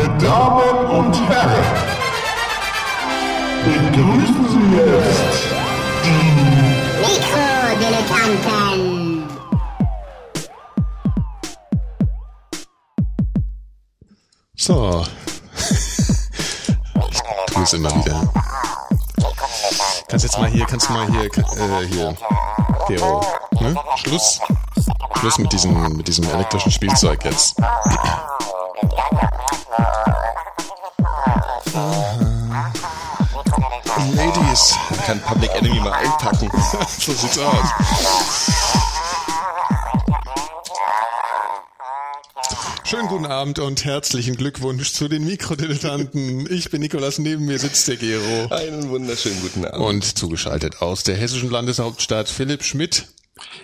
Meine Damen und Herren, begrüßen Sie jetzt die Mikrodilettanten. So. Ich tue es immer wieder. Kannst jetzt mal hier, kannst du mal hier, äh, hier, Hero, ne? Schluss. Schluss mit diesem, mit diesem elektrischen Spielzeug jetzt. Ladies. Kann Public Enemy mal einpacken. So sieht's aus. Schönen guten Abend und herzlichen Glückwunsch zu den Mikrodilettanten. Ich bin Nikolas, neben mir sitzt der Gero. Einen wunderschönen guten Abend. Und zugeschaltet aus der hessischen Landeshauptstadt Philipp Schmidt.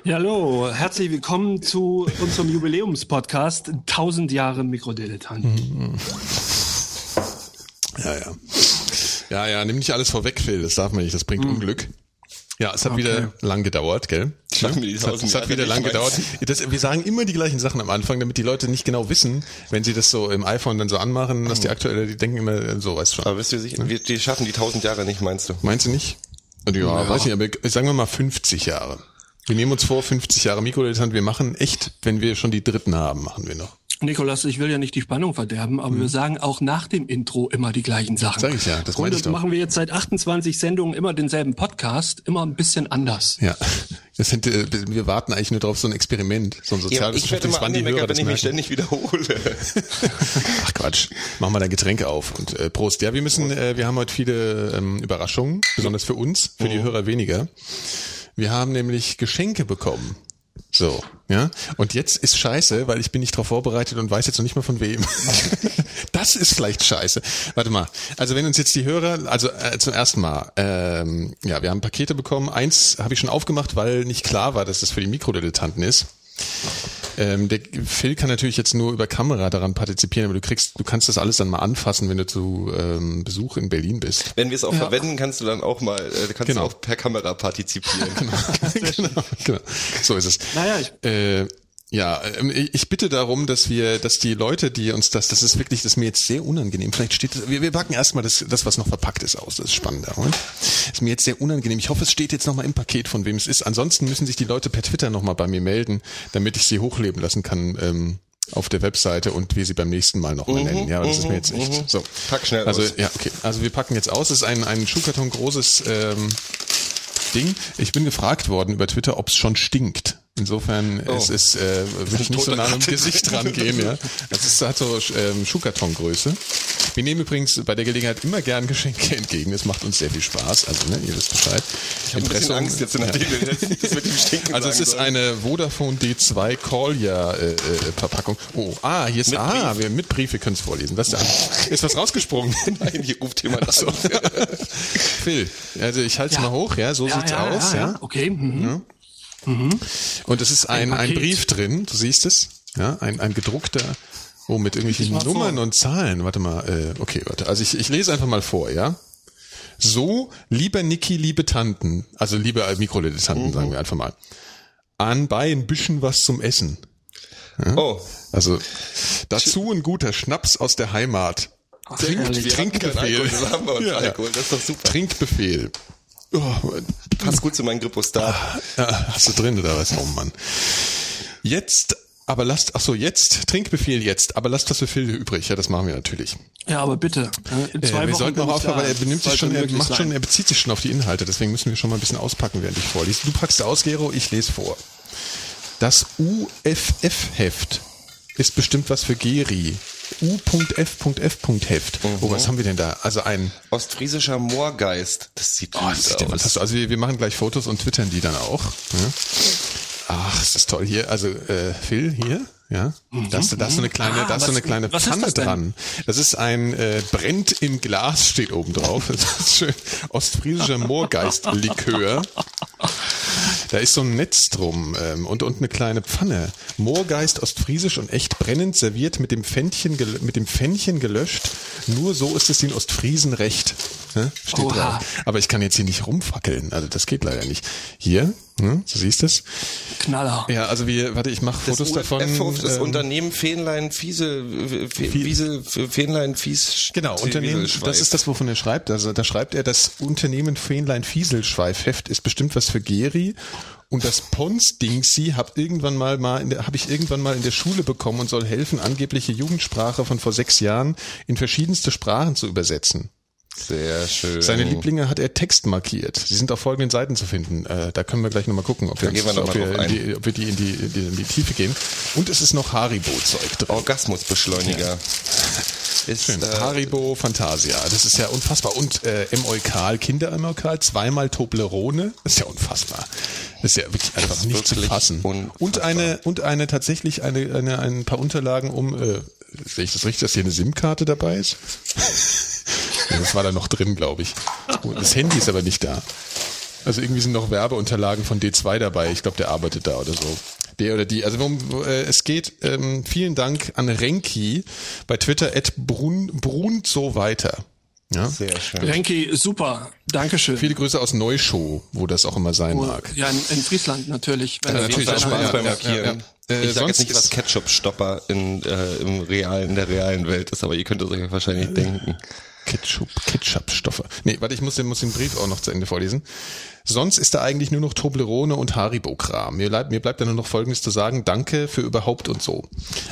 Ja, hallo, herzlich willkommen zu unserem Jubiläumspodcast 1000 Jahre Mikrodilettanten. Ja, ja. Ja, ja, nimm nicht alles vorweg, Phil, das darf man nicht, das bringt Unglück. Ja, es hat wieder lang gedauert, gell? Schaffen wir die es hat, 1000 es hat wieder lang gedauert. Das, wir sagen immer die gleichen Sachen am Anfang, damit die Leute nicht genau wissen, wenn sie das so im iPhone dann so anmachen, dass die aktuelle, die denken immer äh, so, weißt du schon. Aber bist du sicher, wir, die schaffen die 1000 Jahre nicht, meinst du? Meinst du nicht? Ja, weiß nicht, aber sagen wir mal 50 Jahre. Wir nehmen uns vor, 50 Jahre Mikrodilettant. Wir machen echt, wenn wir schon die dritten haben, machen wir noch. Nikolas, ich will ja nicht die Spannung verderben, aber wir sagen auch nach dem Intro immer die gleichen Sachen. Sag ich ja, das meine ich doch. machen wir jetzt seit 28 Sendungen immer denselben Podcast, immer ein bisschen anders. Ja, das sind, äh, wir warten eigentlich nur drauf, so ein Experiment, so ein Ja, soziales ich werde Experiment, mal das wenn ich mich merken. ständig wiederhole. Ach Quatsch, mach mal dein Getränk auf und äh, Prost. Ja, wir müssen, äh, wir haben heute viele ähm, Überraschungen, besonders für uns, für die Hörer weniger. Wir haben nämlich Geschenke bekommen. So, ja. Und jetzt ist scheiße, weil ich bin nicht darauf vorbereitet und weiß jetzt noch nicht mal von wem. das ist vielleicht scheiße. Warte mal. Also wenn uns jetzt die Hörer, also äh, zum ersten Mal, ähm, ja, wir haben Pakete bekommen. Eins habe ich schon aufgemacht, weil nicht klar war, dass das für die Mikrodilettanten ist. Ähm, der Phil kann natürlich jetzt nur über Kamera daran partizipieren, aber du kriegst, du kannst das alles dann mal anfassen, wenn du zu ähm, Besuch in Berlin bist. Wenn wir es auch verwenden, kannst du dann auch mal, äh, kannst Genau. du auch per Kamera partizipieren. genau, genau. So ist es. Naja, ich- äh, ja, ähm, ich bitte darum, dass wir, dass die Leute, die uns das, das ist wirklich, das ist mir jetzt sehr unangenehm. Vielleicht steht, das- wir, wir packen erstmal das, das, was noch verpackt ist, aus. Das ist spannender. Und? Ist mir jetzt sehr unangenehm. Ich hoffe, es steht jetzt nochmal im Paket, von wem es ist. Ansonsten müssen sich die Leute per Twitter nochmal bei mir melden, damit ich sie hochleben lassen kann. Ähm, auf der Webseite und wir sie beim nächsten Mal nochmal nennen. Ja, das ist mir jetzt echt so. Pack schnell also, aus. Ja, okay. Also wir packen jetzt aus. Es ist ein, ein Schuhkarton großes ähm, Ding. Ich bin gefragt worden über Twitter, ob es schon stinkt. Insofern Oh. es ist, äh, würde ich nicht so nah am Gesicht drin. rangehen. Ja. Das ist, hat so ähm, Schuhkartongröße. Wir nehmen übrigens bei der Gelegenheit immer gern Geschenke entgegen. Das macht uns sehr viel Spaß. Also ne, ihr wisst Bescheid. Ich habe ein bisschen Angst jetzt, nachdem das mit dem Stinken Also es ist sollst. eine Vodafone D2 Collier äh, äh, Verpackung. Oh, ah, hier ist Mit ah, Brief. wir mit Brief, wir können es vorlesen. Was da? Ist was rausgesprungen? Nein, hier ruft jemand So. an. Phil, also ich halte es mal hoch, ja, so sieht's aus, ja. Okay. Mhm. Und es ist ein, Ein ein. Brief drin, du siehst es, ja, ein, ein gedruckter, oh, mit irgendwelchen Nummern vor. und Zahlen. Warte mal, äh, okay, warte. Also ich, ich lese einfach mal vor, ja. So, lieber Niki, liebe Tanten, also liebe äh, Mikrodilettanten, sagen wir einfach mal. Anbei ein bisschen was zum Essen. Oh, Also dazu ein guter Schnaps aus der Heimat. keinen Trinkbefehl. Alkohol, das haben wir uns Ja, ja. Alkohol, das ist doch super. Trinkbefehl. Oh, Passt gut zu meinem Gripostat. Ja, hast du drin oder was? Oh Mann. Jetzt, aber lasst, ach so, jetzt, Trinkbefehl jetzt, aber lasst was für Phil übrig. Ja, das machen wir natürlich. Ja, aber bitte. äh, In zwei Äh, wir Wochen sollten auch ich aufhören, weil er benimmt sich schon, er macht sein. schon, er bezieht sich schon auf die Inhalte. Deswegen müssen wir schon mal ein bisschen auspacken, während ich vorlese. Du packst aus, Gero, ich lese vor. Das UFF-Heft ist bestimmt was für Geri. U.F.F.Heft. Oh, was haben wir denn da? Also ein, Ostfriesischer Moorgeist. Das sieht Oh, gut das sieht aus. Also wir, wir machen gleich Fotos und twittern die dann auch. Ja. Ach, ist das toll hier. Also äh, Phil hier, ja. Da ist, da ist so eine kleine, Ah, da ist so eine kleine Pfanne das dran. Das ist ein äh, brennt im Glas steht oben drauf. Das ist schön ostfriesischer Moorgeist-Likör. Da ist so ein Netz drum ähm, und, und eine kleine Pfanne. Moorgeist ostfriesisch und echt brennend serviert mit dem Pfännchen, gel- mit dem Pfännchen gelöscht. Nur so ist es den Ostfriesen recht. Ne? Steht Oha. drauf. Aber ich kann jetzt hier nicht rumfackeln. Also das geht leider nicht. Hier, ne? du siehst es. Knaller. Ja, also wir, warte, ich mache Fotos davon. UFF, das ähm, Unternehmen Fähnlein Fiesel, Fiesel, Fähnlein Fies. Genau, Unternehmen, das ist das, wovon er schreibt. Also da schreibt er, das Unternehmen Fähnlein Fieselschweifheft ist bestimmt was für Geri. Und das Pons-Dingsy hab irgendwann mal mal habe ich irgendwann mal in der Schule bekommen und soll helfen, angebliche Jugendsprache von vor sechs Jahren in verschiedenste Sprachen zu übersetzen. Sehr schön. Seine Lieblinge hat er Text markiert. Sie sind auf folgenden Seiten zu finden. Äh, da können wir gleich nochmal gucken, ob wir, ob, die, ob wir die in die, in die, in die Tiefe gehen. Und es ist noch Haribo-Zeug drin. Orgasmusbeschleuniger. Ist, Schön. äh, Haribo Fantasia. Das ist ja unfassbar. Und äh, M-Eukal, Kinder-M-Eukal, zweimal Toblerone. Das ist ja unfassbar. Das ist ja wirklich einfach nicht zu fassen. unfassbar. Und eine, und eine tatsächlich eine, eine, ein paar Unterlagen um, äh, sehe ich das richtig, dass hier eine SIM-Karte dabei ist? ja, das war da noch drin, glaube ich. Und Das Handy ist aber nicht da. Also irgendwie sind noch Werbeunterlagen von D2 dabei. Ich glaube, der arbeitet da oder so. Der oder die. Also worum äh, es geht, ähm, vielen Dank an Renki bei Twitter at Brun, Brun so weiter. Ja? sehr schön. Renki, super. Dankeschön. Viele Grüße aus Neuschow, wo das auch immer sein mag. ja, in, in Friesland natürlich. Wenn Ja, natürlich, auch Spaß beim Markieren. ja, ja. Äh, ich sage jetzt nicht, was Ketchup-Stopper in, äh, im realen, in der realen Welt ist, aber ihr könnt es euch wahrscheinlich denken. Ketchup, Ketchup-Stoffe. Nee, warte, ich muss den, muss den Brief auch noch zu Ende vorlesen. Sonst ist da eigentlich nur noch Toblerone und Haribo-Kram. Mir bleibt, mir bleibt da nur noch Folgendes zu sagen. Danke für überhaupt und so.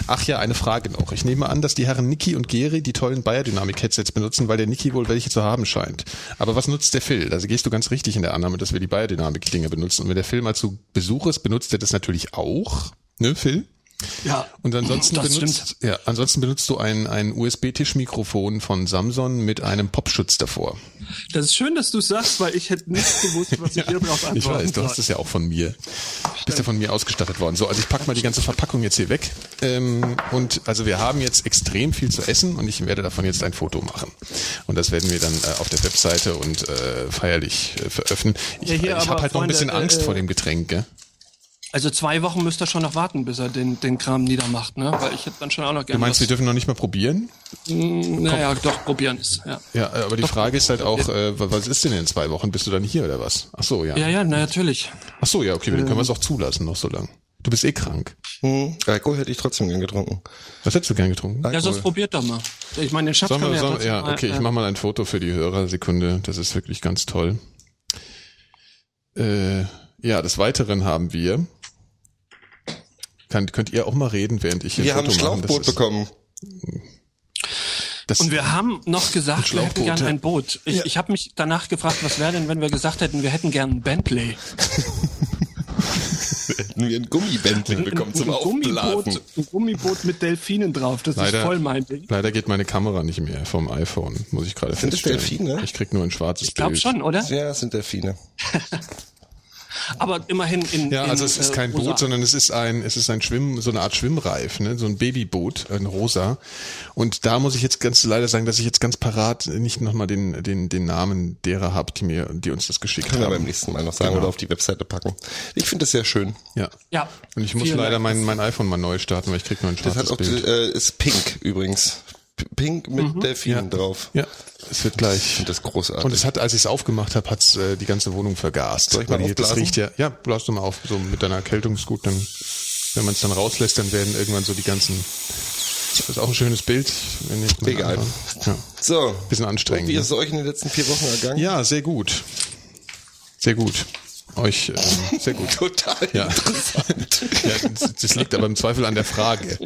Ach ja, eine Frage noch. Ich nehme an, dass die Herren Niki und Geri die tollen Biodynamic-Headsets benutzen, weil der Niki wohl welche zu haben scheint. Aber was nutzt der Phil? Also gehst du ganz richtig in der Annahme, dass wir die Biodynamic-Dinge benutzen. Und wenn der Phil mal zu Besuch ist, benutzt er das natürlich auch. Ne, Phil? Ja, Und ansonsten benutzt, ja, ansonsten benutzt du ein, ein USB-Tischmikrofon von Samsung mit einem Popschutz davor. das ist schön, dass du sagst, weil ich hätte nicht gewusst, was ich hier drauf antworten Ich weiß, du hast es ja auch von mir. Bist ja von mir ausgestattet worden. So, also ich pack mal die ganze Verpackung jetzt hier weg. Ähm, und also wir haben jetzt extrem viel zu essen und ich werde davon jetzt ein Foto machen. Und das werden wir dann äh, auf der Webseite und äh, feierlich äh, veröffnen. Ich, Ja, hier ich habe halt noch ein bisschen Freunde, Angst äh, vor dem Getränk, gell? Also zwei Wochen müsst ihr schon noch warten, bis er den, den Kram niedermacht, ne? Weil ich hätte dann schon auch noch Du gerne meinst, wir dürfen noch nicht mal probieren? Naja, doch, probieren es, ja. Ja, äh, aber die Frage ist halt auch, äh, was ist denn in zwei Wochen? Bist du dann hier oder was? Ach so, ja. Ja, ja, na, natürlich. Ach so, ja, okay, dann können wir es auch zulassen noch so lang. Du bist eh krank. Hm, Alkohol hätte ich trotzdem gern getrunken. Was hättest du gern getrunken? Ja, sonst probiert doch mal. Ich meine, den Schatz Sollen kann wir, ja sollen, ja, mal, okay, ich äh, mach mal ein Foto für die Hörer. Sekunde, das ist wirklich ganz toll. Äh, ja, des Weiteren haben wir. Kann, könnt ihr auch mal reden, während ich hier Wir ein haben ein? Schlauchboot bekommen. Das, Und wir haben noch gesagt, wir hätten gern ja. ein Boot. Ich, ich habe mich danach gefragt, was wäre denn, wenn wir gesagt hätten, wir hätten gern ein Bentley. Hätten wir ein Gummibändchen bekommen zum ein Aufblasen. Gummiboot, ein Gummiboot mit Delfinen drauf. Das Leider- ist voll mein Ding. leider geht meine Kamera nicht mehr vom iPhone, muss ich gerade Sind das feststellen. Delfine? Ich krieg nur ein schwarzes Ich glaube Bild. schon, oder? Ja, das sind Delfine. Aber immerhin in. Ja, in, also es ist äh, kein rosa. Boot, sondern es ist ein, es ist ein Schwimm, so eine Art Schwimmreif, ne? so ein Babyboot, ein rosa. Und da muss ich jetzt ganz leider sagen, dass ich jetzt ganz parat nicht nochmal den, den, den Namen derer habe, die mir, die uns das geschickt Können wir beim haben. nächsten Mal noch sagen Genau. oder auf die Webseite packen. Ich finde das sehr schön. Ja. Ja. Und ich muss leider Dank. mein, mein iPhone mal neu starten, weil ich krieg nur ein Das schwarzes hat auch, Bild. äh, ist pink übrigens. Pink mit Delfinen drauf. ja, es wird Ich gleich. finde das großartig. Und es hat, als ich es aufgemacht habe, hat's äh, die ganze Wohnung vergast. Soll ich mal hier- das riecht ja, ja, blas du mal auf, so mit deiner Erkältung ist gut, dann, wenn man es dann rauslässt, dann werden irgendwann so die ganzen, das ist auch ein schönes Bild. Egal. Ja. so. Bisschen anstrengend, Und wie ne? ist es euch in den letzten vier Wochen ergangen? ja, sehr gut. Sehr gut. Euch, ähm, sehr gut. Total Ja. interessant. Ja, das, das liegt aber im Zweifel an der Frage.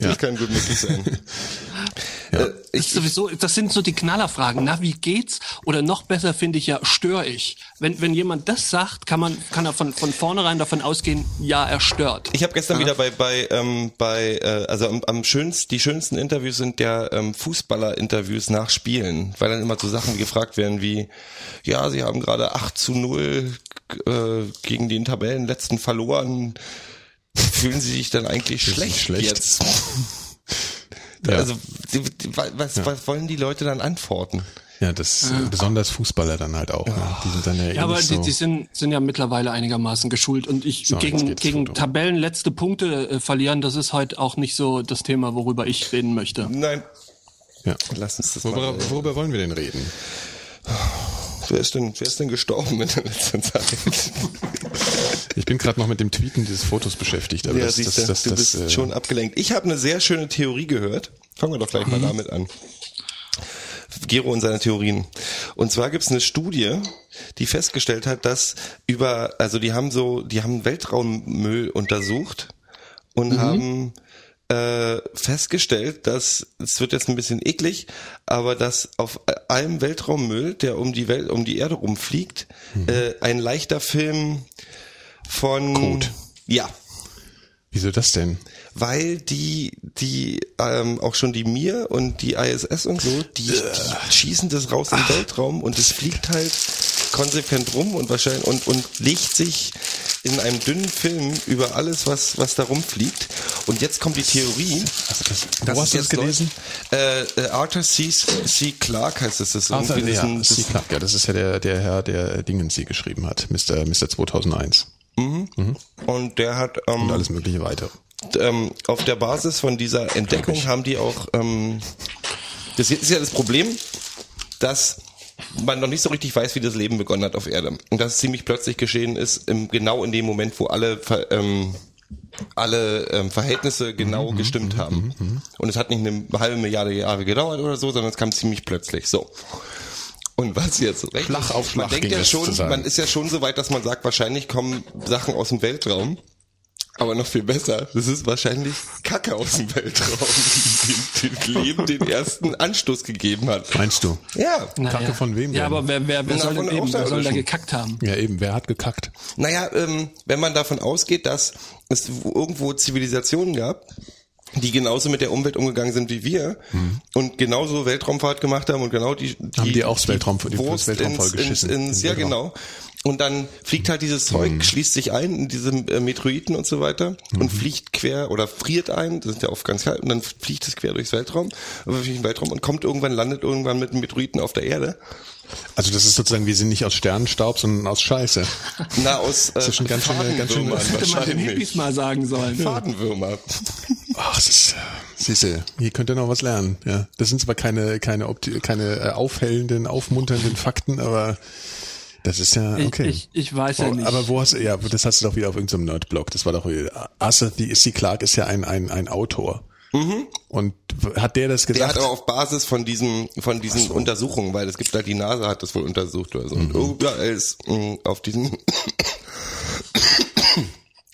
Das kann gut möglich sein. Äh, Das, ich, ist sowieso, das sind so die Knallerfragen. Na, wie geht's? Oder noch besser finde ich ja, störe ich. Wenn, wenn jemand das sagt, kann man, kann er von, von vornherein davon ausgehen, ja, er stört. Ich habe gestern wieder bei bei ähm, bei äh, also am, am schönsten die schönsten Interviews sind ja ähm, Fußballer-Interviews nach Spielen, weil dann immer so Sachen gefragt werden wie ja, sie haben gerade 8 zu 0 äh, gegen den Tabellenletzten verloren. Fühlen Sie sich dann eigentlich schlecht, schlecht. jetzt? Ja. Also was, was wollen die Leute dann antworten? Ja, das äh, besonders Fußballer dann halt auch. Ne? Die sind dann ja, eh Ja, aber nicht die, so. die sind, sind ja mittlerweile einigermaßen geschult und ich So, gegen, gegen Foto. Tabellenletzte Punkte äh, verlieren, das ist heute auch nicht so das Thema, worüber ich reden möchte. Nein, ja. lass uns das mal. Worüber, worüber wollen wir denn reden? Wer ist denn, wer ist denn gestorben in der letzten Zeit? Ich bin gerade noch mit dem Tweeten dieses Fotos beschäftigt. Aber Ja, das, siehst das, du, das, du das, bist äh, schon abgelenkt. Ich habe eine sehr schöne Theorie gehört. Fangen wir doch gleich mal damit an. Gero und seine Theorien. Und zwar gibt es eine Studie, die festgestellt hat, dass über, also die haben so, die haben Weltraummüll untersucht und haben äh, festgestellt, dass es wird jetzt ein bisschen eklig, aber dass auf allem Weltraummüll, der um die Welt, um die Erde rumfliegt, äh, ein leichter Film von Kot. Ja, Wieso das denn? Weil die, die ähm, auch schon die Mir und die ISS und so, die, die schießen das raus im Weltraum und es fliegt halt konsequent rum und wahrscheinlich und und legt sich in einem dünnen Film über alles, was was da rumfliegt. Und jetzt kommt die Theorie. Also das, es hast du das gelesen? Leute- Äh, äh, Arthur C. C. Clarke heißt es. Das ist Arthur, das ja, das- C. Clarke, ja, das ist ja der, der Herr, der Dingens sie geschrieben hat, Mr. Mr. 2001 Und der hat ähm, und alles mögliche weitere. Ähm, auf der Basis von dieser Entdeckung haben die auch, ähm, das ist ja das Problem, dass man noch nicht so richtig weiß, wie das Leben begonnen hat auf Erde. Und dass es ziemlich plötzlich geschehen ist, im, genau in dem Moment, wo alle, ähm, alle ähm, Verhältnisse genau gestimmt haben. Und es hat nicht eine halbe Milliarde Jahre gedauert oder so, sondern es kam ziemlich plötzlich. So. Und was jetzt recht Schlag auf Schlag man denkt ja schon, man ist ja schon so weit, dass man sagt, wahrscheinlich kommen Sachen aus dem Weltraum. Aber noch viel besser, das ist wahrscheinlich Kacke aus dem Weltraum, die dem Leben den ersten Anstoß gegeben hat. Meinst du? Ja, Kacke von wem Ja, denn? aber wer, wer, wer Na, soll denn eben, wer soll da gekackt haben? Ja, eben, wer hat gekackt? naja, ähm, wenn man davon ausgeht, dass es irgendwo Zivilisationen gab, die genauso mit der Umwelt umgegangen sind wie wir und genauso Weltraumfahrt gemacht haben und genau die, die Haben die auch das Weltraum- die Wurst das Weltraum ins, ins, vollgeschissen? ins, In ja genau. Und dann fliegt halt dieses Zeug, schließt sich ein in diese äh, Meteoriten und so weiter und fliegt quer oder friert ein, das sind ja oft ganz kalt, und dann fliegt es quer durchs Weltraum, durch den Weltraum und kommt irgendwann, landet irgendwann mit einem Meteoriten auf der Erde. Also das ist sozusagen, wir sind nicht aus Sternenstaub, sondern aus Scheiße. Na, aus äh, ist schon ganz schön- ganz schön- Das Hätte man den. Hippies mal sagen sollen. Fadenwürmer. Ach, das ist, siehste, hier könnt ihr noch was lernen. Ja, das sind zwar keine keine Opti keine äh, aufhellenden, aufmunternden Fakten, aber das ist ja Ich- okay. ich- ich weiß ja Oh, nicht. Aber wo hast du, ja, das hast du doch wieder auf irgendeinem Nerdblog. Das war doch Arthur C. Clarke ist ja ein ein ein Autor. Und w- hat der das Der gesagt? hat aber auf Basis von diesen, von diesen Untersuchungen, weil es gibt halt die NASA hat das wohl untersucht oder so. Mhm. Und überall ist mh, auf diesen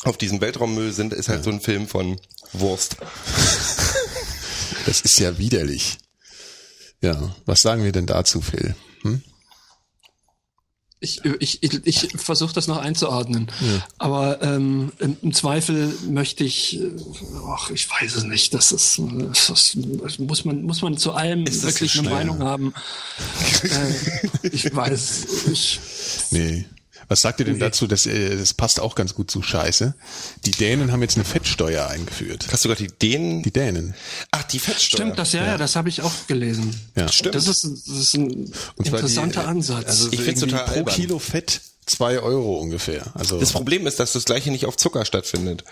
auf diesem Weltraummüll sind ist halt so ein Film von Wurst. das ist ja widerlich. Ja, was sagen wir denn dazu, Phil? Hm? Ich, ich, ich, ich versuche das noch einzuordnen. Aber ähm, im, im Zweifel möchte ich, äh, ach, ich weiß es nicht. Das ist, das muss man muss man zu allem wirklich so eine? Meinung haben. äh, ich weiß, ich, Nee. Was sagt ihr denn dazu? Das, äh, das passt auch ganz gut zu Scheiße. Die Dänen haben jetzt eine Fettsteuer eingeführt. Hast du gerade die Dänen? Die Dänen. Ach, die Fettsteuer. stimmt das ja, ja, das habe ich auch gelesen. Ja. Stimmt. Das ist, das ist ein interessanter die, äh, Ansatz. Also Ich irgendwie total pro albern. Kilo Fett zwei Euro ungefähr. Also Das Problem ist, dass das gleiche nicht auf Zucker stattfindet.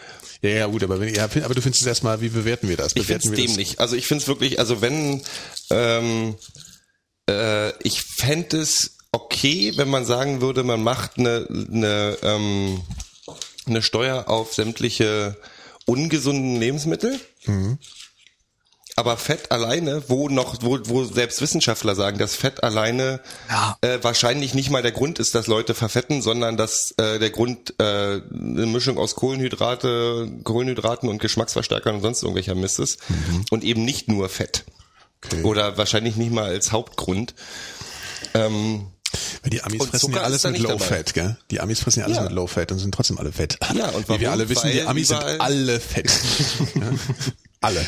ja, ja, gut, aber wenn, ja, aber du findest es erstmal, wie bewerten wir das? Ich finde Bewerten es das- dämlich. Also ich finde es wirklich, also wenn ähm, äh, ich fände es okay, wenn man sagen würde, man macht eine, eine, ähm, eine Steuer auf sämtliche ungesunden Lebensmittel. Aber Fett alleine, wo noch, wo, wo selbst Wissenschaftler sagen, dass Fett alleine Ja. äh, wahrscheinlich nicht mal der Grund ist, dass Leute verfetten, sondern dass äh, der Grund äh, eine Mischung aus Kohlenhydrate, Kohlenhydraten und Geschmacksverstärkern und sonst irgendwelcher Mist ist und eben nicht nur Fett. Okay. Oder wahrscheinlich nicht mal als Hauptgrund. Ähm, die Amis Und fressen Zucker ja alles mit Low dabei. Fat, gell? Die Amis fressen ja alles Ja. mit Low Fat und sind trotzdem alle fett. Ja, und Wie wir warum? alle wissen, die Weil Amis sind alle fett. ja? Alle.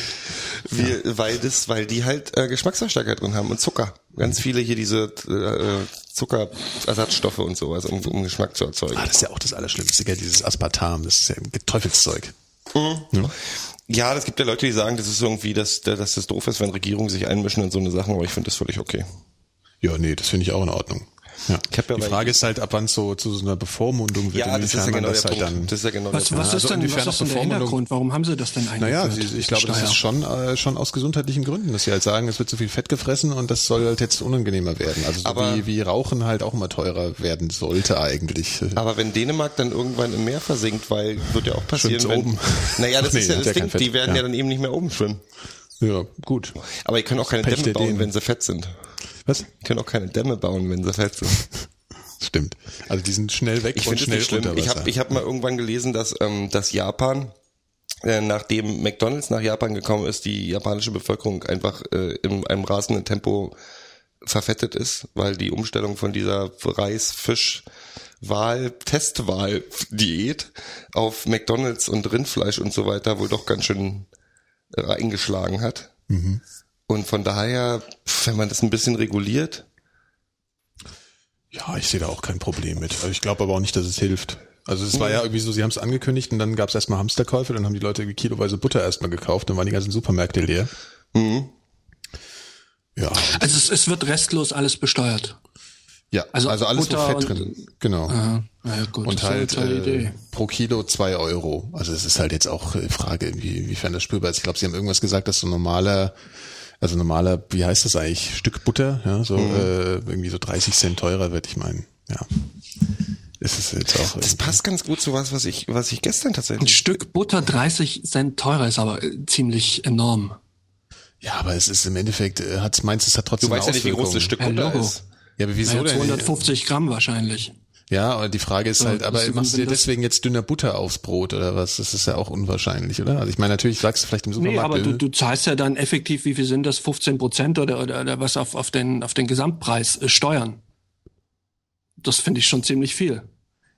wir, weil das, weil die halt äh, Geschmacksverstärker drin haben und Zucker. Ganz viele hier diese äh, Zuckerersatzstoffe und sowas, um, um Geschmack zu erzeugen. Ah, das ist ja auch das Allerschlimmste, gell? Dieses Aspartam, das ist ja Teufelszeug. Ja, es gibt ja Leute, die sagen, das ist irgendwie, dass, dass das doof ist, wenn Regierungen sich einmischen in so eine Sachen, aber ich finde das völlig okay. Ja, nee, das finde ich auch in Ordnung. Ja. Ja die Frage ist halt, ab wann es so zu so einer Bevormundung wird, Ja, das ist ja genau das der halt Punkt. dann. Das ist ja genau Was, der was ist also denn, inwiefern was ist denn der Bevormundung- Hintergrund? Warum haben sie das denn eingeführt? Naja, sie, ich glaube, das ist schon, äh, schon aus gesundheitlichen Gründen, dass sie halt sagen, es wird zu viel Fett gefressen und das soll halt jetzt unangenehmer werden. Also so Aber- wie, wie Rauchen halt auch immer teurer werden sollte eigentlich. Aber wenn Dänemark dann irgendwann im Meer versinkt, weil wird ja auch passieren, wenn, oben? naja, das Nee, ist ja das ja Ding, die werden ja. Ja. dann eben nicht mehr oben schwimmen. ja, gut. Aber die können auch keine Pech Dämme bauen, Dänen. wenn sie fett sind. Was? Die können auch keine Dämme bauen, wenn sie fett sind. Stimmt. Also die sind schnell weg Ich und schnell unter Ich habe ich hab mal irgendwann gelesen, dass, ähm, dass Japan, äh, nachdem McDonalds nach Japan gekommen ist, die japanische Bevölkerung einfach äh, in einem rasenden Tempo verfettet ist, weil die Umstellung von dieser Reis, Fisch, Wahl, Testwahl-Diät auf McDonalds und Rindfleisch und so weiter wohl doch ganz schön äh, eingeschlagen hat. Und von daher, wenn man das ein bisschen reguliert, Ja, ich sehe da auch kein Problem mit. Also ich glaube aber auch nicht, dass es hilft. Also es war ja irgendwie so, sie haben es angekündigt und dann gab es erstmal Hamsterkäufe, dann haben die Leute kiloweise Butter erstmal gekauft, dann waren die ganzen Supermärkte leer. Mhm. Ja, Also es, es wird restlos alles besteuert. ja, Also also, alles Butter wo Fett und- drin. Genau. Aha. Ja, gut, Und halt äh, pro Kilo zwei Euro. Also es ist halt jetzt auch äh, Frage, wie, inwiefern das spürbar ist. Ich glaube, sie haben irgendwas gesagt, dass so normaler, also normaler, wie heißt das eigentlich, Stück Butter, ja, so Mhm. äh, irgendwie so 30 Cent teurer wird. Ich meine, ja. Es ist jetzt auch. das passt ganz gut zu was, was ich, was ich gestern Ein tatsächlich Stück Butter 30 Cent teurer ist aber äh, ziemlich enorm. Ja, aber es ist im Endeffekt, äh, hat's meinst es hat trotzdem Du weißt ja nicht, wie groß das. Stück Butter ist. Ja, aber wieso Naja, denn? 250 Gramm wahrscheinlich. Ja, aber die Frage ist halt, das- aber machst du dir deswegen jetzt dünner Butter aufs Brot oder was? Das ist ja auch unwahrscheinlich, oder? Also ich meine, natürlich sagst du vielleicht im Nee, Supermarkt. aber du, du zahlst ja dann effektiv, wie viel sind das, 15 Prozent oder, oder, oder was auf, auf, den, auf den Gesamtpreis äh, steuern. Das finde ich schon ziemlich viel.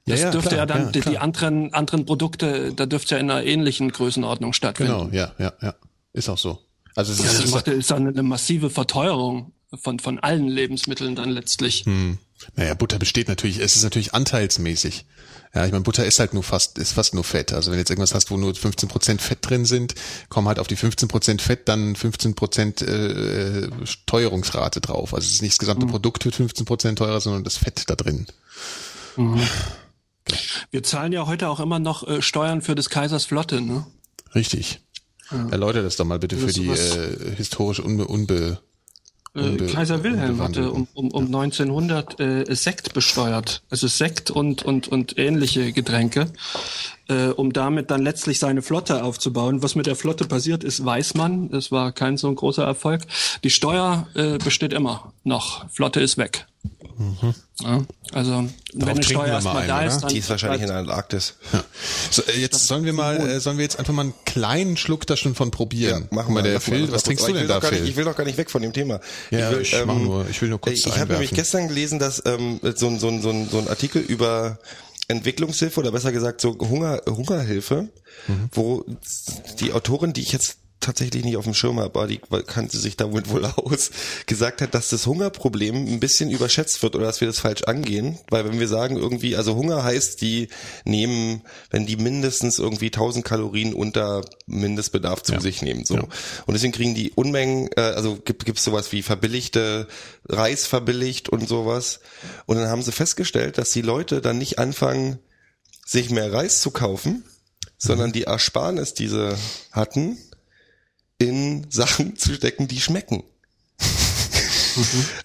Das Ja, ja, dürfte klar, ja dann, ja, die, die anderen, anderen Produkte, da dürfte ja in einer ähnlichen Größenordnung stattfinden. genau, ja, ja, ja. Ist auch so. Also es Ja, ist, das ist macht, ist dann eine massive Verteuerung von, von allen Lebensmitteln dann letztlich. Hm. Naja, Butter besteht natürlich, es ist natürlich anteilsmäßig. Ja, ich meine, Butter ist halt nur fast, ist fast nur Fett. Also wenn du jetzt irgendwas hast, wo nur 15% Fett drin sind, kommen halt auf die 15% Fett dann 15% äh, Steuerungsrate drauf. Also es ist nicht das gesamte Produkt wird 15% teurer, sondern das Fett da drin. Wir zahlen ja heute auch immer noch äh, Steuern für des Kaisers Flotte, ne? Richtig. Erläutere das doch mal bitte für die äh, historisch unbe, unbe Äh, Kaiser Wilhelm hatte um, um, um 1900 äh, Sekt besteuert, also Sekt und und und ähnliche Getränke, äh, um damit dann letztlich seine Flotte aufzubauen. Was mit der Flotte passiert ist, weiß man. Es war kein so ein großer Erfolg. Die Steuer äh, besteht immer noch. Flotte ist weg. Ja, also wenn eine trinken Steuer wir mal erstmal da ist, dann Die ist wahrscheinlich in der Antarktis. So, äh, jetzt sollen wir mal, äh, sollen wir jetzt einfach mal einen kleinen Schluck da schon von probieren. Guck mal, der lass mal, Phil, was trinkst du ich denn will da, doch gar nicht, Phil? Ich will doch gar nicht weg von dem Thema. Ja, will, ich mach nur- ich will nur kurz Ich habe nämlich gestern gelesen, dass ähm, so, so, ein- so, ein- so ein Artikel über Entwicklungshilfe oder besser gesagt so Hunger, Hungerhilfe, Mhm. wo die Autorin, die ich jetzt tatsächlich nicht auf dem Schirm habe, aber die kannte sich damit wohl aus, gesagt hat, dass das Hungerproblem ein bisschen überschätzt wird oder dass wir das falsch angehen, weil wenn wir sagen irgendwie, also Hunger heißt, die nehmen, wenn die mindestens irgendwie 1000 Kalorien unter Mindestbedarf zu sich nehmen, so. Ja. Und deswegen kriegen die Unmengen, äh, also gibt es sowas wie verbilligte Reis verbilligt und sowas. Und dann haben sie festgestellt, dass die Leute dann nicht anfangen, sich mehr Reis zu kaufen, sondern die Ersparnis, die sie hatten, in Sachen zu stecken, die schmecken.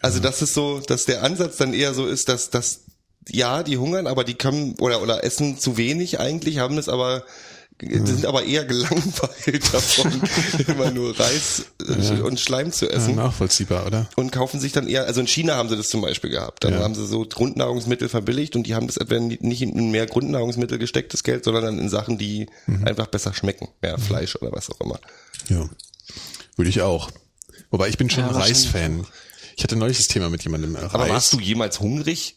also das ist so, dass der Ansatz dann eher so ist, dass, dass ja, die hungern, aber die können oder oder essen zu wenig eigentlich, haben es aber die sind aber eher gelangweilt davon, immer nur Reis äh, und Schleim zu Ja, essen nachvollziehbar, oder? und kaufen sich dann eher, also in China haben sie das zum Beispiel gehabt. Dann Ja. haben sie so Grundnahrungsmittel verbilligt und die haben das etwa nicht in mehr Grundnahrungsmittel gestecktes Geld, sondern dann in Sachen, die Mhm. einfach besser schmecken. Mehr Fleisch oder was auch immer. Ja. Würde ich auch. Wobei ich bin schon Ja, ein Reis-Fan. Ich hatte neulich das Thema mit jemandem. äh, Aber Reis. warst du jemals hungrig?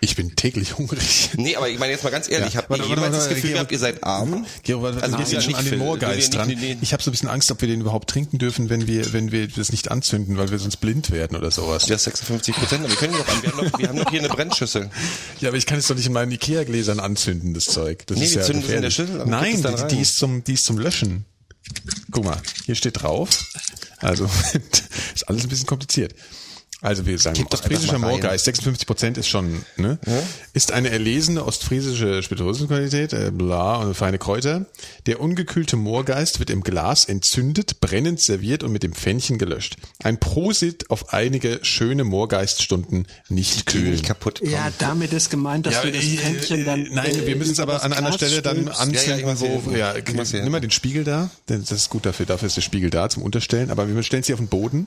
Ich bin täglich hungrig. Nee, aber ich meine jetzt mal ganz ehrlich, Ja. habt ihr Warte, jemals warte, das warte, Gefühl gehabt, ihr seid arm? Gero, also Also wir ja schon nicht an den Moorgeist dran. nicht- nee, nee. Ich habe so ein bisschen Angst, ob wir den überhaupt trinken dürfen, wenn wir, wenn wir das nicht anzünden, weil wir sonst blind werden oder sowas. Ja, 56 Prozent. Wir können doch an. Wir haben doch, wir haben doch hier eine Brennschüssel. Ja, aber ich kann es doch nicht in meinen Ikea-Gläsern anzünden, das Zeug. Das Nee, ist wir ja zünden das in der. Schüssel Nein, die, die ist zum, die ist zum Löschen. Guck mal, hier steht drauf. Also, ist alles ein bisschen kompliziert. Also wir sagen, ostfriesischer. Moorgeist, 56 Prozent ist schon, ne? Ist eine erlesene ostfriesische Spirituosenqualität, äh, bla, und feine Kräuter. Der ungekühlte Moorgeist wird im Glas entzündet, brennend serviert und mit dem Pfännchen gelöscht. Ein Prosit auf einige schöne Moorgeiststunden nicht Die kühlen. nicht kaputt kommen. Ja, damit ist gemeint, dass du das äh, Pfännchen dann. Nein, äh, wir müssen es aber an einer Stelle dann stülpst. anzünden, Ja, ja, wo, hier. ja, hier. nimm mal den Spiegel da, denn das ist gut dafür, dafür ist der Spiegel da zum Unterstellen, aber wir stellen sie auf den Boden.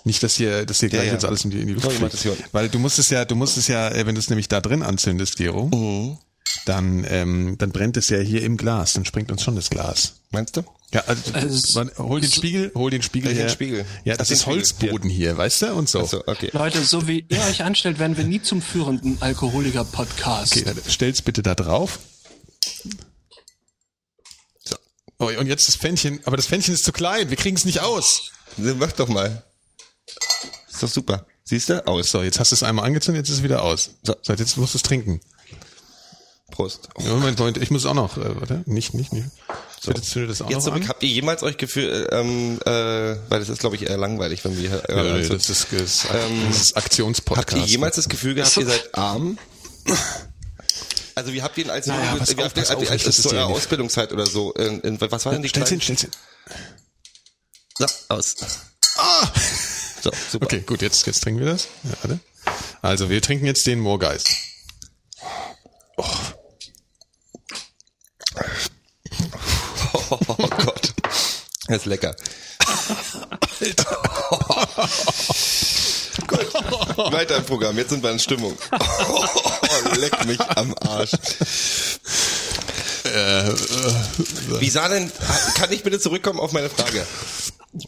Ja? Nicht, dass hier, dass hier gleich ja. jetzt alles in die, in die Luft das hier fliegt. Weil du musst es ja, du musst es ja, äh, wenn du es nämlich da drin anzündest, Gero, Mhm. dann, ähm, dann brennt es ja hier im Glas, dann springt uns schon das Glas. Meinst du? Ja, also, Also, warte, hol den Spiegel, hol den Spiegel her. Spiegel? Ja, das den ist Holzboden hier, weißt du, und so. Also, okay. Leute, so wie ihr euch anstellt, werden wir nie zum führenden Alkoholiker-Podcast. Okay, dann stell's bitte da drauf. So. Oh, und jetzt das Pfännchen, aber das Pfännchen ist zu klein, wir kriegen es nicht aus. Mach doch mal. Ist doch super. Siehst du? Aus. So, jetzt hast du es einmal angezündet, jetzt ist es wieder aus. So. So, jetzt musst du es trinken. Prost. Ja, Moment, Moment, ich muss auch noch, äh, warte, nicht, nicht, nicht. So. Bitte zündet das auch Jetzt noch zurück, an. habt ihr jemals euch gefühlt, ähm, äh, weil das ist, glaube ich, eher langweilig, wenn wir hier äh, Ja, also, das ist, das Ähm, das ist Aktionspodcast. Habt ihr jemals das Gefühl gehabt, ihr seid arm? Also wie habt ihr ihn als, Naja, wie auf, habt ihr, pass auf, als, zu eurer. Ausbildungszeit oder so, in, in, was waren denn die Stell's hin, stell's hin. So, aus. Ah! So, super. Okay, gut, jetzt, jetzt trinken wir das. Ja. Also, wir trinken jetzt den Moorgeist. Oh Gott. Das ist lecker. Gut. Weiter im Programm. Jetzt sind wir in Stimmung. Oh, leck mich am Arsch. Wie sah denn, kann ich bitte zurückkommen auf meine Frage?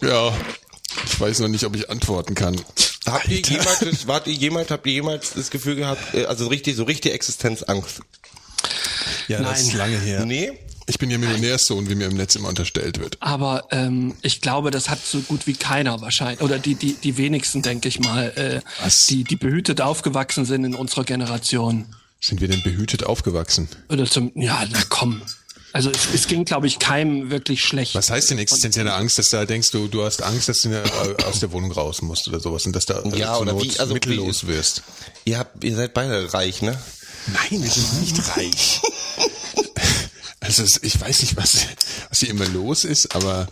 Ja, weiß noch nicht, ob ich antworten kann. Habt ihr jemals, das- wart ihr jemals, habt ihr jemals das Gefühl gehabt, äh, also richtig, so richtig Existenzangst? Ja, das ist Nein. lange her. Nee? Ich bin ja Millionärssohn, wie mir im Netz immer unterstellt wird. Aber ähm, ich glaube, das hat so gut wie keiner wahrscheinlich. Oder die, die, die wenigsten, denke ich mal, äh, Was? die, die behütet aufgewachsen sind in unserer Generation. Sind wir denn behütet aufgewachsen? Oder zum, ja, na komm. Also es, es ging, glaube ich, keinem wirklich schlecht. Was heißt denn existenzielle Angst, dass du da denkst, du, du hast Angst, dass du äh, aus der Wohnung raus musst oder sowas und dass da äh, Ja, oder wie- also mittellos wie- wirst? Ihr habt, ihr seid beide reich, ne? Nein, wir sind nicht reich. Also ich weiß nicht, was, was hier immer los ist, aber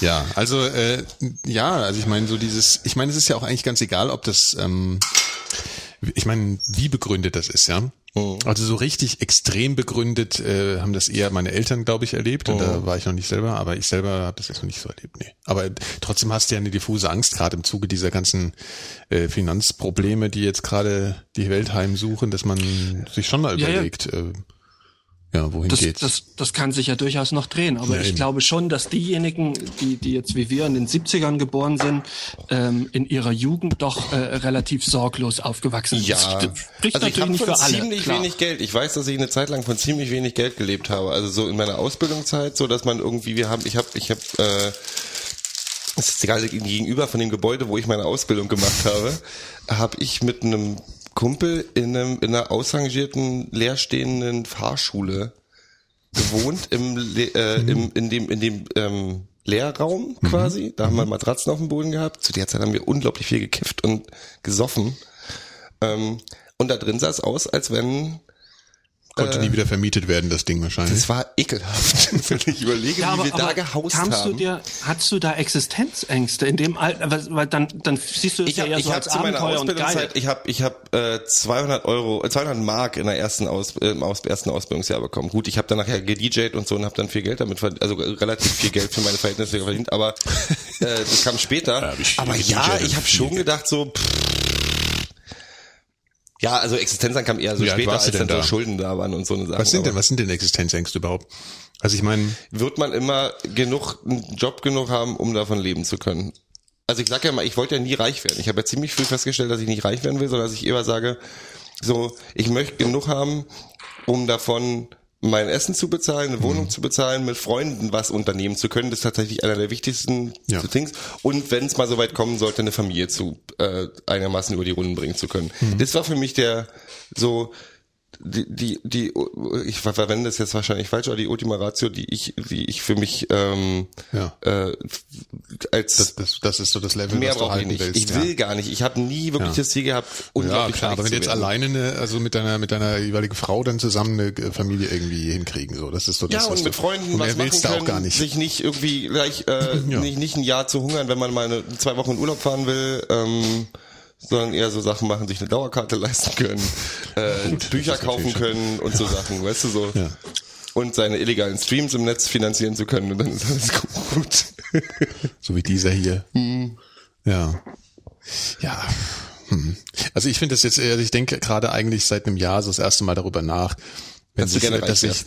ja, also äh, ja, also ich meine so dieses, ich meine, es ist ja auch eigentlich ganz egal, ob das, ähm, ich meine, wie begründet das ist, ja. Also so richtig extrem begründet äh, haben das eher meine Eltern, glaube ich, erlebt. Und da war ich noch nicht selber, aber ich selber habe das jetzt noch nicht so erlebt. Nee. Aber trotzdem hast du ja eine diffuse Angst, gerade im Zuge dieser ganzen äh, Finanzprobleme, die jetzt gerade die Welt heimsuchen, dass man sich schon mal Ja, ja. überlegt, äh, ja, wohin das, geht's? das, das kann sich ja durchaus noch drehen. Aber Ja, ich eben. glaube schon, dass diejenigen, die, die jetzt wie wir in den 70ern geboren sind, ähm, in ihrer Jugend doch äh, relativ sorglos aufgewachsen sind. Ja, Das spricht also ich natürlich habe nicht von für alle. ziemlich klar. wenig Geld. Ich weiß, dass ich eine Zeit lang von ziemlich wenig Geld gelebt habe. Also so in meiner Ausbildungszeit, so dass man irgendwie, wir haben, ich habe, ich habe, äh, das ist gerade gegenüber von dem Gebäude, wo ich meine Ausbildung gemacht habe, habe ich mit einem Kumpel in einem in einer ausrangierten leerstehenden Fahrschule gewohnt im, äh, im in dem in dem ähm, Lehrraum quasi. Da haben wir Matratzen auf dem Boden gehabt. Zu der Zeit haben wir unglaublich viel gekifft und gesoffen. Ähm, und da drin sah es aus, als wenn Konnte nie wieder vermietet werden, das Ding wahrscheinlich. es war ekelhaft. wenn ich überlege, Ja, wie aber, wir da gehaust kamst haben. du dir, hattest du da Existenzängste in dem Alter? Weil, weil dann, dann siehst du es ich ja habe eher ich so hab als zu meiner Abenteuer und geil. Ausbildungszeit, ich habe ich hab, äh, 200 Euro, äh, 200 Mark in der ersten Aus, äh, im aus, ersten Ausbildungsjahr bekommen. Gut, ich habe dann nachher gedjed und so und habe dann viel Geld damit verdient, also relativ viel Geld für meine Verhältnisse verdient, aber äh, das kam später. hab ich aber ja, ich habe schon gedacht so, pff, ja, also Existenzang kam eher so Wie später, als dann denn so da? Schulden da waren und so eine Sache. Was sind denn, was sind denn Existenzängste überhaupt? Also ich meine, wird man immer genug, einen Job genug haben, um davon leben zu können. Also ich sage ja mal, ich wollte ja nie reich werden. Ich habe ja ziemlich früh festgestellt, dass ich nicht reich werden will, sondern dass ich eher sage, so, ich möchte genug haben, um davon mein Essen zu bezahlen, eine Wohnung zu bezahlen, mit Freunden was unternehmen zu können. Das ist tatsächlich einer der wichtigsten Ja. Things. Und wenn es mal so weit kommen sollte, eine Familie zu äh, einigermaßen über die Runden bringen zu können. Das war für mich der so die, die, die, ich verwende das jetzt wahrscheinlich falsch, aber die Ultima Ratio, die ich, die ich für mich ähm, Ja. äh, als Das, das, das ist so das Level, mehr was du brauche ich halten nicht. willst. ich will gar nicht. Ich habe nie wirklich Ja. das Ziel gehabt, ja, unglaublich klar, reich aber wenn du jetzt werden. alleine, eine, also mit deiner, mit deiner jeweiligen Frau dann zusammen eine Familie irgendwie hinkriegen, so, das ist so das, Ja, was und du, mit Freunden und was machen willst du können, auch gar nicht. sich nicht irgendwie gleich äh, Ja. nicht, nicht ein Jahr zu hungern, wenn man mal eine, zwei Wochen in Urlaub fahren will, ähm, sondern eher so Sachen machen, sich eine Dauerkarte leisten können, äh, Bücher das ist kaufen können und so Sachen, weißt du so. Ja. Und seine illegalen Streams im Netz finanzieren zu können und dann ist alles gut. So wie dieser hier. Mhm. Ja. Ja. Hm. Also ich finde das jetzt, also ich denke gerade eigentlich seit einem Jahr so das erste Mal darüber nach, wenn Dass sich, gerne dass ich,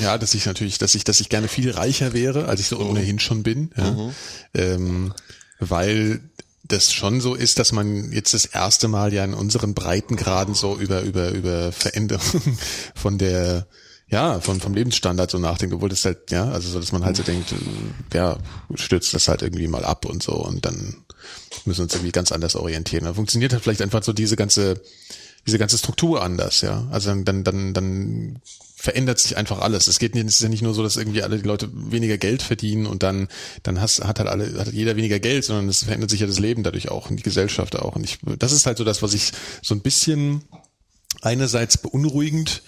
ja, dass ich natürlich, dass ich, dass ich gerne viel reicher wäre, als ich so ohnehin schon bin, ja. Mhm. ähm, weil das schon so ist, dass man jetzt das erste Mal ja in unseren Breitengraden so über über über Veränderung von der ja, von, vom Lebensstandard so nachdenkt, obwohl das halt, ja, also so, dass man halt so denkt, ja, stürzt das halt irgendwie mal ab und so und dann müssen wir uns irgendwie ganz anders orientieren. Dann funktioniert halt vielleicht einfach so diese ganze, diese ganze Struktur anders, ja. Also dann, dann, dann, dann verändert sich einfach alles. Es geht nicht, es ist ja nicht nur so, dass irgendwie alle die Leute weniger Geld verdienen und dann, dann hast, hat halt alle, hat jeder weniger Geld, sondern es verändert sich ja das Leben dadurch auch und die Gesellschaft auch. Und ich, das ist halt so das, was ich so ein bisschen einerseits beunruhigend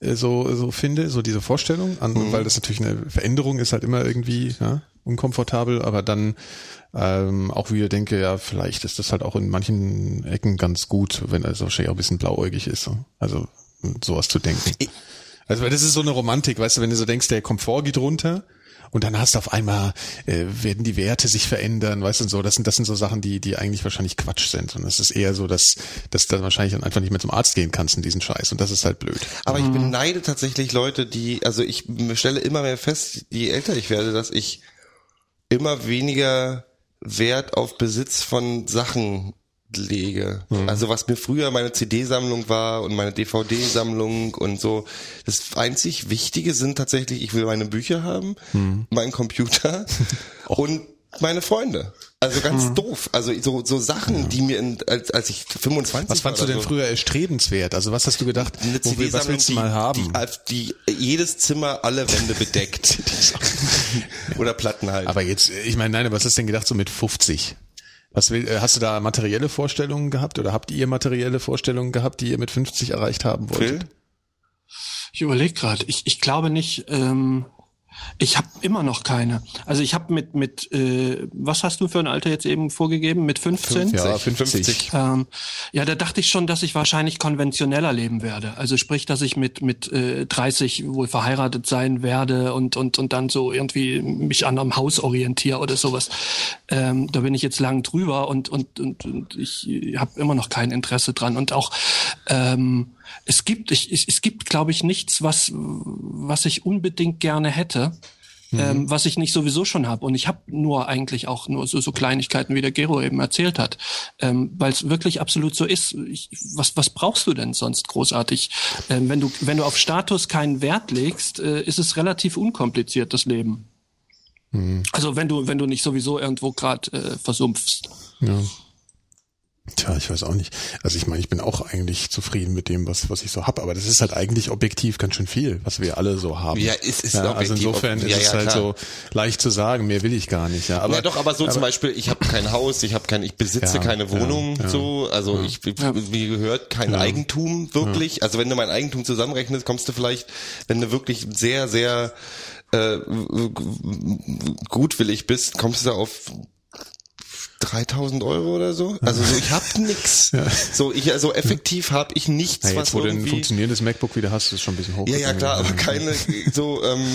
äh, so, so finde, so diese Vorstellung, an, weil das natürlich eine Veränderung ist halt immer irgendwie ja, unkomfortabel, aber dann ähm, auch wieder denke, ja, vielleicht ist das halt auch in manchen Ecken ganz gut, wenn das wahrscheinlich auch ein bisschen blauäugig ist. So. Also sowas zu denken. Also weil das ist so eine Romantik, weißt du, wenn du so denkst, der Komfort geht runter und dann hast du auf einmal, äh, werden die Werte sich verändern, weißt du, und so, das sind, das sind so Sachen, die, die eigentlich wahrscheinlich Quatsch sind. Und es ist eher so, dass, dass du dann wahrscheinlich dann einfach nicht mehr zum Arzt gehen kannst in diesen Scheiß. Und das ist halt blöd. Aber ich beneide tatsächlich Leute, die, also ich stelle immer mehr fest, je älter ich werde, dass ich immer weniger Wert auf Besitz von Sachen lege. Also was mir früher meine CD-Sammlung war und meine DVD-Sammlung und so. Das einzig Wichtige sind tatsächlich, ich will meine Bücher haben, meinen Computer und meine Freunde. Also ganz doof. Also so, so Sachen, die mir in, als, als ich 25 Was fandst du denn so, früher erstrebenswert? Also was hast du gedacht, eine wo wir, was CD-Sammlung, willst du die, mal haben? Die, die jedes Zimmer alle Wände bedeckt. Oder Platten halt. aber jetzt, ich meine, nein, aber was hast du denn gedacht so mit 50? Was will, äh, hast du da materielle Vorstellungen gehabt oder habt ihr materielle Vorstellungen gehabt, die ihr mit 50 erreicht haben wolltet? Phil? Ich überlege gerade. Ich, ich glaube nicht. Ähm, ich habe immer noch keine. Also ich habe mit mit äh, was hast du für ein Alter jetzt eben vorgegeben? Mit 15? Ja, 50. Ähm, ja, da dachte ich schon, dass ich wahrscheinlich konventioneller leben werde. Also sprich, dass ich mit mit äh, 30 wohl verheiratet sein werde und und und dann so irgendwie mich an einem Haus orientiere oder sowas. Ähm, da bin ich jetzt lang drüber und und und, und ich habe immer noch kein Interesse dran und auch ähm, es gibt ich, ich, es gibt glaube ich nichts, was was ich unbedingt gerne hätte ähm, was ich nicht sowieso schon habe. Und ich habe nur eigentlich auch nur so, so Kleinigkeiten, wie der Gero eben erzählt hat, ähm, weil es wirklich absolut so ist. Ich, was, was brauchst du denn sonst großartig? Ähm, wenn du wenn du auf Status keinen Wert legst, äh, ist es relativ unkompliziert das Leben. Also wenn du wenn du nicht sowieso irgendwo gerade äh, versumpfst. Ja. Tja, ich weiß auch nicht. Also ich meine, ich bin auch eigentlich zufrieden mit dem, was, was ich so hab, aber das ist halt eigentlich objektiv ganz schön viel, was wir alle so haben. Ja, es ist also objektiv, insofern ob- ist ja, es ja, halt so leicht zu sagen, mehr will ich gar nicht. Ja, aber ja, doch, aber so zum Beispiel, ich habe kein Haus, ich habe kein, ich besitze Ja, keine Wohnung, ja, ja. so, also ich mir gehört kein Eigentum wirklich. Also wenn du mein Eigentum zusammenrechnest, kommst du vielleicht, wenn du wirklich sehr, sehr äh, gutwillig bist, kommst du auf 3000 Euro oder so. Also so, ich hab nix. So ich also effektiv habe ich nichts, ja, was jetzt, wo du ein funktionierendes MacBook wieder hast, ist es schon ein bisschen hoch. ja, ja, klar, aber keine so ähm,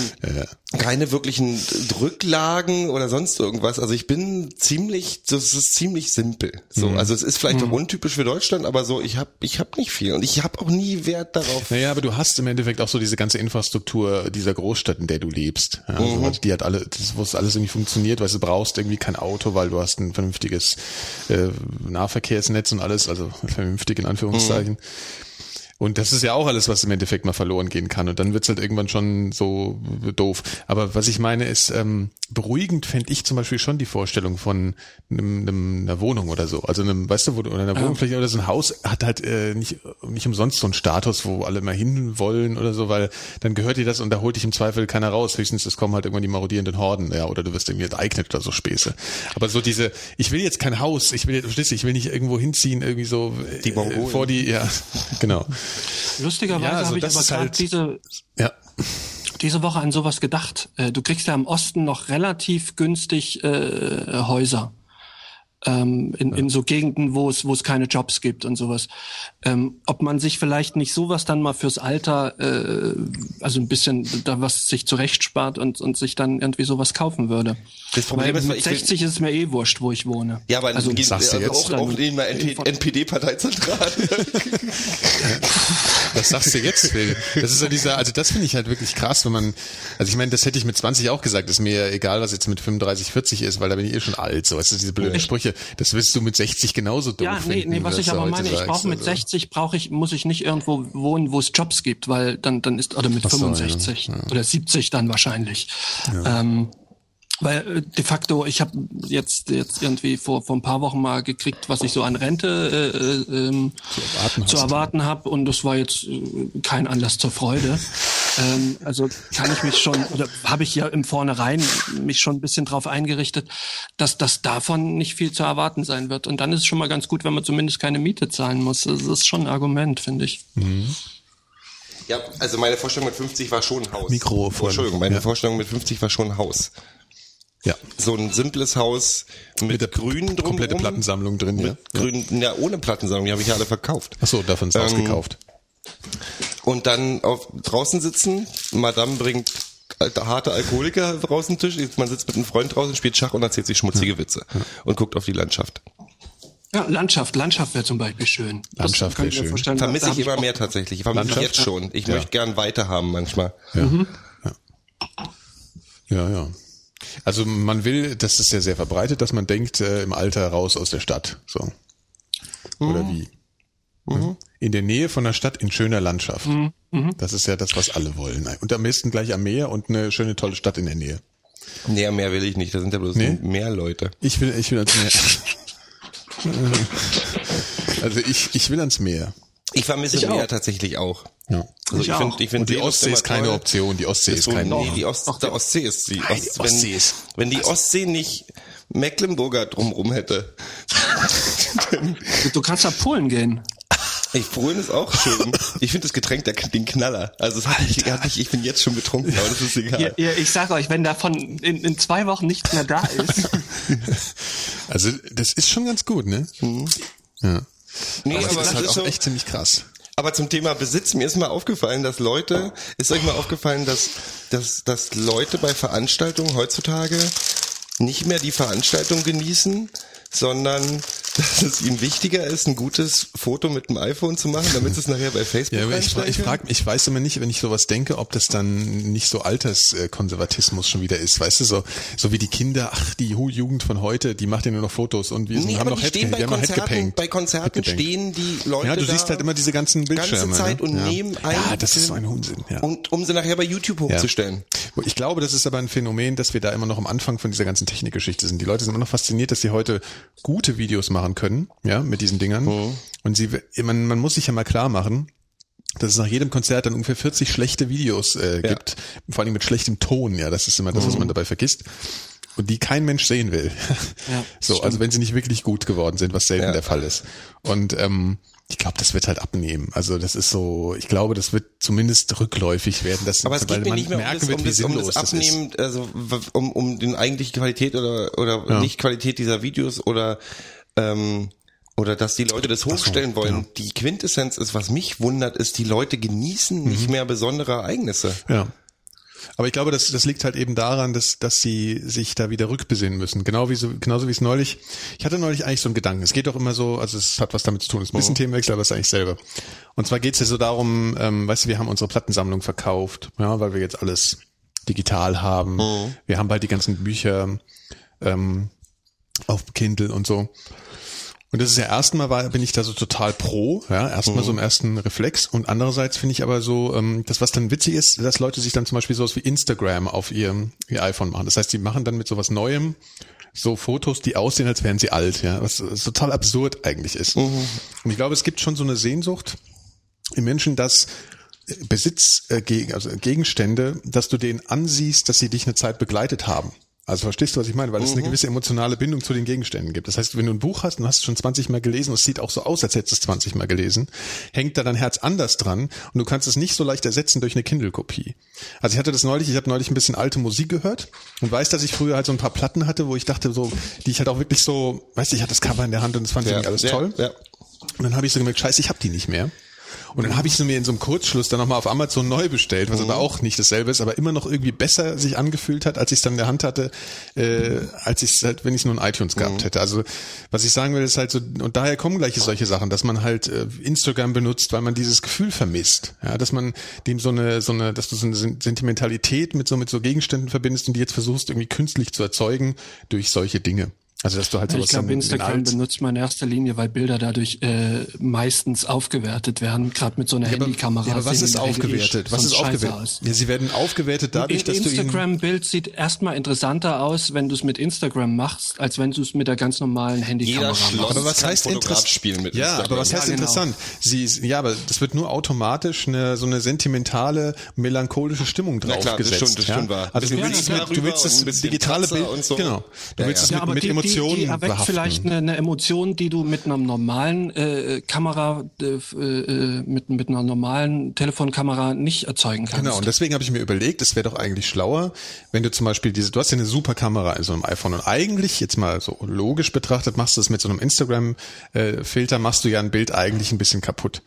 keine wirklichen Rücklagen oder sonst irgendwas. Also ich bin ziemlich, das ist ziemlich simpel. So, also es ist vielleicht auch untypisch für Deutschland, aber so ich habe ich habe nicht viel und ich habe auch nie Wert darauf. Naja, aber du hast im Endeffekt auch so diese ganze Infrastruktur dieser Großstadt, in der du lebst. Ja, Mhm. also die hat alle, das, wo es alles irgendwie funktioniert, weil du brauchst irgendwie kein Auto, weil du hast ein vernünftiges äh, Nahverkehrsnetz und alles, also vernünftig in Anführungszeichen. Und das ist ja auch alles, was im Endeffekt mal verloren gehen kann. Und dann wird's halt irgendwann schon so doof. Aber was ich meine ist, ähm, beruhigend fände ich zum Beispiel schon die Vorstellung von einem, einem, einer Wohnung oder so. Also einem, weißt du, wo du, oder einer Wohnung vielleicht oder so ein Haus hat halt äh, nicht, nicht umsonst so einen Status, wo alle mal hin wollen oder so, weil dann gehört dir das und da holt dich im Zweifel keiner raus. Höchstens es kommen halt irgendwann die marodierenden Horden, ja, oder du wirst irgendwie enteignet oder so Späße. Aber so diese, ich will jetzt kein Haus, ich will jetzt, ich will nicht irgendwo hinziehen, irgendwie so Die äh, Mongolen. vor die, ja, genau. Lustigerweise Ja, also habe ich aber gerade halt- diese, Ja. diese Woche an sowas gedacht. Äh, Du kriegst ja im Osten noch relativ günstig äh, Häuser. Ähm, in, in so Gegenden, wo es, wo es keine Jobs gibt und sowas. Ähm, ob man sich vielleicht nicht sowas dann mal fürs Alter, äh, also ein bisschen da was sich zurechtspart und, und sich dann irgendwie sowas kaufen würde. Das Problem Weil ist, mit ich will- 60 ist es mir eh wurscht, wo ich wohne. Ja, aber also, geht, sagst du also jetzt? auch, auch in der NPD-Parteizentrale. Was sagst du jetzt, Phil? Das ist ja dieser, also das finde ich halt wirklich krass, wenn man, also ich meine, das hätte ich mit 20 auch gesagt, ist mir egal, was jetzt mit 35, 40 ist, weil da bin ich eh schon alt, so, weißt du, diese blöden Sprüche, das wirst du mit 60 genauso doof Ja, nee, finden, nee, was ich aber meine, ich brauche mit also. 60 brauche ich muss ich nicht irgendwo wohnen, wo es Jobs gibt, weil dann dann ist oder mit so, 65 oder 70 dann wahrscheinlich. Ähm, weil äh, de facto, ich habe jetzt jetzt irgendwie vor vor ein paar Wochen mal gekriegt, was ich so an Rente äh, äh, ähm, zu erwarten habe und das war jetzt äh, kein Anlass zur Freude. ähm, also kann ich mich schon oder habe ich ja im Vornherein mich schon ein bisschen drauf eingerichtet, dass das davon nicht viel zu erwarten sein wird. Und dann ist es schon mal ganz gut, wenn man zumindest keine Miete zahlen muss. Das ist schon ein Argument, finde ich. ja, also meine Vorstellung mit 50 war schon ein Haus. Mikro vor- Entschuldigung, meine ja. Vorstellung mit 50 war schon ein Haus. Ja, So ein simples Haus mit, der Grün drumherum. komplette Plattensammlung drin, ja. Mit Grün, ja, ohne Plattensammlung, die habe ich ja alle verkauft. Ach so, davon ist Ähm, ausgekauft. Und dann auf, draußen sitzen, Madame bringt alte, harte Alkoholiker raus den Tisch, man sitzt mit einem Freund draußen, spielt Schach und erzählt sich schmutzige Witze und guckt auf die Landschaft. Ja, Landschaft, Landschaft wäre zum Beispiel schön. Landschaft kann ich wär mir schön. Vermisse ich immer auch- mehr tatsächlich. Ich vermisse Landschaft? jetzt schon. Ich Ja. möchte gern weiterhaben manchmal. Ja, ja. Also man will, das ist ja sehr verbreitet, dass man denkt, äh, im Alter raus aus der Stadt. So. Oder Mhm. wie? Ja. In der Nähe von der Stadt in schöner Landschaft. Mhm. Das ist ja das, was alle wollen. Und am besten gleich am Meer und eine schöne, tolle Stadt in der Nähe. Nee, mehr will ich nicht. Da sind ja bloß Nee? mehr Leute. Ich will, ich will ans Meer. also ich, ich will ans Meer. Ich vermisse Ich mehr auch. tatsächlich auch. Ja. Also Ich ich finde, ich finde Und die Seeluft Ostsee ist keine toll. Option. Die Ostsee ist so, kein. nee, die Ost, der Ostsee ist die, Nein, die Ost, Ostsee wenn, ist- wenn die Ostsee nicht Mecklenburger drumrum hätte. Du kannst nach Polen gehen. Ich Polen ist auch schön. Ich finde das Getränk der, den Knaller. Also hat nicht, ich bin jetzt schon betrunken, aber das ist egal. Ja, ja, ich sag euch, wenn davon in, in zwei Wochen nichts mehr da ist, Also das ist schon ganz gut, ne? Mhm. Ja. Nee, Aber aber, das ist halt auch ist so, echt ziemlich krass. Aber zum Thema Besitz, mir ist mal aufgefallen, dass Leute, ist euch mal aufgefallen, dass, dass, dass Leute bei Veranstaltungen heutzutage nicht mehr die Veranstaltung genießen, sondern dass es ihnen wichtiger ist, ein gutes Foto mit dem iPhone zu machen, damit es nachher bei Facebook Ja, aber ich, ich frage, ich weiß immer nicht, wenn ich sowas denke, ob das dann nicht so Alterskonservatismus schon wieder ist, weißt du, so, so wie die Kinder, ach, die Ju- Jugend von heute, die macht ja nur noch Fotos und wir Nee, haben noch Headbang- bei Konzerten, bei Konzerten stehen die Leute Ja, du da siehst halt immer diese ganzen Bildschirme. ganze Zeit und ja. nehmen ein Ja, das ist so ein Unsinn, ja. und um sie nachher bei YouTube hochzustellen. Ich glaube, das ist aber ein Phänomen, dass wir da immer noch am Anfang von dieser ganzen Technikgeschichte sind. Die Leute sind immer noch fasziniert, dass sie heute gute Videos machen können, ja, mit diesen Dingern. Und sie, man, man muss sich ja mal klar machen, dass es nach jedem Konzert dann ungefähr 40 schlechte Videos äh, Ja. gibt, vor allem mit schlechtem Ton, ja, das ist immer das, was man dabei vergisst. Und die kein Mensch sehen will. Ja, so, also wenn sie nicht wirklich gut geworden sind, was selten Ja. der Fall ist. Und ähm, ich glaube, das wird halt abnehmen. Also das ist so, ich glaube, das wird zumindest rückläufig werden, dass, Aber es geht mir nicht mehr um merken das, wird, um, das, um das. Abnehmen, also um, um den eigentliche Qualität oder oder Ja. nicht Qualität dieser Videos oder ähm, oder dass die Leute das hochstellen wollen. genau. Die Quintessenz ist, was mich wundert, ist, die Leute genießen Mhm. nicht mehr besondere Ereignisse. Ja. Aber ich glaube, das, das liegt halt eben daran, dass, dass sie sich da wieder rückbesinnen müssen. Genau wie so, genauso wie es neulich, ich hatte neulich eigentlich so einen Gedanken. Es geht doch immer so, also es hat was damit zu tun, es ist ein bisschen Themenwechsel, aber es ist eigentlich selber. Und zwar geht es ja so darum, ähm, weißt du, wir haben unsere Plattensammlung verkauft, ja, weil wir jetzt alles digital haben. Wir haben bald die ganzen Bücher ähm, auf Kindle und so. Und das ist ja erstmal war, bin ich da so total pro, ja, erstmal so im ersten Reflex. Und andererseits finde ich aber so, ähm, das was dann witzig ist, dass Leute sich dann zum Beispiel sowas wie Instagram auf ihrem ihr iPhone machen. Das heißt, die machen dann mit sowas Neuem so Fotos, die aussehen, als wären sie alt, ja, was, was total absurd eigentlich ist. Und ich glaube, es gibt schon so eine Sehnsucht im Menschen, dass Besitz, äh, gegen, also Gegenstände, dass du denen ansiehst, dass sie dich eine Zeit begleitet haben. Also verstehst du, was ich meine? Weil es eine gewisse emotionale Bindung zu den Gegenständen gibt. Das heißt, wenn du ein Buch hast und hast es schon 20 Mal gelesen, und es sieht auch so aus, als hättest du es 20 Mal gelesen, hängt da dein Herz anders dran und du kannst es nicht so leicht ersetzen durch eine Kindle-Kopie. Also ich hatte das neulich, ich habe neulich ein bisschen alte Musik gehört und weiß, dass ich früher halt so ein paar Platten hatte, wo ich dachte so, die ich halt auch wirklich so, weißt du, ich hatte das Cover in der Hand und das fand ich irgendwie alles toll. Ja. Und dann habe ich so gemerkt, scheiße, ich habe die nicht mehr. Und dann habe ich sie mir in so einem Kurzschluss dann nochmal auf Amazon neu bestellt, was aber auch nicht dasselbe ist, aber immer noch irgendwie besser sich angefühlt hat, als ich es dann in der Hand hatte, äh, als ich es halt, wenn ich nur in iTunes gehabt hätte. Also was ich sagen will, ist halt so, und daher kommen gleich solche Sachen, dass man halt äh, Instagram benutzt, weil man dieses Gefühl vermisst. Ja, dass man dem so eine, so eine, dass du so eine Sen- Sentimentalität mit so mit so Gegenständen verbindest und die jetzt versuchst, irgendwie künstlich zu erzeugen durch solche Dinge. Also dass du halt sowas Ich glaube, Instagram benutzt man in erster Linie, weil Bilder dadurch äh, meistens aufgewertet werden, gerade mit so einer Ja, aber, Handykamera. ja, aber was ist aufgewertet? Was ist aufgewertet? Ja, sie werden aufgewertet dadurch, dass du ihn Instagram-Bild sieht erstmal interessanter aus, wenn du es mit Instagram machst, als wenn du es mit der ganz normalen Handykamera machst. Aber was heißt Fotograf interessant? spielen mit ja, Instagram. aber was heißt Ja, genau. interessant? Sie, ja, aber das wird nur automatisch eine so eine sentimentale, melancholische Stimmung Na klar, das draufgesetzt. stimmt, das ja? stimmt wahr. Also du willst, Glitzer mit, du willst das digitale Bild, und so. genau. Du Ja, willst ja. es Ja, mit, die, Emotionen die, die erweckt behaften. vielleicht eine, eine Emotion, die du mit einer normalen äh, Kamera, äh, äh, mit, mit einer normalen Telefonkamera nicht erzeugen kannst. Genau, und deswegen habe ich mir überlegt, es wäre doch eigentlich schlauer, wenn du zum Beispiel diese, du hast ja eine super Kamera in so einem iPhone und eigentlich, jetzt mal so logisch betrachtet, machst du es mit so einem Instagram-Filter, machst du ja ein Bild eigentlich ein bisschen kaputt.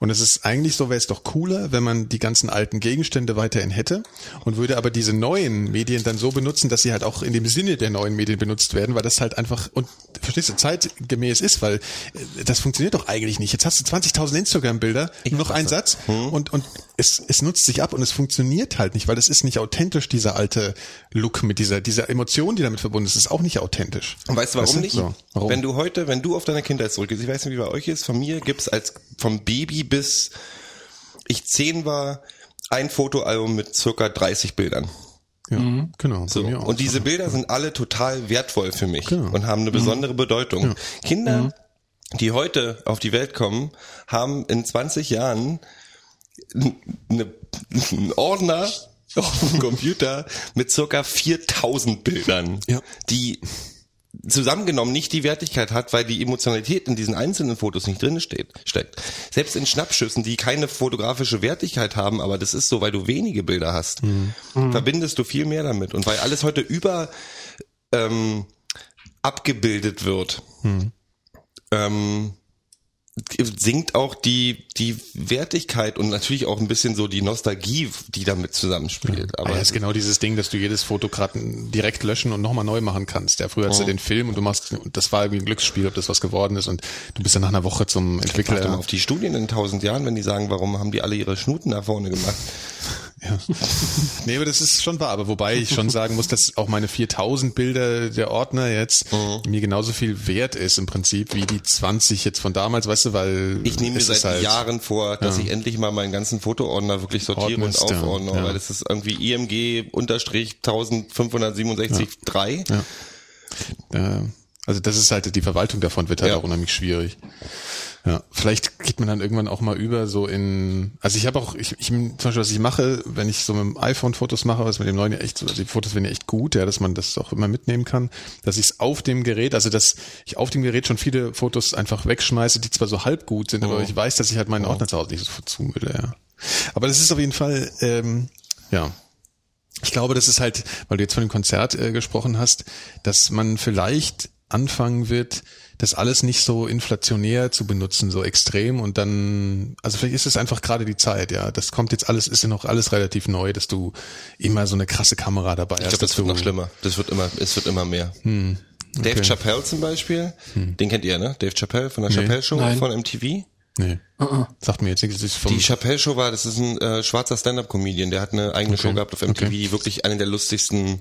Und es ist eigentlich so, wäre es doch cooler, wenn man die ganzen alten Gegenstände weiterhin hätte und würde aber diese neuen Medien dann so benutzen, dass sie halt auch in dem Sinne der neuen Medien benutzt werden, weil das halt einfach, und verstehst du, zeitgemäß ist, weil äh, das funktioniert doch eigentlich nicht. Jetzt hast du 20.000 Instagram-Bilder, nur noch ein Satz und, und es, es nutzt sich ab und es funktioniert halt nicht, weil es ist nicht authentisch, dieser alte Look mit dieser, dieser Emotion, die damit verbunden ist, ist auch nicht authentisch. Und weißt du warum nicht? So, warum? Wenn du heute, wenn du auf deine Kindheit zurückgehst, ich weiß nicht, wie bei euch ist, von mir gibt's als vom Baby bis ich zehn war ein Fotoalbum mit circa 30 Bildern. Ja, genau. So. auch. Und diese Bilder sind alle total wertvoll für mich Genau. und haben eine besondere Bedeutung. Kinder, die heute auf die Welt kommen, haben in 20 Jahren n- eine, einen Ordner auf dem Computer mit circa 4000 Bildern, Ja. die zusammengenommen nicht die Wertigkeit hat, weil die Emotionalität in diesen einzelnen Fotos nicht drin steht, steckt. Selbst in Schnappschüssen, die keine fotografische Wertigkeit haben, aber das ist so, weil du wenige Bilder hast, verbindest du viel mehr damit. Und weil alles heute über ähm, abgebildet wird, ähm, sinkt auch die die Wertigkeit und natürlich auch ein bisschen so die Nostalgie, die damit zusammenspielt. Aber Aber ja, ist genau dieses Ding, dass du jedes Foto gerade direkt löschen und nochmal neu machen kannst. Ja, früher hattest du den Film und du machst, und das war irgendwie ein Glücksspiel, ob das was geworden ist und du bist dann nach einer Woche zum Warte mal Entwickler. auf die Studien in tausend Jahren, wenn die sagen, warum haben die alle ihre Schnuten nach vorne gemacht? Ja. Nee, aber das ist schon wahr. Aber wobei ich schon sagen muss, dass auch meine 4000 Bilder der Ordner jetzt mir genauso viel wert ist im Prinzip wie die 20 jetzt von damals, weißt du, weil Ich nehme mir seit halt- Jahren vor, dass ich endlich mal meinen ganzen Fotoordner wirklich sortiere Ordnest, und ja, aufordne, ja. weil das ist irgendwie IMG unterstrich 1567 3. Ja, also das ist halt, die Verwaltung davon wird halt Ja. auch unheimlich schwierig. Ja, vielleicht geht man dann irgendwann auch mal über so in, also ich habe auch, ich, ich zum Beispiel, was ich mache, wenn ich so mit dem iPhone Fotos mache, was mit dem neuen echt, so- also die Fotos werden ja echt gut, ja, dass man das auch immer mitnehmen kann, dass ich es auf dem Gerät, also dass ich auf dem Gerät schon viele Fotos einfach wegschmeiße, die zwar so halb gut sind, aber ich weiß, dass ich halt meinen Ordner zu Hause nicht so zumülle, ja. Aber das ist auf jeden Fall, ähm, ja, ich glaube, das ist halt, weil du jetzt von dem Konzert äh, gesprochen hast, dass man vielleicht anfangen wird, das alles nicht so inflationär zu benutzen, so extrem und dann, also vielleicht ist es einfach gerade die Zeit, ja. Das kommt jetzt alles, ist ja noch alles relativ neu, dass du immer so eine krasse Kamera dabei Ich hast. glaube, das wird noch schlimmer. Das wird immer, es wird immer mehr. Dave Chappelle zum Beispiel, den kennt ihr, ne? Dave Chappelle von der Chappelle Show Nein. von MTV. Nee. Sagt mir jetzt nichts. Das ist Die Chappelle Show war, das ist ein äh, schwarzer Stand-up-Comedian, der hat eine eigene Okay. Show gehabt auf MTV, Okay. die wirklich eine der lustigsten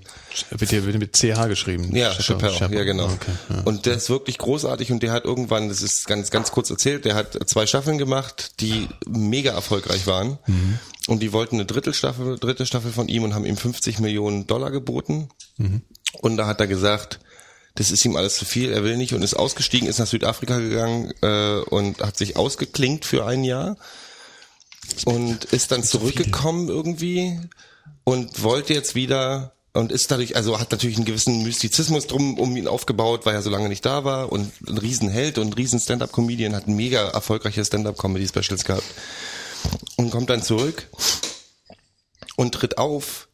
wird hier wird mit CH geschrieben. Ja, Chappelle, Chappelle. ja genau. Okay, ja. Und der ist wirklich großartig und der hat irgendwann, das ist ganz ganz kurz erzählt, der hat zwei Staffeln gemacht, die mega erfolgreich waren. Mhm. Und die wollten eine dritte Staffel, dritte Staffel von ihm und haben ihm 50 Millionen Dollar geboten. Mhm. Und da hat er gesagt, das ist ihm alles zu viel, er will nicht und ist ausgestiegen, ist nach Südafrika gegangen äh, und hat sich ausgeklinkt für ein Jahr und ist dann zurückgekommen irgendwie und wollte jetzt wieder und ist dadurch, also hat natürlich einen gewissen Mystizismus drum um ihn aufgebaut, weil er so lange nicht da war und ein Riesenheld und ein riesen Stand-Up-Comedian, hat mega erfolgreiche Stand-Up-Comedy-Specials gehabt und kommt dann zurück und tritt auf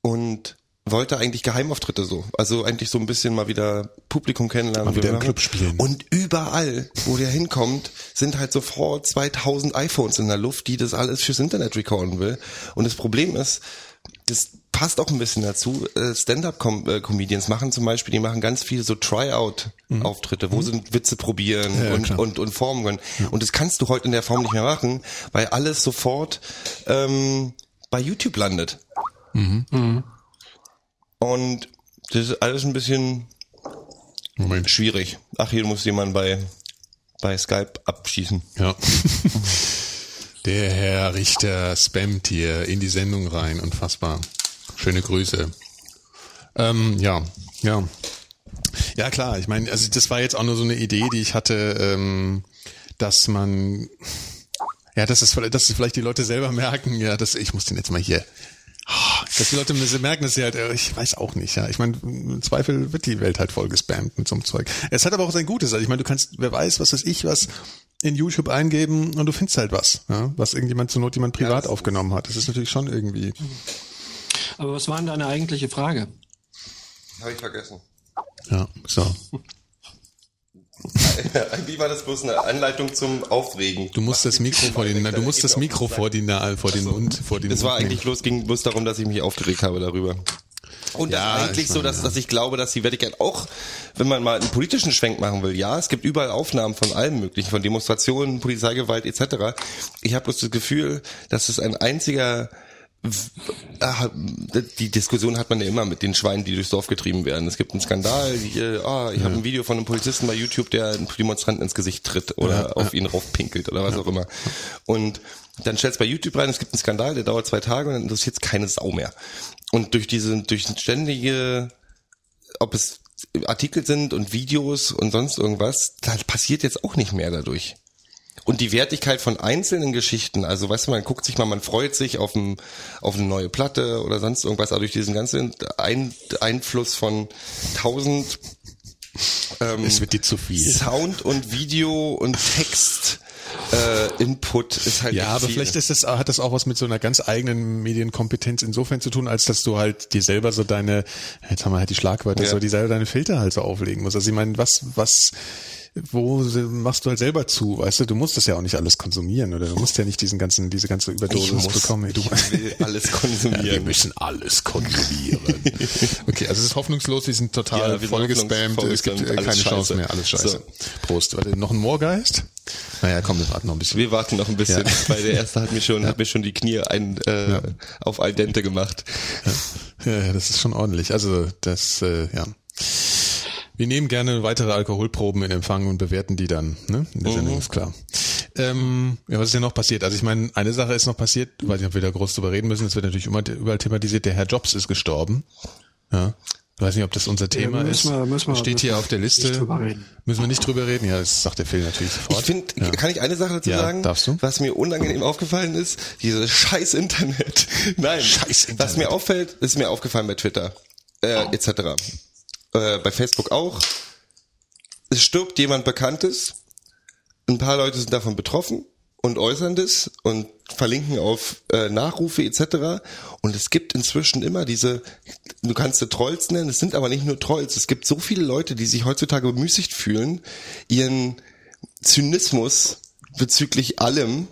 und wollte eigentlich Geheimauftritte so. Also eigentlich so ein bisschen mal wieder Publikum kennenlernen. Mal wieder im. Club spielen. Und überall, wo der hinkommt, sind halt sofort 2000 iPhones in der Luft, die das alles fürs Internet recorden will. Und das Problem ist, das passt auch ein bisschen dazu. äh, Stand-up-Comedians machen zum Beispiel, die machen ganz viele so Tryout-Auftritte, wo sie Witze probieren Mhm. Ja, und, klar. und, und Formen können. Und das kannst du heute in der Form nicht mehr machen, weil alles sofort ähm, bei YouTube landet. Mhm. Und das ist alles ein bisschen Moment. schwierig. Ach, hier muss jemand bei, bei Skype abschießen. Ja. Der Herr Richter spammt hier in die Sendung rein. Unfassbar. Schöne Grüße. Ähm, ja, ja. Ja, klar. Ich meine, also das war jetzt auch nur so eine Idee, die ich hatte, ähm, dass man, ja, dass es, dass es vielleicht die Leute selber merken, ja, dass ich muss den jetzt mal hier, dass die Leute merken, dass sie halt, ich weiß auch nicht, ja. Ich meine, im Zweifel wird die Welt halt voll gespammt mit so einem Zeug. Es hat aber auch sein Gutes. Also ich meine, du kannst, wer weiß, was weiß ich, was in YouTube eingeben und du findest halt was, ja, was irgendjemand zur Not jemand privat aufgenommen hat. Das ist natürlich schon irgendwie. Aber was war denn deine eigentliche Frage? Habe ich vergessen. Ja, so. Wie war das bloß eine Anleitung zum Aufregen? Du musst das Mikro vor den, du musst das Mikro vor den, vor den Mund, vor den Es war eigentlich bloß, ging bloß darum, dass ich mich aufgeregt habe darüber. Und Ja, das ist eigentlich ich so, meine, dass, ja. dass ich glaube, dass die Wertigkeit auch, wenn man mal einen politischen Schwenk machen will, ja, es gibt überall Aufnahmen von allem möglichen, von Demonstrationen, Polizeigewalt etc. Ich habe bloß das Gefühl, dass es ein einziger die Diskussion hat man ja immer mit den Schweinen, die durchs Dorf getrieben werden. Es gibt einen Skandal, hier, ah, ich habe ein Video von einem Polizisten bei YouTube, der einen Demonstranten ins Gesicht tritt oder Ja, auf ihn raufpinkelt oder was auch immer. Und dann stellst bei YouTube rein, es gibt einen Skandal, der dauert zwei Tage und dann interessiert keine Sau mehr. Und durch diese, durch ständige, ob es Artikel sind und Videos und sonst irgendwas, da passiert jetzt auch nicht mehr dadurch. Und die Wertigkeit von einzelnen Geschichten, also weißt du, man guckt sich mal, man freut sich auf, ein, auf eine neue Platte oder sonst irgendwas, aber durch diesen ganzen ein, Einfluss von tausend ähm, Es wird dir zu viel. Sound und Video und Text äh, Input ist halt Ja, aber viel. vielleicht ist das, hat das auch was mit so einer ganz eigenen Medienkompetenz insofern zu tun, als dass du halt dir selber so deine, jetzt haben wir halt die Schlagwörter, Ja. so die selber deine Filter halt so auflegen musst. Also ich meine, was, was, wo machst du halt selber zu, weißt du, du musst das ja auch nicht alles konsumieren oder du musst ja nicht diesen ganzen, diese ganze Überdosis muss, bekommen. Du, ich will alles ja, wir konsumieren. müssen alles konsumieren. okay, also es ist hoffnungslos, wir sind total Ja, wir sind voll hoffnungs- gespammt, voll es gibt äh, keine alles Chance scheiße. mehr, alles scheiße. So. Prost. Warte, noch ein Moorgeist? Naja, komm, wir warten noch ein bisschen. Wir warten noch ein bisschen, Ja. weil der erste hat mir schon, hat mir schon die Knie ein, äh, auf al dente gemacht. Ja, ja, das ist schon ordentlich. Also das, äh, ja. Wir nehmen gerne weitere Alkoholproben in Empfang und bewerten die dann, ne? In der Sendung ist klar. Ähm, ja, was ist denn noch passiert? Also ich meine, eine Sache ist noch passiert, weiß nicht, ob wir da groß drüber reden müssen, das wird natürlich immer überall thematisiert, der Herr Jobs ist gestorben. Ja. Ich weiß nicht, ob das unser Thema müssen ist. wir- müssen wir- Steht hier auf der Liste. Müssen wir nicht drüber reden? Ja, das sagt der Phil natürlich sofort. Ich finde, ja. kann ich eine Sache dazu Ja, sagen? darfst du? Was mir unangenehm aufgefallen ist, dieses scheiß Internet. Nein, Scheiß Internet. was mir auffällt, ist mir aufgefallen bei Twitter, äh, etc. Äh, bei Facebook auch. Es stirbt jemand Bekanntes, ein paar Leute sind davon betroffen und äußern das und verlinken auf äh, Nachrufe etc. Und es gibt inzwischen immer diese, du kannst sie Trolls nennen, es sind aber nicht nur Trolls, es gibt so viele Leute, die sich heutzutage bemüßigt fühlen, ihren Zynismus bezüglich allem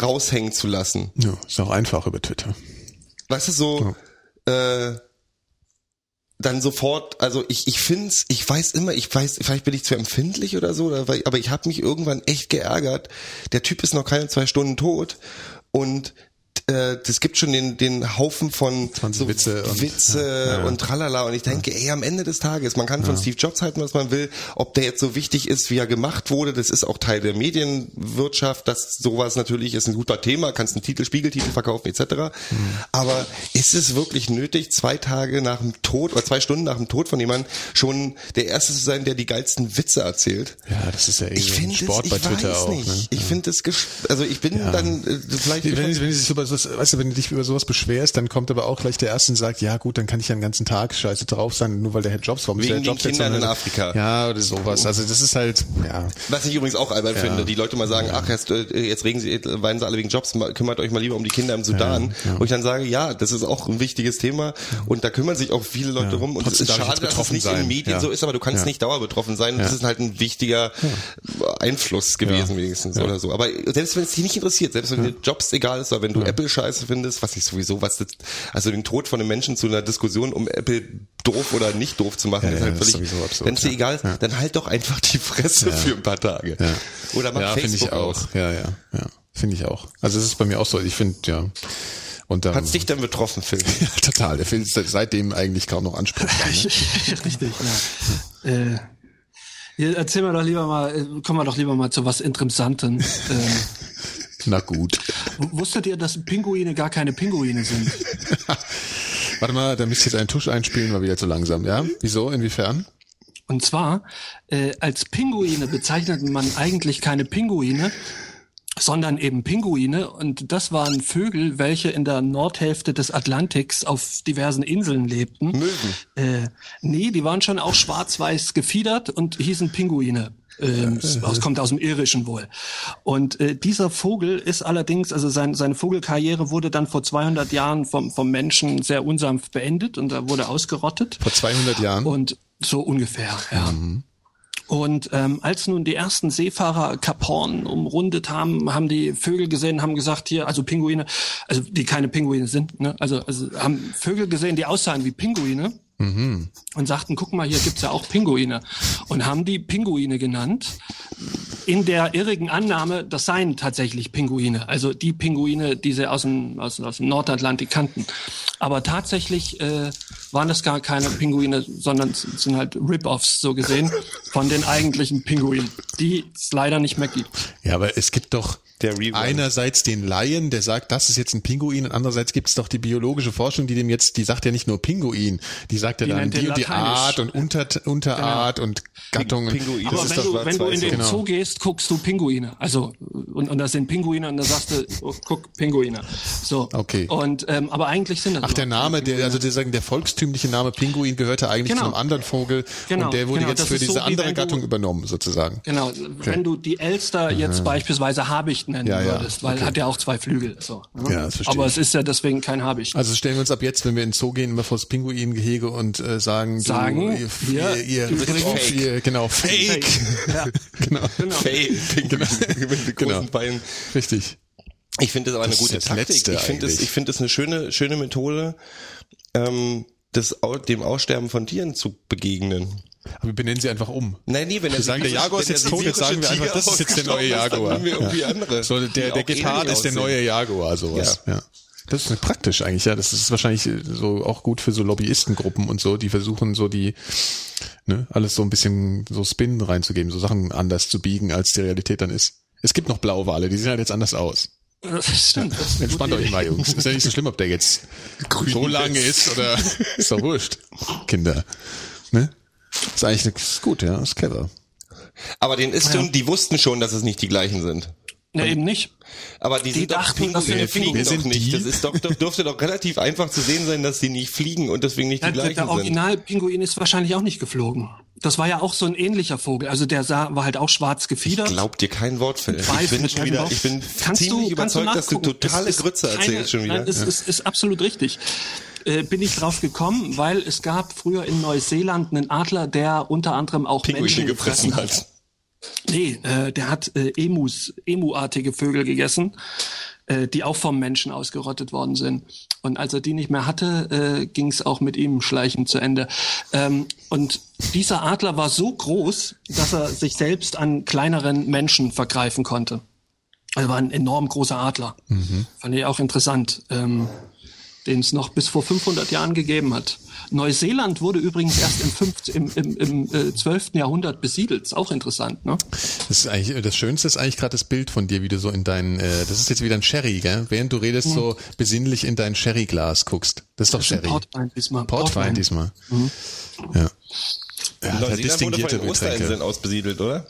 raushängen zu lassen. ja, ist auch einfach über Twitter. Weißt du, so, äh, dann sofort, also ich, ich find's, ich weiß immer, ich weiß, vielleicht bin ich zu empfindlich oder so, aber ich habe mich irgendwann echt geärgert. Der Typ ist noch keine zwei Stunden tot und äh, das gibt schon den, den Haufen von 20 Witze und- Witze ja, ja. und tralala und ich denke, ey, am Ende des Tages, man kann von Steve Jobs halten, was man will, ob der jetzt so wichtig ist, wie er gemacht wurde, das ist auch Teil der Medienwirtschaft, dass sowas natürlich ist ein guter Thema, kannst einen Titel, Spiegeltitel verkaufen etc. Mhm. Aber ist es wirklich nötig, zwei Tage nach dem Tod oder zwei Stunden nach dem Tod von jemandem schon der Erste zu sein, der die geilsten Witze erzählt? Ja, das ist ja Ich irgendwie Sport es, bei Twitter auch. Ne? Ich finde es, also ich bin dann äh, vielleicht Wenn, wenn, du dich über sowas, weißt du, wenn du dich über sowas beschwerst, dann kommt aber auch gleich der Erste und sagt, ja gut, dann kann ich ja den ganzen Tag scheiße drauf sein, nur weil der Herr Jobs warum ist Wegen der den Jobs jetzt Kindern so in Afrika. Ja, oder sowas. Also das ist halt, ja. Was ich übrigens auch albern finde, die Leute mal sagen, ach, jetzt, äh, jetzt regen sie, weinen sie alle wegen Jobs, kümmert euch mal lieber um die Kinder im Sudan. Wo ich dann sage, ja, das ist auch ein wichtiges Thema und da kümmern sich auch viele Leute Ja. rum und es ist schade, jetzt dass es nicht in sein. den Medien Ja. so ist, aber du kannst Ja. nicht dauerbetroffen sein. Das Ja. ist halt ein wichtiger Einfluss gewesen wenigstens oder so. Aber selbst wenn es dich nicht interessiert, selbst wenn dir Jobs egal ist oder wenn du Apple scheiße findest, was ich sowieso, was das, also den Tod von einem Menschen zu einer Diskussion um Apple doof oder nicht doof zu machen, Ja, ist ja, halt ist völlig, wenn es dir ja. egal ist, dann halt doch einfach die Fresse für ein paar Tage. Ja. Oder mach ja, finde Facebook ich auch. aus. Ja, ja, ja. Finde ich auch. Also es ist bei mir auch so. Ich finde, ja. Und dann, Hat's dich denn betroffen, Phil? ja, total. Der Film ist seitdem eigentlich kaum noch ansprechbar. Ne? Richtig, ja. Äh, ja, erzähl mir doch lieber mal, äh, kommen wir doch lieber mal zu was Interessantem. ähm, Na gut. wusstet ihr, dass Pinguine gar keine Pinguine sind? Warte mal, da müsst ihr jetzt einen Tusch einspielen, mal wieder zu langsam, ja? Wieso? Inwiefern? Und zwar, äh, als Pinguine bezeichnet man eigentlich keine Pinguine, sondern eben Pinguine. Und das waren Vögel, welche in der Nordhälfte des Atlantiks auf diversen Inseln lebten. Möwen. Äh, nee, die waren schon auch schwarz-weiß gefiedert und hießen Pinguine. Ähm, das kommt aus dem Irischen wohl. Und äh, dieser Vogel ist allerdings, also sein, seine Vogelkarriere wurde dann vor 200 Jahren vom, vom Menschen sehr unsanft beendet und er wurde ausgerottet. Vor 200 Jahren? Und so ungefähr, ja. Und ähm, als nun die ersten Seefahrer Kap Horn umrundet haben, haben die Vögel gesehen, haben gesagt hier, also Pinguine, also die keine Pinguine sind, ne? also, also haben Vögel gesehen, die aussahen wie Pinguine und sagten, guck mal, hier gibt's ja auch Pinguine und haben die Pinguine genannt in der irrigen Annahme, das seien tatsächlich Pinguine, also die Pinguine, die sie aus dem, aus, aus dem Nordatlantik kannten. Aber tatsächlich äh, waren das gar keine Pinguine, sondern sind halt Rip-Offs so gesehen von den eigentlichen Pinguinen, die es leider nicht mehr gibt. Ja, aber es gibt doch Der Rerun. einerseits den Laien, der sagt, das ist jetzt ein Pinguin, und andererseits gibt es doch die biologische Forschung, die dem jetzt, die sagt ja nicht nur Pinguin, die sagt ja Die dann die und die. Art und Unter, Unterart und Gattung. Pinguin. Aber wenn du, wenn du in den genau. Zoo gehst, guckst du Pinguine. Also und, und das sind Pinguine und da sagst du, oh, guck Pinguine. So. Okay. Und ähm, aber eigentlich sind das Ach, der Name, der, also der, sagen, der volkstümliche Name Pinguin gehörte eigentlich Genau. zu einem anderen Vogel Genau, und der wurde genau, jetzt das für so, diese wie andere du- Gattung übernommen, sozusagen. Genau, wenn du die Elster jetzt beispielsweise Habicht nennen Ja, ja, würdest, weil okay. hat ja auch zwei Flügel. So, ne? Ja, das verstehe Aber ich. es ist ja deswegen kein Habicht. Also stellen wir uns ab jetzt, wenn wir in den Zoo gehen, immer vor das Pinguingehege und äh, sagen, Sagen, du, ihr, ihr, ihr, übrigens- ihr genau, Fake. Ja. genau. Genau. Hey, Pinguin mit den Genau. Beinen. Richtig. Ich finde das aber eine Das ist gute das Taktik. Letzte ich finde eigentlich. ich finde es eine schöne, schöne Methode, ähm, das, dem Aussterben von Tieren zu begegnen. Aber wir benennen sie einfach um. Nein, nee, wenn Wir sagen, der Jaguar ist jetzt tot, jetzt sagen wir einfach, das ist jetzt der neue Jaguar. Andere, So, der, der Gepard ist der neue Jaguar, sowas. Ja. Das ist praktisch eigentlich, ja. Das ist wahrscheinlich so auch gut für so Lobbyistengruppen und so, die versuchen so die, ne, alles so ein bisschen so Spin reinzugeben, so Sachen anders zu biegen, als die Realität dann ist. Es gibt noch Blauwale, die sehen halt jetzt anders aus. Das stimmt. Das Entspannt euch mal, Jungs. Ist ja nicht so schlimm, ob der jetzt so lange ist oder ist doch wurscht. Kinder. Ne? Ist eigentlich ist gut, ja, ist clever. Aber den ist schon, die wussten schon, dass es nicht die gleichen sind. Nee, eben nicht. Aber die, sind doch dachten, das Pinguine, sind fliegen doch sind nicht. die? Das ist doch, doch, dürfte doch relativ einfach zu sehen sein, dass die nicht fliegen und deswegen nicht die Der, der, gleichen der sind. Original-Pinguin ist wahrscheinlich auch nicht geflogen. Das war ja auch so ein ähnlicher Vogel. Also der sah, war halt auch schwarz gefiedert. Glaubt dir kein Wort, Phil. Ich bin schon wieder, ich bin Kannst du- ziemlich du überzeugt, dass du totale Es ist Grütze keine- erzählst schon wieder. Nein, es ist, ist absolut richtig. Äh, bin ich drauf gekommen, weil es gab früher in Neuseeland einen Adler, der unter anderem auch Pinguine Menschen gefressen hat. Nee, äh, der hat äh, Emus, Emu-artige Vögel gegessen. äh, die auch vom Menschen ausgerottet worden sind. Und als er die nicht mehr hatte, äh, ging es auch mit ihm schleichend zu Ende. Ähm, und dieser Adler war so groß, dass er sich selbst an kleineren Menschen vergreifen konnte. Also war ein enorm großer Adler. Fand ich auch interessant, ähm, den es noch bis vor 500 Jahren gegeben hat. Neuseeland wurde übrigens erst im, 15, im, im, im äh, 12. Jahrhundert besiedelt. Ist auch interessant, ne? Das ist eigentlich das Schönste ist eigentlich gerade das Bild von dir, wie du so in dein äh, das ist jetzt wieder ein Sherry, gell? Während du redest so besinnlich in dein Sherryglas guckst. Das ist doch Das ist Sherry. Portwein diesmal. Portwein diesmal. Ja. Ja, der Neuseeland wurde von distinguierte den Osterinseln Getränke. aus besiedelt, oder?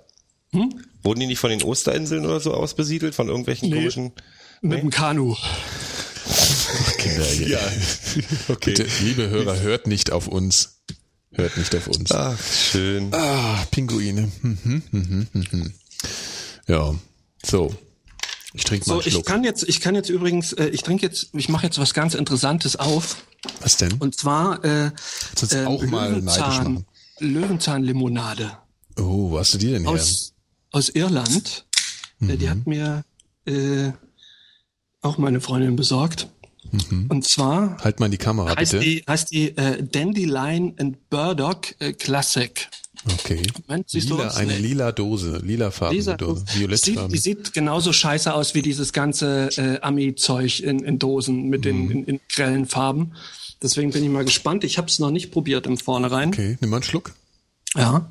Wurden die nicht von den Osterinseln oder so aus besiedelt? Von irgendwelchen Nee. komischen... Mit dem Kanu. Kinder, ja. okay. Bitte, liebe Hörer, hört nicht auf uns. Hört nicht auf uns. Ach, schön. Ah, Pinguine. Mhm, mhm, mhm. Ja, so. Ich trinke mal So, einen ich kann jetzt, ich kann jetzt übrigens, äh, ich trinke jetzt, ich mache jetzt was ganz Interessantes auf. Was denn? Und zwar äh, ähm, auch mal machen. Löwenzahnlimonade Oh, wo hast du die denn her? aus aus Irland. Äh, die hat mir äh, auch meine Freundin besorgt. Und zwar Halt mal in die Kamera, heißt bitte. die, heißt die äh, Dandelion and Burdock äh, Classic. Okay. Moment, siehst du lila, was? eine Nee. lila Dose, lilafarbene Dieser, Dose, die, sieht, violettfarben. die sieht genauso scheiße aus wie dieses ganze äh, Ami-Zeug in, in Dosen mit Mhm. den in, in grellen Farben. Deswegen bin ich mal gespannt. Ich habe es noch nicht probiert im Vornherein. Okay, nimm mal einen Schluck. Ja.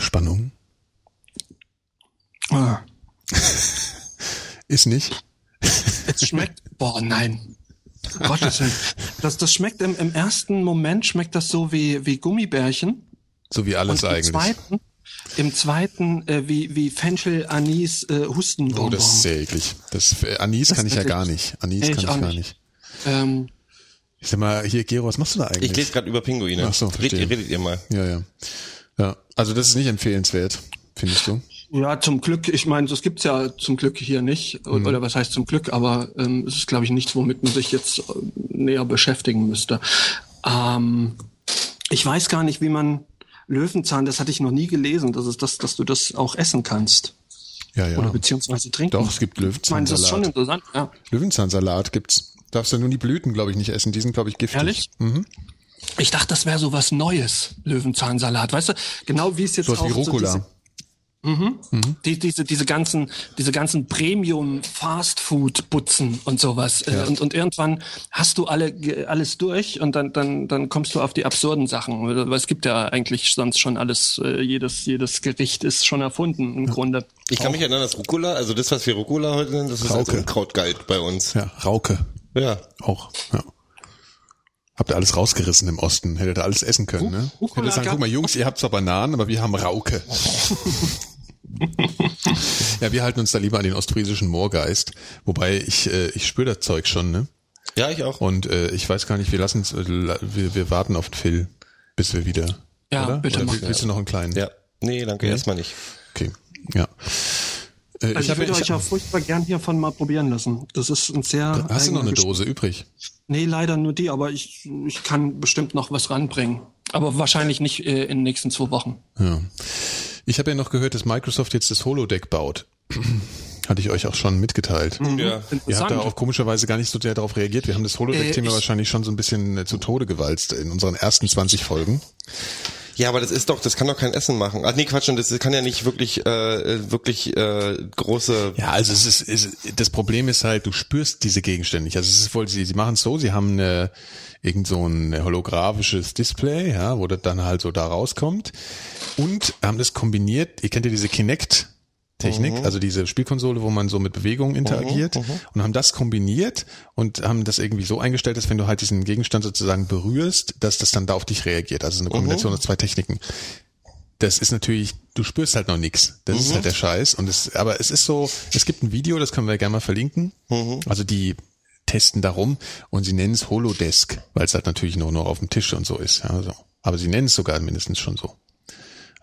Spannung. Ah. Ist nicht. Es schmeckt. Boah, nein. Gottes Willen. Das, das schmeckt im, im ersten Moment schmeckt das so wie, wie Gummibärchen. So wie alles Und im eigentlich. zweiten, im zweiten äh, wie, wie Fenchel, Anis, äh, Oh, Hustenbonbon. das ist sehr eklig. Das, äh, Anis Das kann ich ja gar nicht. Anis kann ich gar nicht. nicht. ähm, Ich sag mal, hier, Gero, was machst du da eigentlich? Ich lese gerade über Pinguine. Ach so, redet, verstehe. ihr, redet ihr mal. Ja, ja. Ja, also das ist nicht empfehlenswert, findest du? Ja, zum Glück, ich meine, das gibt's ja zum Glück hier nicht. Mhm. Oder was heißt zum Glück, aber ähm, es ist, glaube ich, nichts, womit man sich jetzt äh, näher beschäftigen müsste. Ähm, ich weiß gar nicht, wie man Löwenzahn, das hatte ich noch nie gelesen, das ist das, dass du das auch essen kannst. Ja, ja. Oder beziehungsweise trinken. Doch, es gibt Ich meine, das ist schon Löwenzahnsalat. interessant, ja. Löwenzahnsalat gibt's. Darfst du nur die Blüten, glaube ich, nicht essen. Die sind, glaube ich, giftig. Ehrlich? Mhm. Ich dachte, das wäre so was Neues, Löwenzahnsalat. Weißt du, genau wie es jetzt So was auch wie so Rucola. diese, die, diese, diese ganzen, diese ganzen Premium Fast Food Butzen und sowas. Äh, Und, und irgendwann hast du alle, alles durch und dann, dann, dann kommst du auf die absurden Sachen. Weil es gibt ja eigentlich sonst schon alles, äh, jedes, jedes Gericht ist schon erfunden im Grunde. Ich kann mich erinnern, dass Rucola, also das, was wir Rucola heute nennen, das ist als Rauke. Unkraut galt bei uns. ja, Rauke. Ja. Auch, ja. Habt ihr alles rausgerissen im Osten? Hättet ihr alles essen können, ne? Ich Rucola würde sagen, guck mal, Jungs, ihr habt zwar Bananen, aber wir haben Rauke. ja, wir halten uns da lieber an den ostfriesischen Moorgeist. Wobei ich, äh, ich spüre das Zeug schon, ne? Ja, ich auch. Und äh, ich weiß gar nicht, wir lassen äh, wir, wir warten auf den Phil, bis wir wieder. Ja, oder? bitte oder mach. willst du noch einen kleinen? Ja. Nee, danke, erstmal nicht. Okay. Ja. Äh, Also ich, hab würde ja- euch auch furchtbar gern hiervon mal probieren lassen. Das ist ein sehr. Hast du noch eine Geschmack. Dose übrig? Nee, leider nur die, aber ich, ich kann bestimmt noch was ranbringen. Aber wahrscheinlich nicht äh, in den nächsten zwei Wochen. Ja. Ich habe ja noch gehört, dass Microsoft jetzt das Holodeck baut. Hatte ich euch auch schon mitgeteilt. Ja. Ihr habt da auch komischerweise gar nicht so sehr darauf reagiert. Wir haben das Holodeck-Thema Äh, ich- wahrscheinlich schon so ein bisschen äh, zu Tode gewalzt in unseren ersten 20 Folgen. Ja, aber das ist doch, das kann doch kein Essen machen. Ach nee, Quatsch, und das kann ja nicht wirklich, äh, wirklich äh, große. Ja, also es ist, es, das Problem ist halt, du spürst diese Gegenstände nicht. Also es ist wohl, sie, sie machen es so, sie haben eine, irgend so ein holographisches Display, ja, wo das dann halt so da rauskommt und haben das kombiniert. Ihr kennt ja diese Kinect. Technik, also diese Spielkonsole, wo man so mit Bewegungen interagiert und haben das kombiniert und haben das irgendwie so eingestellt, dass wenn du halt diesen Gegenstand sozusagen berührst, dass das dann da auf dich reagiert. Also eine Kombination aus zwei Techniken das ist natürlich, du spürst halt noch nichts. Das ist halt der Scheiß. Und es, aber es ist so, es gibt ein Video, das können wir gerne mal verlinken. Also die testen darum und sie nennen es Holodesk, weil es halt natürlich nur noch auf dem Tisch und so ist. Ja, so. Aber sie nennen es sogar mindestens schon so.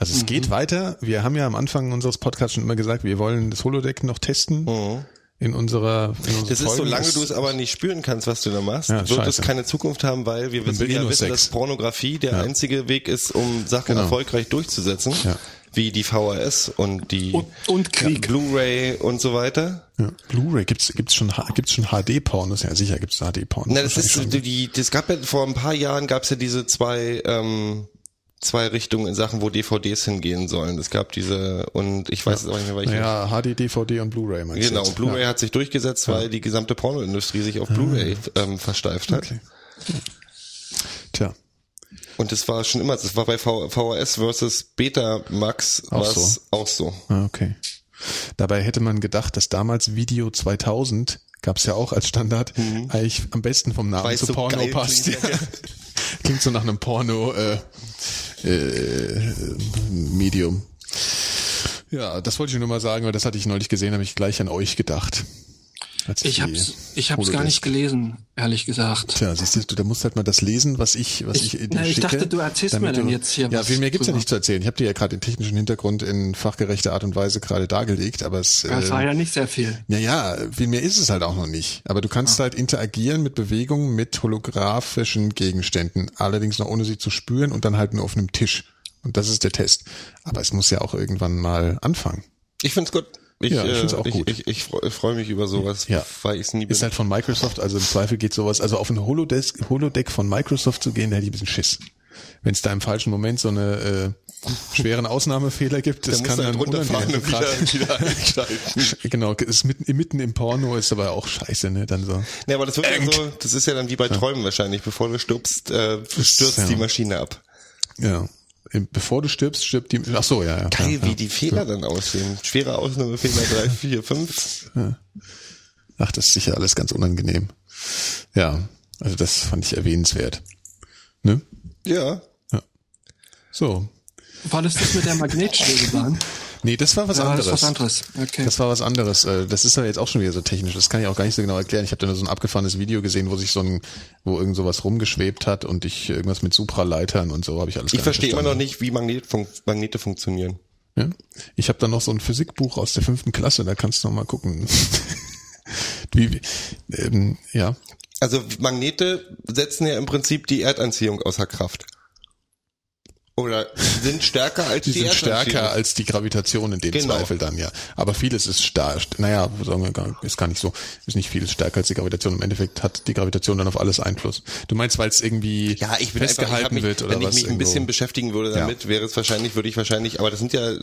Also es geht weiter. Wir haben ja am Anfang unseres Podcasts schon immer gesagt, wir wollen das Holodeck noch testen in unserer in Das ist, solange du es aber nicht spüren kannst, was du da machst, Ja, wird es keine Zukunft haben, weil wir wissen, nur wissen dass. Pornografie der Ja. einzige Weg ist, um Sachen Genau. erfolgreich durchzusetzen. Ja. wie die VHS und die Und, und Krieg. Blu-ray und so weiter. Ja. Blu-ray gibt's gibt's schon gibt's schon HD-Pornos? Ja, sicher gibt's HD-Pornos. Na, das ist die, das gab ja vor ein paar Jahren gab's ja diese zwei ähm, zwei Richtungen in Sachen, wo DVDs hingehen sollen. Es gab diese und ich weiß jetzt auch nicht mehr, welche. Naja, HD, DVD und Blu-ray Genau, und Blu-ray hat sich durchgesetzt, weil die gesamte Pornoindustrie sich auf Blu-ray ähm, versteift hat. Okay. Tja, Und das war schon immer, das war bei v VHS versus Betamax Auch so. auch so. ah, okay. Dabei hätte man gedacht, dass damals Video 2000 gab's ja auch als Standard eigentlich am besten vom Namen Weil es zu so Porno passt. Ja. Klingt so nach einem Porno äh, äh, Medium. Ja, das wollte ich nur mal sagen, weil das hatte ich neulich gesehen, habe ich gleich an euch gedacht. Als Ich hab's, ich hab's gar nicht gelesen, ehrlich gesagt. Tja, siehst du, da musst halt mal das lesen, was ich, was ich, Ich- dir na, ich schicke, dachte, du erzählst mir dann jetzt hier Ja, was viel mehr gibt's ja drüber. nicht zu erzählen. Ich habe dir ja gerade den technischen Hintergrund in fachgerechter Art und Weise gerade dargelegt, aber es, Das war äh, ja nicht sehr viel. ja, ja, viel mehr ist es halt auch noch nicht. Aber du kannst halt interagieren mit Bewegungen mit holographischen Gegenständen, allerdings noch ohne sie zu spüren und dann halt nur auf einem Tisch. Und das ist der Test. Aber es muss ja auch irgendwann mal anfangen. Ich find's gut. Ich, Ja, ich äh, auch ich, gut. Ich, ich, freu- freue mich über sowas, Ja. weil ich's nie Ist bin. halt von Microsoft, also im Zweifel geht sowas, also auf ein Holodesk, Holodeck von Microsoft zu gehen, da hätte ich ein bisschen Schiss. Wenn es da im falschen Moment so eine äh, schweren Ausnahmefehler gibt, das Da kann du dann halt runterfahren und wieder, wieder einschalten. Genau, ist mitten, mitten im Porno ist aber auch scheiße, ne? Dann so. Nee, aber das wird ja so, das ist ja dann wie bei Träumen wahrscheinlich. Bevor du stirbst, äh, stürzt ja. die Maschine ab. Ja. Bevor du stirbst, stirbt die. Ach so, ja, ja. Geil, ja, wie ja. die Fehler dann aussehen. Schwere Ausnahmefehler 3, 4, 5. Ach, das ist sicher alles ganz unangenehm. Ja, also das fand ich erwähnenswert. Ne? Ja. So. War das das mit der Magnetschwebebahn? Nee, das war was War anderes. das was anderes? Okay. Das war was anderes. Äh, Das ist ja jetzt auch schon wieder so technisch. Das kann ich auch gar nicht so genau erklären. Ich habe da nur so ein abgefahrenes Video gesehen, wo sich so ein, wo irgend sowas rumgeschwebt hat und ich irgendwas mit Supraleitern und so habe ich alles. Ich verstehe immer noch nicht, wie Magnet fun Magnete funktionieren. Ja? Ich habe da noch so ein Physikbuch aus der fünften Klasse. Da kannst du noch mal gucken. wie, wie- ähm, ja. Also Magnete setzen ja im Prinzip die Erdanziehung außer Kraft. Oder sind stärker als Die die, sind stärker als die Gravitation in dem Genau. Zweifel dann, ja. Aber vieles ist stark. Naja, sagen wir gar, ist gar nicht so. Ist nicht vieles stärker als die Gravitation. Im Endeffekt hat die Gravitation dann auf alles Einfluss. Du meinst, weil es irgendwie Ja, ich bin einfach, ich festgehalten mich, wird oder wenn was? ich mich ein irgendwo? bisschen beschäftigen würde damit, wäre es wahrscheinlich, würde ich wahrscheinlich, aber das sind ja,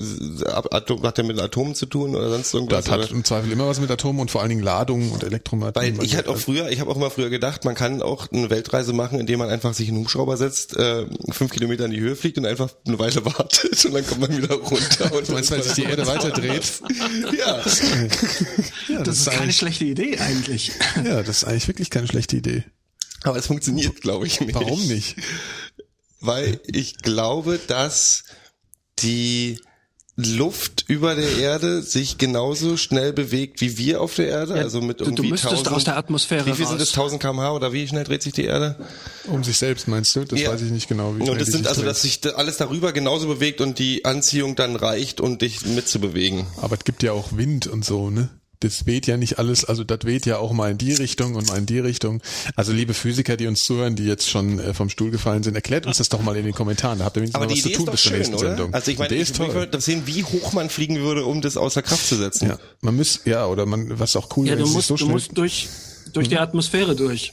Atom, hat ja mit Atomen zu tun oder sonst irgendwas. das hat oder? im Zweifel immer was mit Atomen und vor allen Dingen Ladungen und Weil Elektromagnetismus. ich halt auch früher, ich habe auch immer früher gedacht, man kann auch eine Weltreise machen, indem man einfach sich in einen Hubschrauber setzt, äh, fünf Kilometer in die Höhe fliegt und einfach eine Weile wartet und dann kommt man wieder runter. Und Du meinst, weil sich die Erde weiter dreht? ja. Ja, das ist keine schlechte Idee eigentlich. ja, das ist eigentlich wirklich keine schlechte Idee. Aber es funktioniert, glaube ich, nicht. Warum nicht? Weil ich glaube, dass die Luft über der Erde sich genauso schnell bewegt wie wir auf der Erde, Ja, also mit du- du irgendwie müsstest 1000, aus der Atmosphäre Wie viel sind das 1000 km/h oder wie schnell dreht sich die Erde? Um sich selbst meinst du? Das Ja. weiß ich nicht genau. Wie Und das sind also, dreht. dass sich alles darüber genauso bewegt und die Anziehung dann reicht, um dich mitzubewegen. Aber es gibt ja auch Wind und so, ne? Das weht ja nicht alles, also das weht ja auch mal in die Richtung und mal in die Richtung. Also liebe Physiker, die uns zuhören, die jetzt schon äh, vom Stuhl gefallen sind, erklärt uns das doch mal in den Kommentaren. Da habt ihr wenigstens Aber was zu Idee tun ist doch bis zur schön, nächsten oder? Sendung. Also ich meine, ich, toll. wollte sehen, wie hoch man fliegen würde, um das außer Kraft zu setzen. Ja, man müsste, ja, oder man, was auch cool Ja, wäre, du musst, so du musst durch, durch die Atmosphäre durch.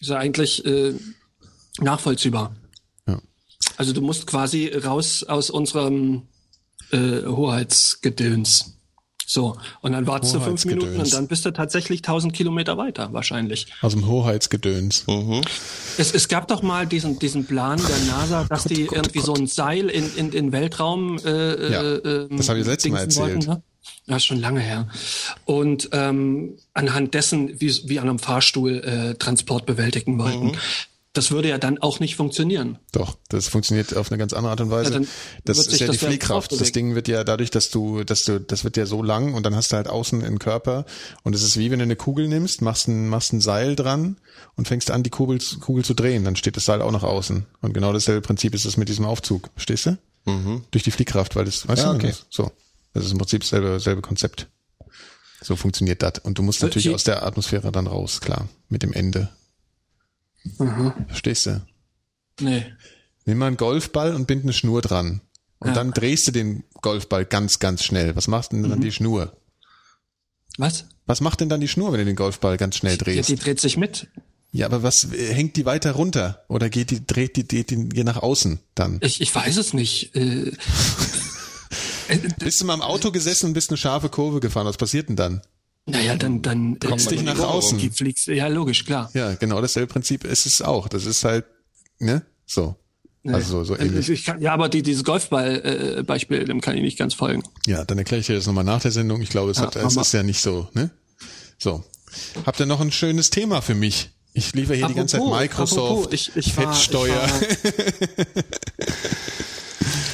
Ist ja eigentlich äh, nachvollziehbar. Ja. Also du musst quasi raus aus unserem äh, Hoheitsgedöns. So, und dann wartest du fünf. Minuten und dann bist du tatsächlich 1000 Kilometer weiter, wahrscheinlich. aus dem Hoheitsgedöns. Es, es gab doch mal diesen, diesen Plan der NASA, dass die Gott, irgendwie so ein Seil in, in den Weltraum äh, Ja, äh, das habe ich letztes Mal erzählt. ne? Ja, ist schon lange her. Und ähm, anhand dessen, wie, wie an einem Fahrstuhl äh, Transport bewältigen wollten. Mhm. Das würde ja dann auch nicht funktionieren. Doch, das funktioniert auf eine ganz andere Art und Weise. Ja, das ist ja die das ja Fliehkraft. Das. Ding wird ja dadurch, dass du, dass du, das wird ja so lang und dann hast du halt außen einen Körper und es ist wie wenn du eine Kugel nimmst, machst ein, machst ein Seil dran und fängst an, die Kugel, zu- Kugel zu drehen. Dann steht das Seil auch nach außen. Und genau dasselbe Prinzip ist es mit diesem Aufzug. Verstehst du? Durch die Fliehkraft, weil das, weißt Ja, du, okay. das, so. Das ist im Prinzip selbe, selbe Konzept. So funktioniert das. Und du musst natürlich aus der Atmosphäre dann raus, klar, mit dem Ende. Verstehst du? Nee. Nimm mal einen Golfball und bind eine Schnur dran. Und Ja. dann drehst du den Golfball ganz, ganz schnell. Was macht denn dann Mhm. die Schnur? Was? Was macht denn dann die Schnur, wenn du den Golfball ganz schnell Ja, drehst? die dreht sich mit. Ja, aber was hängt die weiter runter? Oder geht die, dreht die, dreht die, die nach außen dann? Ich, ich weiß es nicht. Äh, Bist du mal im Auto gesessen und bist eine scharfe Kurve gefahren? Was passiert denn dann? Naja, dann, dann Kommst man dich nach außen. Fliegst, ja, logisch, klar. Ja, genau dasselbe Prinzip ist es auch. Das ist halt, ne? So. Also so Äh, ähnlich. Ich kann, ja, aber die, dieses Golfball-Beispiel, dem kann ich nicht ganz folgen. Ja, dann erkläre ich dir das nochmal nach der Sendung. Ich glaube, es, Ja, hat, es ist ja nicht so, ne? So. Habt ihr noch ein schönes Thema für mich? Ich liefere hier die ganze Zeit Apropos, Microsoft, apropos, ich, ich war, Fettsteuer.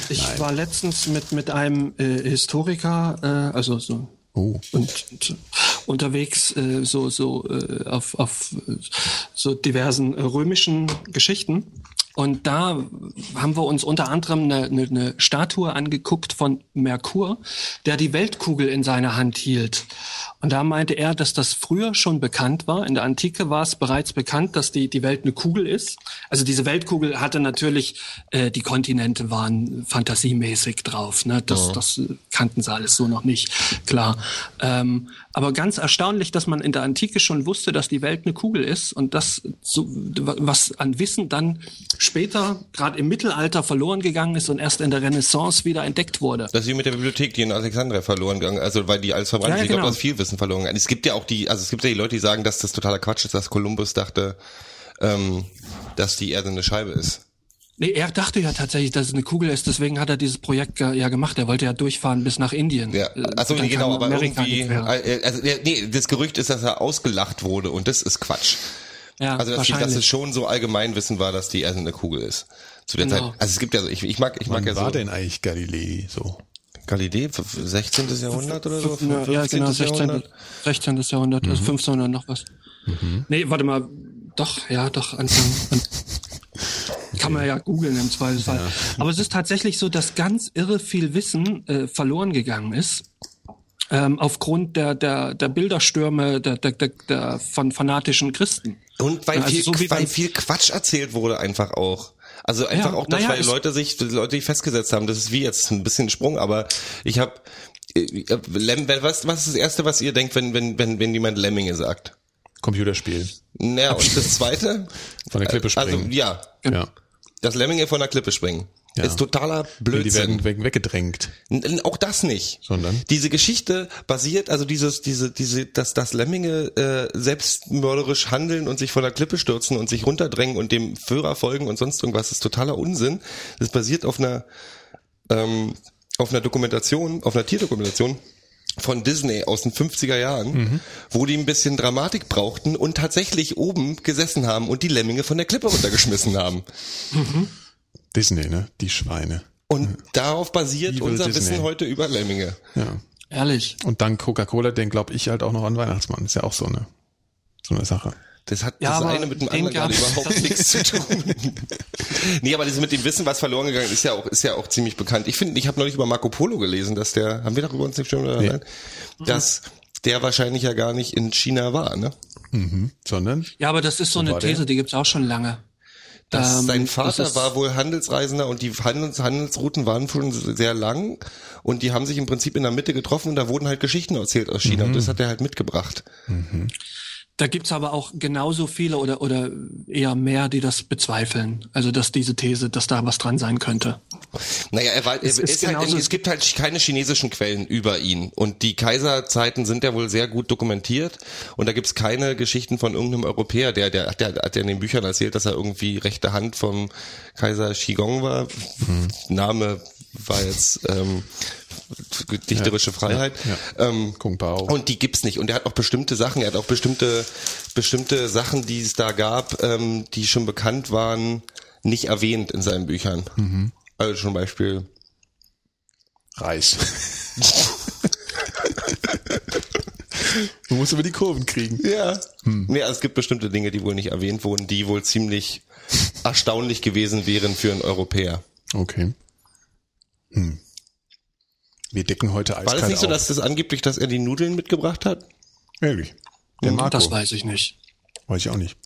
Ich war, ich war letztens mit, mit einem äh, Historiker, äh, also so Oh. und, und unterwegs äh, so so äh, auf, auf äh, so diversen äh, römischen Geschichten und da haben wir uns unter anderem eine, eine, eine Statue angeguckt von Merkur, der die Weltkugel in seiner Hand hielt. Und da meinte er, dass das früher schon bekannt war. In der Antike war es bereits bekannt, dass die, die Welt eine Kugel ist. Also diese Weltkugel hatte natürlich, äh, die Kontinente waren fantasiemäßig drauf. Ne? Das, das kannten sie alles so noch nicht, klar. Ähm, aber ganz erstaunlich, dass man in der Antike schon wusste, dass die Welt eine Kugel ist und das, so, was an Wissen dann später, gerade im Mittelalter, verloren gegangen ist und erst in der Renaissance wieder entdeckt wurde. Das ist wie mit der Bibliothek, die in Alexandria verloren gegangen, also weil die alles verbrannt Ja, ist. Ich glaube, genau. da ist viel Wissen verloren gegangen. Es gibt ja auch die, also es gibt ja die Leute, die sagen, dass das totaler Quatsch ist, dass Kolumbus dachte, ähm, dass die Erde eine Scheibe ist. Nee, er dachte ja tatsächlich, dass es eine Kugel ist, deswegen hat er dieses Projekt ja gemacht. Er wollte ja durchfahren bis nach Indien. Ja, Äh, also nee, genau, aber Amerika irgendwie, mehr. äh, also, nee, das Gerücht ist, dass er ausgelacht wurde und das ist Quatsch. Ja, Also dass, die, dass es schon so Allgemeinwissen war, dass die Erde eine Kugel ist. Zu der Genau. Zeit. Also es gibt ja, so- ich, ich mag, ich mag Wann ja war so. denn eigentlich Galilei so? Galilei, 16. Jahrhundert oder so? Ja, ja, 15. genau, 16. Jahrhundert? 16. Jahrhundert, Mhm. also 1500 noch was. Nee, warte mal, doch, ja, doch, Anfang. an- Kann man ja googeln im Zweifelsfall. Aber es ist tatsächlich so, dass ganz irre viel Wissen äh, verloren gegangen ist. Ähm, aufgrund der, der, der Bilderstürme der, der, der, der von fanatischen Christen. Und weil, Also viel, so weil viel Quatsch erzählt wurde einfach auch. Also einfach Ja, auch, dass naja, weil Leute sich, Leute sich festgesetzt haben, das ist wie jetzt ein bisschen Sprung, aber ich habe Lem, was, was ist das erste, was ihr denkt, wenn, wenn, wenn, wenn jemand Lemminge sagt? Computerspiel. Naja, und das zweite? Von der Klippe Also, springen. ja. ja. Das Lemminge von der Klippe springen. Ja. Ist totaler Nee, die Blödsinn. werden weg, weggedrängt. Auch das nicht. Sondern? Diese Geschichte basiert, also dieses, diese, diese, dass, dass Lemminge äh, selbstmörderisch handeln und sich von der Klippe stürzen und sich runterdrängen und dem Führer folgen und sonst irgendwas, ist totaler Unsinn. Das basiert auf einer, ähm, auf einer Dokumentation, auf einer Tierdokumentation von Disney aus den 50er Jahren, wo die ein bisschen Dramatik brauchten und tatsächlich oben gesessen haben und die Lemminge von der Klippe runtergeschmissen haben. Disney, ne? Die Schweine. Und darauf basiert Evil unser Disney. Wissen heute über Lemminge. Ja. Ehrlich. Und dank Coca-Cola denkt, glaube ich, halt auch noch an Weihnachtsmann. Ist ja auch so eine, so eine Sache. Das hat Ja, das eine mit dem den anderen gerade überhaupt nichts zu tun. nee, aber das mit dem Wissen, was verloren gegangen ist, ja auch, ist ja auch ziemlich bekannt. Ich finde, ich habe neulich über Marco Polo gelesen, dass der, haben wir darüber uns nicht schon oder Nee. nein? Dass der wahrscheinlich ja gar nicht in China war, ne? Mhm. Sondern? Ja, aber das ist so eine? These, die gibt's auch schon lange. Dass Ähm, sein das Vater ist- war wohl Handelsreisender und die Handels Handelsrouten waren schon sehr lang und die haben sich im Prinzip in der Mitte getroffen und da wurden halt Geschichten erzählt aus China und das hat er halt mitgebracht. Da gibt's aber auch genauso viele oder, oder eher mehr, die das bezweifeln. Also, dass diese These, dass da was dran sein könnte. Naja, er war, er Es ist ist halt, es gibt halt keine chinesischen Quellen über ihn. Und die Kaiserzeiten sind ja wohl sehr gut dokumentiert. Und da gibt's keine Geschichten von irgendeinem Europäer, der, der, der hat ja in den Büchern erzählt, dass er irgendwie rechte Hand vom Kaiser Qigong war. Name war jetzt ähm, dichterische Freiheit. ja. Ähm, Kung Pao. und die gibt's nicht. Und er hat auch bestimmte Sachen, er hat auch bestimmte, bestimmte Sachen, die es da gab, ähm, die schon bekannt waren, nicht erwähnt in seinen Büchern. Also zum Beispiel, Reis. du musst über die Kurven kriegen. ja. Nee, also es gibt bestimmte Dinge, die wohl nicht erwähnt wurden, die wohl ziemlich erstaunlich gewesen wären für einen Europäer. Okay. Hm. Wir decken heute eiskalt War das nicht so, auf. dass das angeblich, dass er die Nudeln mitgebracht hat? Ehrlich. Der Marco. Das weiß ich nicht. Weiß ich auch nicht.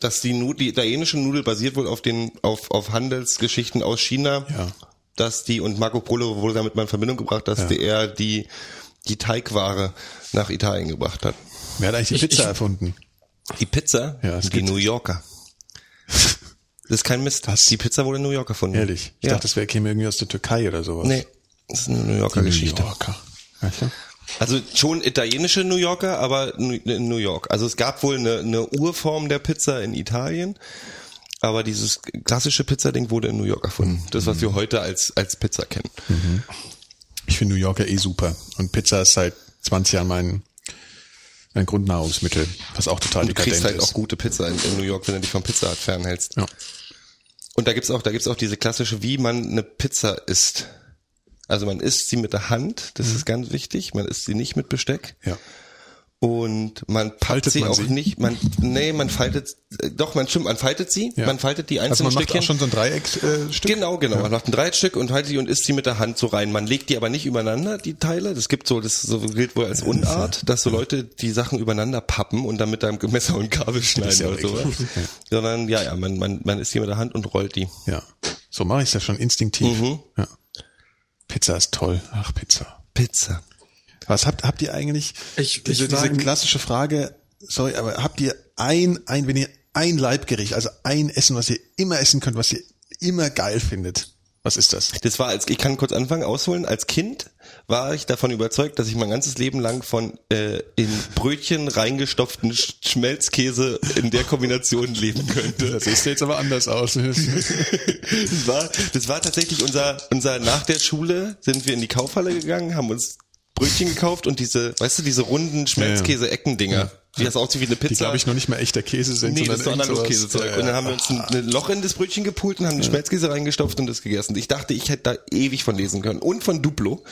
Dass die, Nu die italienische Nudel basiert wohl auf den, auf, auf Handelsgeschichten aus China. Ja. dass die, und Marco Polo wurde damit mal in Verbindung gebracht, dass der die, die Teigware nach Italien gebracht hat. Wer hat eigentlich die Ich- Pizza ich- erfunden? Die Pizza, Ja, es die gibt- New Yorker. Das ist kein Mist. Was? Die Pizza wurde in New York erfunden. Ehrlich? Ich ja. dachte, das wäre käme irgendwie aus der Türkei oder sowas. nee, das ist eine New Yorker Geschichte. New Yorker. Ja, klar. Also schon italienische New Yorker, aber in New York. Also es gab wohl eine, eine Urform der Pizza in Italien, aber dieses klassische Pizzading wurde in New York erfunden. Das, was wir heute als, als Pizza kennen. Ich finde New Yorker eh super. Und Pizza ist seit 20 Jahren mein, mein Grundnahrungsmittel, was auch total Und du kriegst halt ist. auch gute Pizza in, in New York, wenn du dich vom Pizza Hut fernhältst. Ja. Und da gibt's auch, da gibt's auch diese klassische, wie man eine Pizza isst. Also man isst sie mit der Hand, das ist ganz wichtig. Man isst sie nicht mit Besteck. ja. Und man packt Faltet sie man auch sie? nicht, man, nee, man faltet, äh, doch, man stimmt, man faltet sie, Ja. man faltet die Also einzelnen man macht Stückchen. auch schon so ein Dreieckstück. Äh? Genau, genau. Man macht ein Dreieckstück und haltet die und isst sie mit der Hand so rein. Man legt die aber nicht übereinander, die Teile. Das gibt so, das so gilt wohl als Unart, dass so Leute die Sachen übereinander pappen und dann mit einem Messer und Kabel schneiden ja oder sowas. Ja. Sondern, ja, ja, man, man, man isst die mit der Hand und rollt die. Ja. So mache ich es ja schon instinktiv. Mhm. Ja. Pizza ist toll. Ach, Pizza. Pizza. Was habt, habt ihr eigentlich, Ich- diese, ich diese klassische Frage, sorry, aber habt ihr ein, ein, wenn ihr ein Leibgericht, also ein Essen, was ihr immer essen könnt, was ihr immer geil findet? Was ist das? Das war als, ich kann kurz anfangen, ausholen. Als Kind war ich davon überzeugt, dass ich mein ganzes Leben lang von äh, in Brötchen reingestopften Sch- Schmelzkäse in der Kombination leben könnte. Das sieht jetzt aber anders aus. Das war, das war tatsächlich unser, unser, nach der Schule sind wir in die Kaufhalle gegangen, haben uns Brötchen gekauft und diese, weißt du, diese runden Schmelzkäse-Eckendinger, die das aussieht wie eine Pizza. Die, glaube ich, noch nicht mal echter Käse sind, Nee, das ist Analogkäsezeug. sowas, äh, Und dann haben wir uns ein, ein Loch in das Brötchen gepult und haben den Schmelzkäse reingestopft und das gegessen. Ich dachte, ich hätte da ewig von lesen können. Und von Duplo.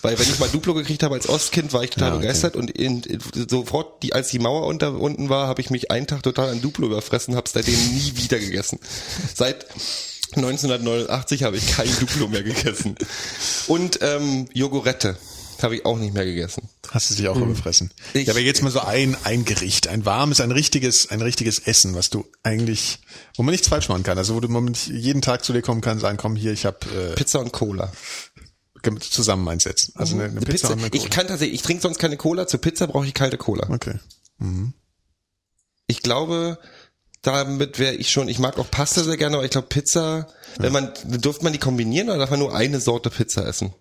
Weil wenn ich mal Duplo gekriegt habe als Ostkind, war ich total Ja, okay. begeistert. Und in, in, sofort, die, als die Mauer unter, unten war, habe ich mich einen Tag total an Duplo überfressen, habe seitdem nie wieder gegessen. Seit 1989 habe ich kein Duplo mehr gegessen. Und ähm, Jogurette habe ich auch nicht mehr gegessen. Hast du dich auch überfressen? Ich- ja, aber jetzt mal so ein, ein Gericht, ein warmes, ein richtiges, ein richtiges Essen, was du eigentlich, wo man nichts falsch machen kann. Also wo du nicht jeden Tag zu dir kommen kann, sagen, komm hier, ich habe äh, Pizza und Cola. zusammen einsetzen. Also eine, eine Pizza, Pizza. und eine Cola. Ich kann tatsächlich, ich trinke sonst keine Cola. Zur Pizza brauche ich kalte Cola. Okay. Ich glaube, damit wäre ich schon, ich mag auch Pasta sehr gerne, aber ich glaube Pizza, wenn man, dürfte man die kombinieren oder darf man nur eine Sorte Pizza essen?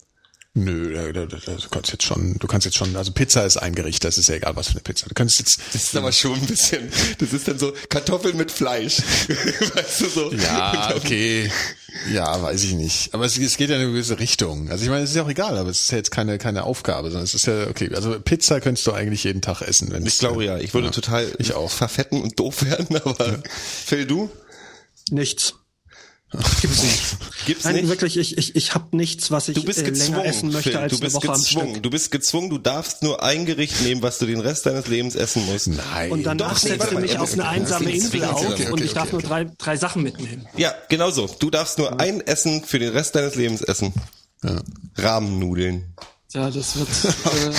Nö, du kannst jetzt schon, du kannst jetzt schon, also Pizza ist ein Gericht, das ist ja egal, was für eine Pizza. Du kannst jetzt, Das ist aber schon ein bisschen, das ist dann so Kartoffeln mit Fleisch. weißt du so? ja, okay, ja, weiß ich nicht. Aber es, es geht ja in eine gewisse Richtung. Also ich meine, es ist ja auch egal, aber es ist ja jetzt keine, keine Aufgabe, sondern es ist ja, okay, also Pizza könntest du eigentlich jeden Tag essen, wenn Ich glaube ja, ich würde total Ich auch. verfetten und doof werden, aber Phil, du? Nichts. Gibt's nicht. Gibt's Nein, nicht? wirklich, ich, ich, ich habe nichts, was ich Du bist äh, länger gezwungen, essen möchte Phil. als Du bist eine Woche am gezwungen. Stück. Du bist gezwungen. Du darfst nur ein Gericht nehmen, was du den Rest deines Lebens essen musst. Nein. Und danach Doch, nee, setzt warte du mich auf eine einsame Insel auf okay, und okay, ich darf okay, nur drei, drei Sachen mitnehmen. Ja, genau so. Du darfst nur ein Essen für den Rest deines Lebens essen. Ja. Rahmennudeln. Ja, das wird äh, eine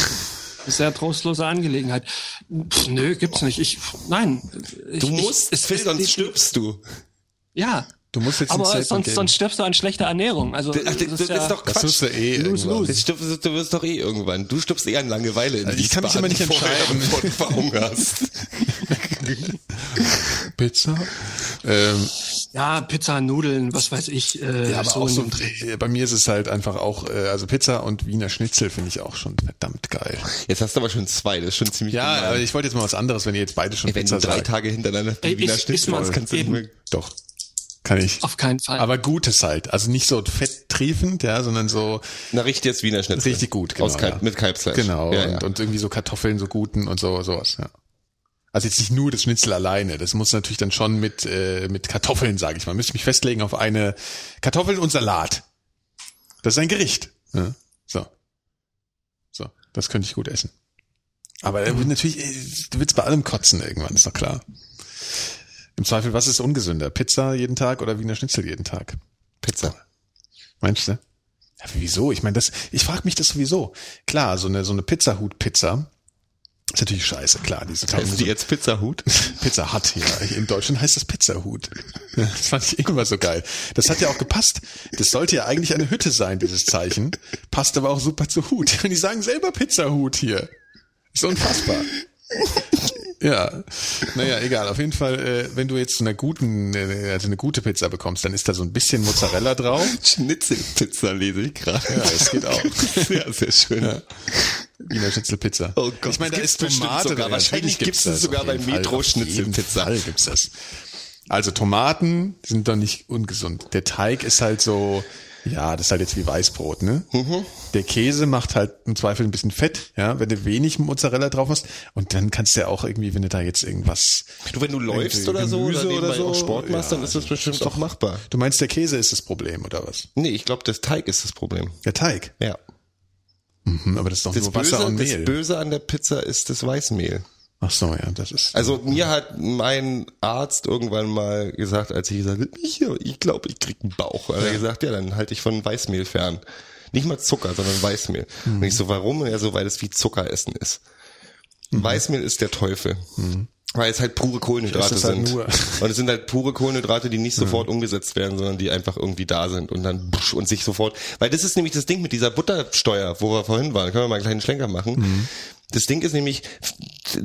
sehr trostlose Angelegenheit. Pff, nö, gibt's nicht. Ich, nein. Ich, Du musst, ich, Phil, es- sonst es- stirbst du. Ja. Du musst jetzt Aber sonst, sonst stirbst du an schlechter Ernährung. Also, Ach, das, das ist ja, doch das Quatsch. wirst du eh Lose, irgendwann. lose. Das stirbst, du wirst doch eh irgendwann. Du stirbst eher an Langeweile in Also ich kann mich immer nicht bevor du entscheiden. davon verhungerst. Pizza? Ähm, ja, Pizza, Nudeln, was weiß ich. Äh, ja, aber so auch so, bei mir ist es halt einfach auch, äh, also Pizza und Wiener Schnitzel finde ich auch schon verdammt geil. Jetzt hast du aber schon zwei, das ist schon ziemlich Ja, gemein. aber ich wollte jetzt mal was anderes, wenn ihr jetzt beide schon Ey, wenn Pizza du drei sagt. Tage hintereinander Ey, Wiener ich- Schnitzel isst kannst du nicht eben. mehr. Doch. Kann ich. Auf keinen Fall. Aber gutes halt. Also nicht so fetttriefend, ja, sondern so Na, richtig jetzt Wiener Schnitzel. richtig gut. Genau, Aus Kalb, ja. Mit Kalbsfleisch. Genau. Ja, und, ja. und irgendwie so Kartoffeln, so guten und so, sowas, ja. Also jetzt nicht nur das Schnitzel alleine. Das muss natürlich dann schon mit, äh, mit Kartoffeln, sage ich mal. Müsste ich mich festlegen auf eine Kartoffeln und Salat. Das ist ein Gericht. Ja. So. So. Das könnte ich gut essen. Aber äh, natürlich, äh, du willst bei allem kotzen irgendwann, ist doch klar. Im Zweifel, was ist ungesünder? Pizza jeden Tag oder Wiener Schnitzel jeden Tag? Pizza. Meinst du? Ja, wieso? Ich meine, das, ich frage mich das sowieso. Klar, so eine, so eine Pizzahut-Pizza Ist natürlich scheiße, klar. Diese Heißt die jetzt Pizzahut? Pizza Hut, ja. In Deutschland heißt das Pizzahut. Das fand ich immer so geil. Das hat ja auch gepasst. Das sollte ja eigentlich eine Hütte sein, dieses Zeichen. Passt aber auch super zu Hut. Und die sagen selber Pizzahut hier. Ist unfassbar. Ja, naja, egal. Auf jeden Fall, äh, wenn du jetzt zu einer guten, äh, also eine gute Pizza bekommst, dann ist da so ein bisschen Mozzarella drauf. Schnitzelpizza lese ich gerade. Ja, das geht auch. Ja, sehr schön. Ja. Wiener Schnitzelpizza. Oh Gott, ich meine, da das ist Tomate sogar. drin. Wahrscheinlich gibt's es das, sogar bei. Metro Schnitzelpizza. Fall gibt's das. Also Tomaten sind doch nicht ungesund. Der Teig ist halt so, ja, das ist halt jetzt wie Weißbrot, ne? Mhm. Der Käse macht halt im Zweifel ein bisschen Fett, ja, wenn du wenig Mozzarella drauf hast. Und dann kannst du ja auch irgendwie, wenn du da jetzt irgendwas. Du, wenn du läufst oder so, oder, nebenbei auch Sport machst, dann ja, ist das bestimmt auch machbar. Du meinst, der Käse ist das Problem, oder was? Nee, ich glaube, das Teig ist das Problem. Der Teig. Ja. Mhm, aber das ist doch Das nur Wasser Böse, und das Mehl. Böse an der Pizza ist das Weißmehl. Ach so, ja, das ist. Also mir hat mein Arzt irgendwann mal gesagt, als ich gesagt habe, ich, ich glaube, ich krieg einen Bauch. Hat er gesagt, ja, dann halte ich von Weißmehl fern. Nicht mal Zucker, sondern Weißmehl. Und ich so, warum? Ja, so, weil es wie Zuckeressen ist. Weißmehl ist der Teufel. Weil es halt pure Kohlenhydrate halt sind. nur- Und es sind halt pure Kohlenhydrate, die nicht sofort umgesetzt werden, sondern die einfach irgendwie da sind und dann busch und sich sofort. Weil das ist nämlich das Ding mit dieser Buttersteuer, wo wir vorhin waren. Können wir mal einen kleinen Schlenker machen. Das Ding ist nämlich,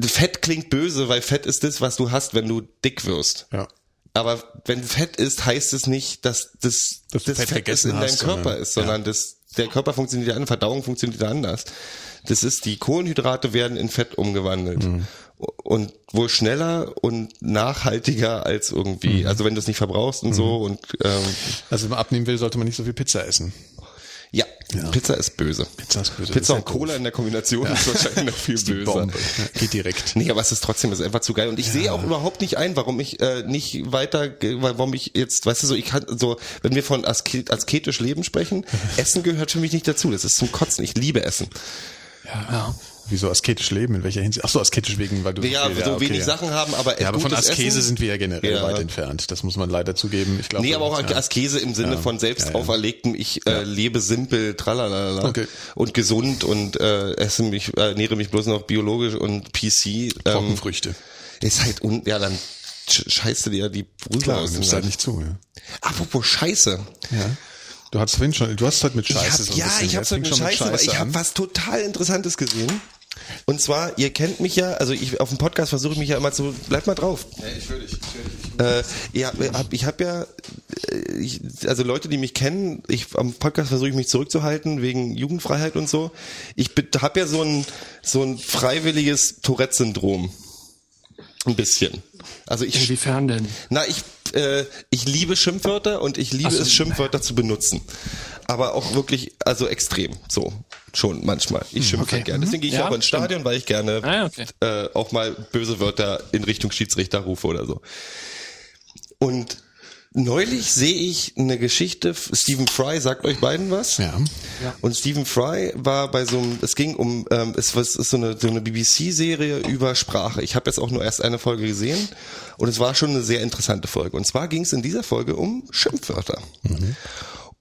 Fett klingt böse, weil Fett ist das, was du hast, wenn du dick wirst. ja. Aber wenn Fett ist, heißt es nicht, dass das, Dass das Fett Fett, ist in deinem Körper sondern- ist, sondern ja. das, der Körper funktioniert ja anders, Verdauung funktioniert ja anders. Das ist, die Kohlenhydrate werden in Fett umgewandelt. Mhm. Und wohl schneller und nachhaltiger als irgendwie, Mhm. also wenn du es nicht verbrauchst und so und ähm, Also wenn man abnehmen will, sollte man nicht so viel Pizza essen. Ja, Pizza ist böse. Pizza ist böse. Pizza und ja Cola in der Kombination ist wahrscheinlich noch viel böser. Bombe. Ja, geht direkt. Nee, aber es ist trotzdem, es ist einfach zu geil. Und ich sehe auch überhaupt nicht ein, warum ich äh, nicht weiter, warum ich jetzt, weißt du, so, ich kann so, wenn wir von aske- asketisch Leben sprechen, Essen gehört für mich nicht dazu. Das ist zum Kotzen. Ich liebe Essen. Ja. Wieso asketisch leben? In welcher Hinsicht? Ach so, asketisch wegen, weil du Ja, okay, so okay, wenig ja. Sachen haben, aber Ja, aber von Askese Essen, sind wir ja generell Ja. weit entfernt. Das muss man leider zugeben. Ich glaube. Nee, aber auch ja. Askese im Sinne Ja. von selbst Ja, ja. auferlegtem, ich äh, lebe simpel, tralalala Okay. und gesund und äh, esse mich, äh, ernähre mich bloß noch biologisch und PC. Ähm, Trockenfrüchte. ist halt un ja dann sch- scheißt du dir die Brüder aus nimmst halt Leib. nicht zu. Ja. Apropos Scheiße. ja. Du hast vorhin schon, du hast heute mit Scheiße hab, so ein ja, bisschen. ich habe fängt eine schon mit Scheiße, aber ich habe was total Interessantes gesehen. Und zwar, ihr kennt mich ja, also ich auf dem Podcast versuche ich mich ja immer zu, bleib mal drauf. Ja, ich will dich. Ich will dich. Äh, ja, hab, ich habe ja, äh, ich, also Leute, die mich kennen, ich am Podcast versuche ich mich zurückzuhalten wegen Jugendfreiheit und so. Ich habe ja so ein so ein freiwilliges Tourette-Syndrom, ein bisschen. Also ich Inwiefern denn? na, ich, äh, ich liebe Schimpfwörter und ich liebe so. es, Schimpfwörter zu benutzen. Aber auch wirklich, also extrem, so, schon manchmal. Ich schimpfe Okay. halt gerne. Deswegen gehe ich Ja, auch ins Stadion, weil ich gerne Ah, ja, okay. äh, auch mal böse Wörter in Richtung Schiedsrichter rufe oder so. Und neulich sehe ich eine Geschichte, Stephen Fry sagt euch beiden was? Ja. Und Stephen Fry war bei so einem, es ging um, ähm, es, was ist so eine, so eine BBC-Serie über Sprache. Ich habe jetzt auch nur erst eine Folge gesehen und es war schon eine sehr interessante Folge. Und zwar ging es in dieser Folge um Schimpfwörter.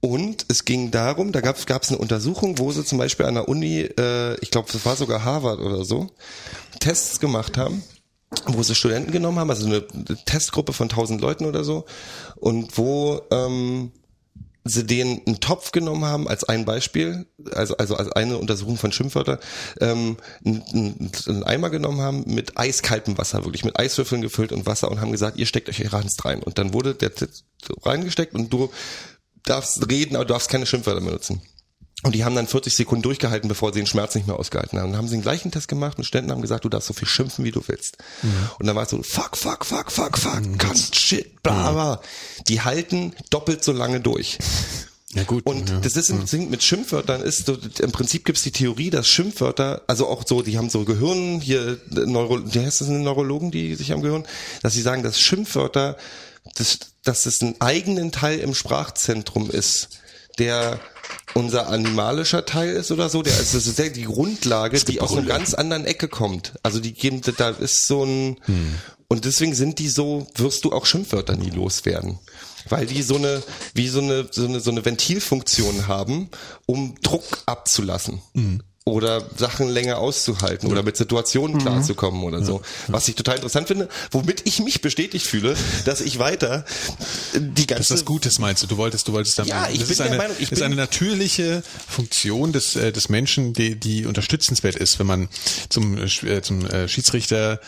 Und es ging darum, da gab es eine Untersuchung, wo sie zum Beispiel an der Uni, äh, ich glaube, das war sogar Harvard oder so, Tests gemacht haben, wo sie Studenten genommen haben, also eine Testgruppe von 1000 Leuten oder so, und wo ähm, sie den einen Topf genommen haben als ein Beispiel, also also als eine Untersuchung von Schimpfwörter, ähm, einen, einen- Eimer genommen haben mit eiskaltem Wasser, wirklich mit Eiswürfeln gefüllt und Wasser und haben gesagt, ihr steckt euch hier rein. Und dann wurde der Test reingesteckt und du darfst reden, aber du darfst keine Schimpfwörter benutzen. Und die haben dann 40 Sekunden durchgehalten, bevor sie den Schmerz nicht mehr ausgehalten haben. Dann haben sie den gleichen Test gemacht und Studenten haben gesagt, du darfst so viel schimpfen, wie du willst. Und dann war es so, fuck, fuck, fuck, fuck, fuck, cunt, shit, bla, bla. Die halten doppelt so lange durch. Ja gut. Und ja. das ist im Ding mit Schimpfwörtern ist so, im Prinzip gibt's die Theorie, dass Schimpfwörter, also auch so, die haben so Gehirn, hier Neuro, wie heißt das, Neurologen, die sich am Gehirn, dass sie sagen, dass Schimpfwörter, dass, dass es einen eigenen Teil im Sprachzentrum ist, der unser animalischer Teil ist oder so, der also das ist ja die Grundlage, die aus einer ganz anderen Ecke kommt. Also die geben, da ist so ein und deswegen sind die so, wirst du auch Schimpfwörter nie loswerden. Weil die so eine, wie so eine, so eine, so eine Ventilfunktion haben, um Druck abzulassen. Oder Sachen länger auszuhalten oder mit Situationen klarzukommen oder so. Was ich total interessant finde, womit ich mich bestätigt fühle, dass ich weiter die ganze Das ist was Gutes, meinst du? Du wolltest, du wolltest damit. Ja, ich das bin ist der eine, Meinung, ich das ist bin- eine natürliche Funktion des äh, des Menschen, die die unterstützenswert ist, wenn man zum äh, äh, zum äh, Schiedsrichter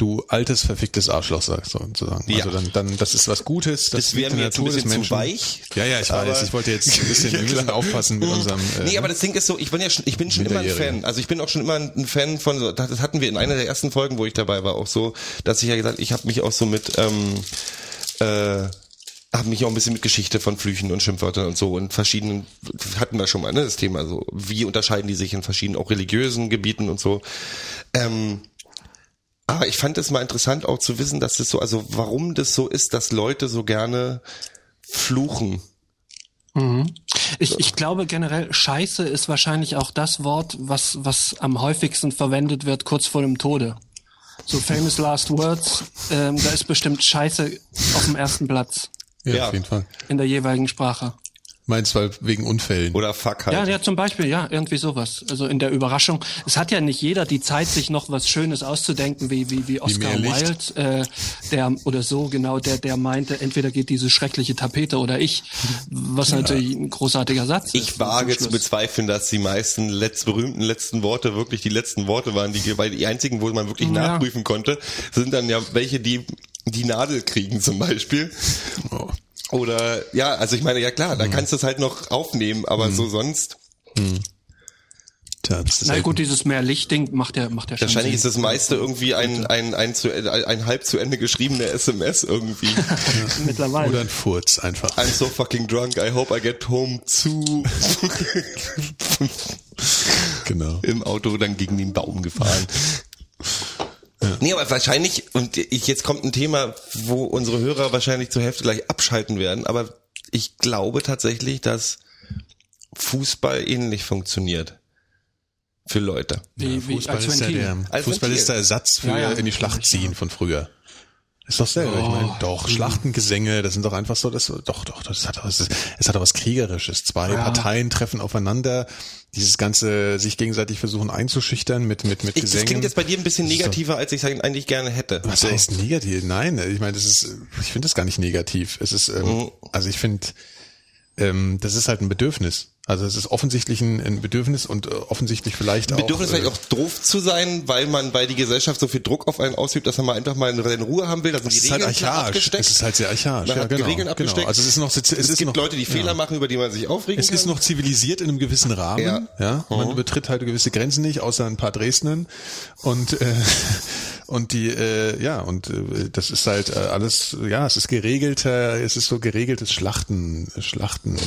du altes verficktes Arschloch sagst sozusagen. Ja. Also dann dann das ist was Gutes. Das, Das wäre mir jetzt ein bisschen zu weich. Ja, ja, ich weiß. Ich wollte jetzt ein bisschen, wir müssen aufpassen mit unserem. Äh, Nee, aber das Ding ist so, ich bin ja schon, ich bin schon immer ein. Fan. Also ich bin auch schon immer ein Fan von so, das hatten wir in einer der ersten Folgen, wo ich dabei war, auch so, dass ich ja gesagt, ich habe mich auch so mit ähm, äh, habe mich auch ein bisschen mit Geschichte von Flüchen und Schimpfwörtern und so und verschiedenen hatten wir schon mal ne, das Thema so wie unterscheiden die sich in verschiedenen auch religiösen Gebieten und so ähm, aber ich fand es mal interessant auch zu wissen dass es so also warum das so ist dass Leute so gerne fluchen Ich, ich glaube generell, Scheiße ist wahrscheinlich auch das Wort, was, was am häufigsten verwendet wird kurz vor dem Tode. So famous last words, ähm, da ist bestimmt Scheiße auf dem ersten Platz ja, ja. auf jeden Fall. in der jeweiligen Sprache. Meinst weil wegen Unfällen. oder Fuck halt Ja, ja, zum Beispiel, ja, irgendwie sowas. Also in der Überraschung. Es hat ja nicht jeder die Zeit, sich noch was Schönes auszudenken, wie, wie, wie Oscar Licht. Wilde, äh, der, oder so, genau, der, der meinte, entweder geht diese schreckliche Tapete oder ich, was natürlich ein großartiger Satz ist. Ich wage zum zu bezweifeln, dass die meisten letzt, berühmten letzten Worte wirklich die letzten Worte waren, die, weil die einzigen, wo man wirklich Ja. nachprüfen konnte, sind dann ja welche, die die Nadel kriegen zum Beispiel. Oh. Oder, ja, also ich meine, ja klar, Mhm. da kannst du es halt noch aufnehmen, aber so sonst, Tja, ist Na selten. gut, dieses mehr Lichtding macht ja, macht ja schon wahrscheinlich ist das meiste irgendwie ein, ein, ein, zu, ein halb zu Ende geschriebene SMS irgendwie. mittlerweile. Oder ein Furz einfach. I'm so fucking drunk, I hope I get home zu. Genau. im Auto dann gegen den Baum gefahren. Nee, aber wahrscheinlich, und ich, jetzt kommt ein Thema, wo unsere Hörer wahrscheinlich zur Hälfte gleich abschalten werden, aber ich glaube tatsächlich, dass Fußball ähnlich funktioniert. Für Leute. wie, wie, Fußball als ist ja der, Als Fußball ist der Ersatz für Ja, ja. in die Schlacht ziehen von früher. Ist doch selber. Ich meine, doch, Schlachtengesänge, das sind doch einfach so, das, doch, doch, das hat, das ist, es hat doch was Kriegerisches. Zwei Ja. Parteien treffen aufeinander, dieses ganze, sich gegenseitig versuchen einzuschüchtern mit, mit, mit Ich, das Gesängen. klingt jetzt bei dir ein bisschen negativer, als ich es eigentlich gerne hätte. Was So. heißt negativ? Nein, ich meine, das ist, ich finde das gar nicht negativ. Es ist, ähm, Mhm. also ich finde, ähm, das ist halt ein Bedürfnis. Also es ist offensichtlich ein, ein Bedürfnis und äh, offensichtlich vielleicht Bedürfnis auch. vielleicht auch doof zu sein, weil man, weil die Gesellschaft so viel Druck auf einen ausübt, dass man mal einfach mal in Ruhe haben will. Da sind es die ist halt archaisch. abgesteckt. Es ist halt sehr archaisch. Man ja, genau, Regeln abgesteckt. Genau. Also es ist noch, es, es, gibt noch, Leute, die Fehler machen, über die man sich aufregen Es kann. ist noch zivilisiert in einem gewissen Rahmen. Ja. Ja. Man übertritt halt gewisse Grenzen nicht, außer ein paar Dresdnern. Und äh, und die äh, ja und äh, das ist halt äh, alles ja es ist geregelter es ist so geregeltes Schlachten Schlachten äh,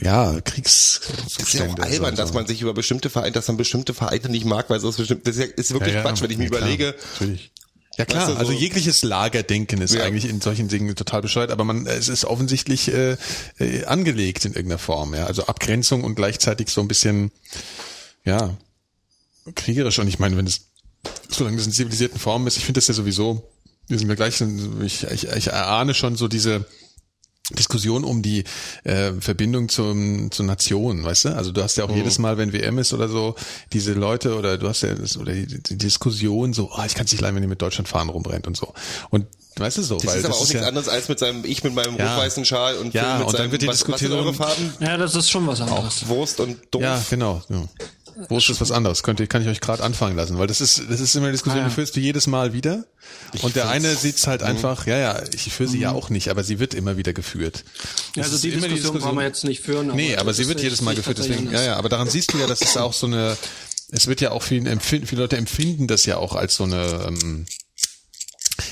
ja Kriegs Das ist ja auch albern, dass man sich über bestimmte Vereine, dass man bestimmte Vereine nicht mag, weil es aus bestimmten, das ist, ja, ist wirklich Quatsch, wenn ich mir ja, überlege, Natürlich. Ja klar, Weißt du, so- also jegliches Lagerdenken ist Ja. eigentlich in solchen Dingen total bescheuert, aber man es ist offensichtlich äh, äh, angelegt in irgendeiner Form, ja. Also Abgrenzung und gleichzeitig so ein bisschen ja kriegerisch. Und ich meine, wenn es solange das in zivilisierten Formen ist, ich finde das ja sowieso, wir sind ja gleich, ich, ich, ich erahne schon so diese Diskussion um die äh, Verbindung zum, zur Nation, weißt du? Also du hast ja auch Mhm. jedes Mal, wenn WM ist oder so, diese Leute oder du hast ja das, oder die, die Diskussion so, oh, ich kann es nicht leiden, wenn ihr mit Deutschland fahren rumrennt und so. Und weißt du so, das weil ist aber das auch ist nichts ja, anderes als mit seinem, ich mit meinem Ja. rot-weißen Schal und Ja, Phil mit und dann seinem, wird die was, was sind diskutiert eure Farben? Ja, das ist schon was anderes. Wurst und doof. ja, genau. Ja. Wo ist das was anderes? Könnte, kann ich euch gerade anfangen lassen, weil das ist, das ist immer eine Diskussion, Ah, ja. die führst du jedes Mal wieder. und der eine sieht's halt einfach, ja, ja, ich führe sie ja auch nicht, aber sie wird immer wieder geführt. Ja, also ist die immer Diskussion, brauchen wir jetzt nicht führen. Nee, aber das sie ist- wird jedes Mal ich- geführt, ich- deswegen, ja, ja, aber daran siehst du ja, dass es auch so eine, es wird ja auch viel empfinden, viele Leute empfinden das ja auch als so eine, ähm,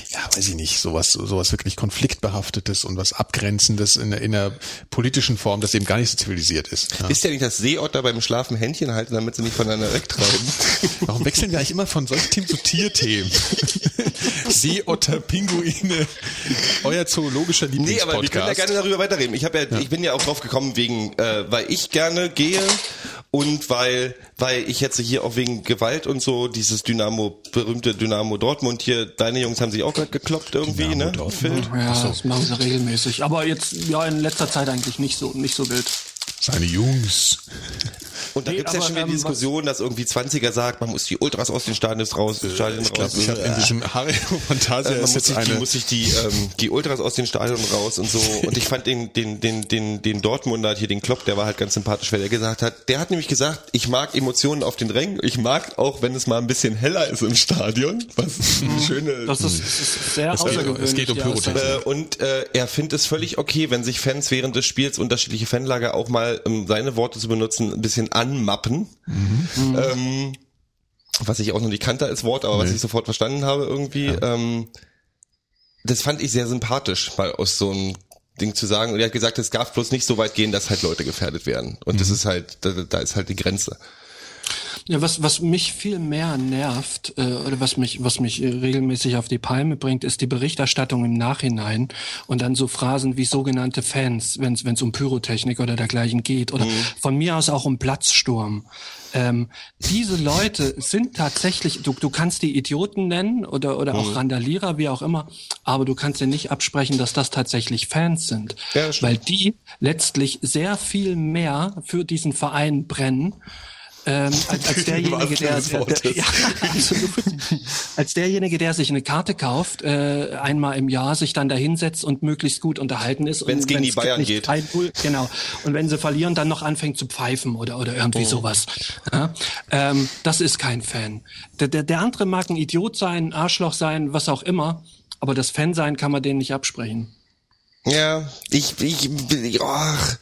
ja, weiß ich nicht, sowas, sowas wirklich konfliktbehaftetes und was abgrenzendes in in der politischen Form, das eben gar nicht so zivilisiert ist. Ja. Ist ja nicht das Seeotter beim Schlafen Händchen halten, damit sie nicht voneinander wegtreiben. Warum wechseln wir eigentlich immer von solchen Themen zu Tierthemen? Seeotter, Pinguine, euer zoologischer Nee, aber wir können ja Lieblingspodcast. gerne darüber weiterreden. Ich habe ja, ich bin ja auch drauf gekommen wegen, äh, weil ich gerne gehe und weil, weil ich jetzt hier auch wegen Gewalt und so dieses Dynamo, berühmte Dynamo Dortmund hier, deine Jungs haben sich auch gerade gekloppt irgendwie, Dynamo ne? Dortmund. Ja, das machen sie regelmäßig. Aber jetzt, ja, in letzter Zeit eigentlich nicht so, nicht so wild. Seine Jungs. Und da Nee, gibt's ja aber, schon wieder die Diskussion, dass irgendwie 20er sagt, man muss die Ultras aus den Stadien raus, Stadien Ich glaube, raus. ich habe in diesem Hario Fantasia Äh, man muss sich, die, muss sich die, ähm, die Ultras aus den Stadion raus und so. Und ich fand den, den, den, den, den Dortmunder hier, den Klopp, der war halt ganz sympathisch, weil er gesagt hat, der hat nämlich gesagt, ich mag Emotionen auf den Rängen, ich mag auch, wenn es mal ein bisschen heller ist im Stadion, was eine schöne, Das ist, das ist sehr Es geht- außergewöhnlich. es geht um Pyrotechnik. Aussage. Äh, und äh, er findet es völlig okay, wenn sich Fans während des Spiels unterschiedliche Fanlager auch mal, um seine Worte zu benutzen, ein bisschen anmappen. Ähm, was ich auch noch nicht kannte als Wort, aber was Nee. ich sofort verstanden habe irgendwie. Ähm, das fand ich sehr sympathisch, mal aus so einem Ding zu sagen. Und er hat gesagt, es darf bloß nicht so weit gehen, dass halt Leute gefährdet werden. Und das ist halt, da, da ist halt die Grenze. Ja, was, was mich viel mehr nervt, äh, oder was mich, was mich äh, regelmäßig auf die Palme bringt, ist die Berichterstattung im Nachhinein und dann so Phrasen wie sogenannte Fans, wenn es um Pyrotechnik oder dergleichen geht, oder von mir aus auch um Platzsturm. Ähm, diese Leute sind tatsächlich, du, du kannst die Idioten nennen oder, oder auch Randalierer, wie auch immer, aber du kannst dir nicht absprechen, dass das tatsächlich Fans sind. Ja, weil die letztlich sehr viel mehr für diesen Verein brennen, ähm, als, als derjenige, der, der, der ja, als derjenige, der sich eine Karte kauft, äh, einmal im Jahr sich dann da hinsetzt und möglichst gut unterhalten ist. Wenn's Und gegen die Bayern geht. 3-0, Genau. Und wenn sie verlieren, dann noch anfängt zu pfeifen oder oder Oh. irgendwie sowas. Ja? Ähm, das ist kein Fan. Der, der, der andere mag ein Idiot sein, ein Arschloch sein, was auch immer. Aber das Fan sein kann man denen nicht absprechen. Ja, ich, ich, ich ach,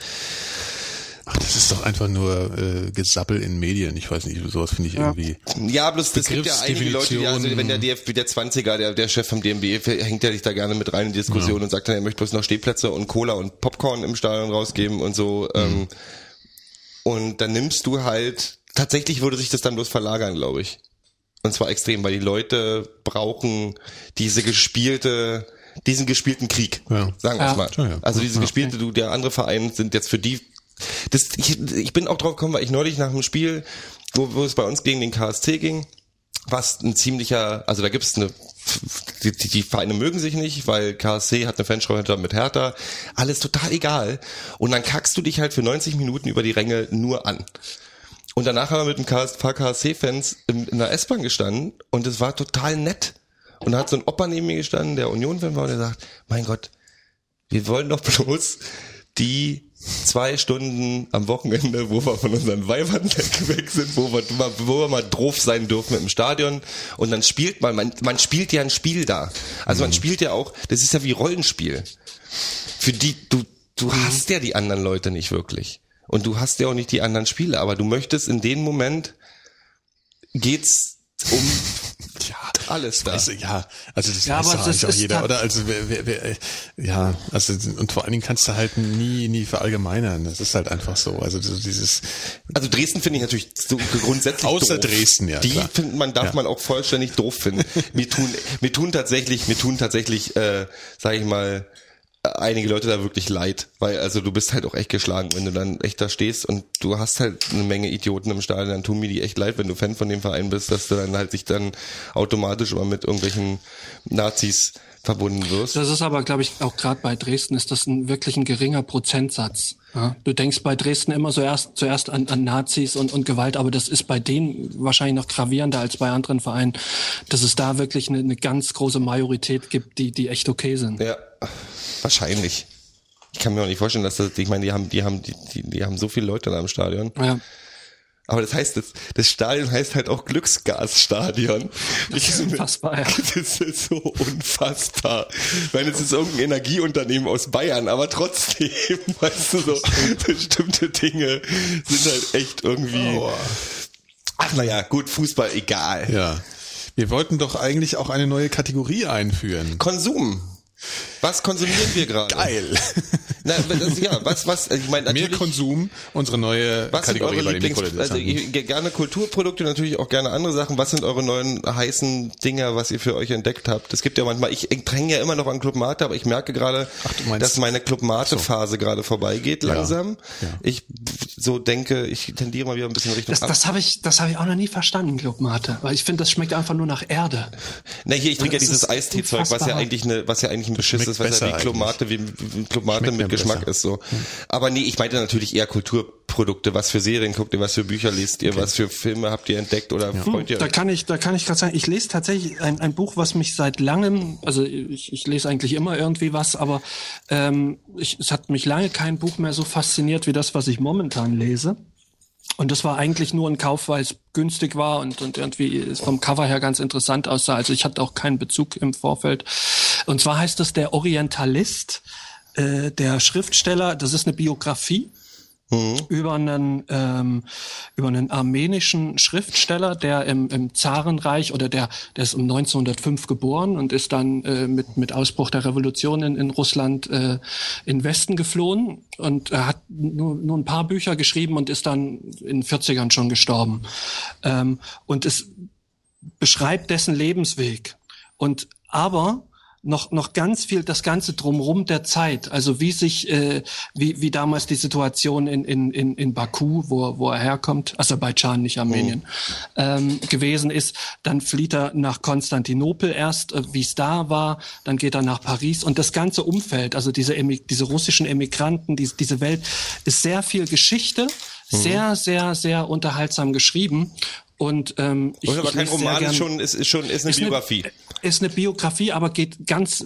Ach, das ist doch einfach nur äh, Gesappel in Medien. Ich weiß nicht, sowas finde ich irgendwie. Ja, bloß das gibt ja einige Leute, die, also wenn der DFB, der 20er, der, der Chef vom DMB, hängt ja sich da gerne mit rein in die Diskussion und sagt dann, er möchte bloß noch Stehplätze und Cola und Popcorn im Stadion rausgeben und so. Ähm, und dann nimmst du halt, tatsächlich würde sich das dann bloß verlagern, glaube ich. Und zwar extrem, weil die Leute brauchen diese gespielte, diesen gespielten Krieg. Ja. Sagen wir Ja. es mal. Ja, ja. Also diese gespielte, du, der andere Verein sind jetzt für die, das, ich, ich bin auch drauf gekommen, weil ich neulich nach dem Spiel, wo, wo es bei uns gegen den KSC ging, was ein ziemlicher, also da gibt's eine, die, die, Vereine mögen sich nicht, weil KSC hat eine Fanschreibung mit Hertha, alles total egal. Und dann kackst du dich halt für 90 Minuten über die Ränge nur an. Und danach haben wir mit ein paar KSC-Fans in, in der S-Bahn gestanden und es war total nett. Und da hat so ein Opa neben mir gestanden, der Union-Fan war und der sagt, mein Gott, wir wollen doch bloß die zwei Stunden am Wochenende, wo wir von unseren Weibern weg sind, wo wir, wo wir mal drauf sein dürfen im Stadion und dann spielt man, man, man spielt ja ein Spiel da. Also man spielt ja auch, das ist ja wie Rollenspiel. Für die, du, du hast ja die anderen Leute nicht wirklich. Und du hast ja auch nicht die anderen Spiele, aber du möchtest in dem Moment geht's um alles da. Also, ja, also das Ja, weiß aber das auch jeder, oder? Also wer, wer, wer, ja, also und vor allen Dingen kannst du halt nie, nie verallgemeinern. Das ist halt einfach so. Also so dieses Also Dresden finde ich natürlich so grundsätzlich Außer doof. Dresden, ja, Die klar. findet man darf Ja. man auch vollständig doof finden. mir tun mir tun tatsächlich mir tun tatsächlich äh, sage ich mal einige Leute da wirklich leid, weil also du bist halt auch echt geschlagen, wenn du dann echt da stehst und du hast halt eine Menge Idioten im Stadion, dann tun mir die echt leid, wenn du Fan von dem Verein bist, dass du dann halt sich dann automatisch immer mit irgendwelchen Nazis verbunden wirst. Das ist aber, glaube ich, auch gerade bei Dresden ist das ein wirklich ein geringer Prozentsatz. Ja? Du denkst bei Dresden immer so erst, zuerst an, an Nazis und, und Gewalt, aber das ist bei denen wahrscheinlich noch gravierender als bei anderen Vereinen, dass es da wirklich eine, eine ganz große Majorität gibt, die, die echt okay sind. Ja, wahrscheinlich. Ich kann mir auch nicht vorstellen, dass das, ich meine, die haben, die haben, die, die, die haben so viele Leute da im Stadion. Ja. Aber das heißt, das, das Stadion heißt halt auch Glücksgasstadion. Das ist unfassbar, ja. Das ist so unfassbar. Ich meine, es ist irgendein Energieunternehmen aus Bayern, aber trotzdem, weißt du, so bestimmte Dinge sind halt echt irgendwie. Ach naja, gut, Fußball, egal. ja. Wir wollten doch eigentlich auch eine neue Kategorie einführen. Konsum. Was konsumieren wir gerade? Geil. Na, das, ja, was, was, ich meine, Mehr natürlich. Konsum, unsere neue Was sind Kategorie eure bei den Lieblings, also gerne Kulturprodukte, natürlich auch gerne andere Sachen. Was sind eure neuen heißen Dinger, was ihr für euch entdeckt habt? Es gibt ja manchmal, ich dränge ja immer noch an Club Mate, aber ich merke gerade, Ach, dass meine Club Mate Phase gerade vorbeigeht langsam. Ja. Ich so denke, ich tendiere mal wieder ein bisschen Richtung Das, das habe ich, das habe ich auch noch nie verstanden, Clubmate, weil ich finde, das schmeckt einfach nur nach Erde. Na hier, ich trinke ja dieses ist Eistee-Zeug, was ja eigentlich eine, was ja eigentlich ein schmeckt ist, weil ja wie Klomate, wie, wie Klomate mit Geschmack besser. ist so. Aber nee, ich meinte natürlich eher Kulturprodukte. Was für Serien guckt ihr, was für Bücher liest ihr, was für Filme habt ihr entdeckt oder freut ihr Da euch? kann ich, da kann ich gerade sagen, ich lese tatsächlich ein, ein Buch, was mich seit langem, also ich, ich lese eigentlich immer irgendwie was, aber ähm, ich, es hat mich lange kein Buch mehr so fasziniert wie das, was ich momentan lese. Und das war eigentlich nur ein Kauf, weil es günstig war und, und irgendwie es vom Cover her ganz interessant aussah. Also ich hatte auch keinen Bezug im Vorfeld. Und zwar heißt es der Orientalist, äh, der Schriftsteller, das ist eine Biografie über einen ähm, über einen armenischen Schriftsteller, der im, im Zarenreich oder der der ist um 1905 geboren und ist dann äh, mit mit Ausbruch der Revolution in, in Russland äh, in Westen geflohen und er hat nur, nur ein paar Bücher geschrieben und ist dann in den 40ern schon gestorben. Ähm, und es beschreibt dessen Lebensweg. Und aber noch noch ganz viel das ganze drumrum der Zeit. Also wie sich äh, wie wie damals die Situation in in in, in Baku wo wo er herkommt Aserbaidschan nicht Armenien ähm, gewesen ist. Dann flieht er nach Konstantinopel erst äh, wie es da war. Dann geht er nach Paris. Und das ganze Umfeld also diese diese russischen Emigranten diese diese Welt ist sehr viel Geschichte sehr sehr sehr unterhaltsam geschrieben. Und ähm, ich, Ist aber kein Roman, ist schon, ist, ist schon, ist eine ist Biografie. Eine, ist eine Biografie, aber geht ganz,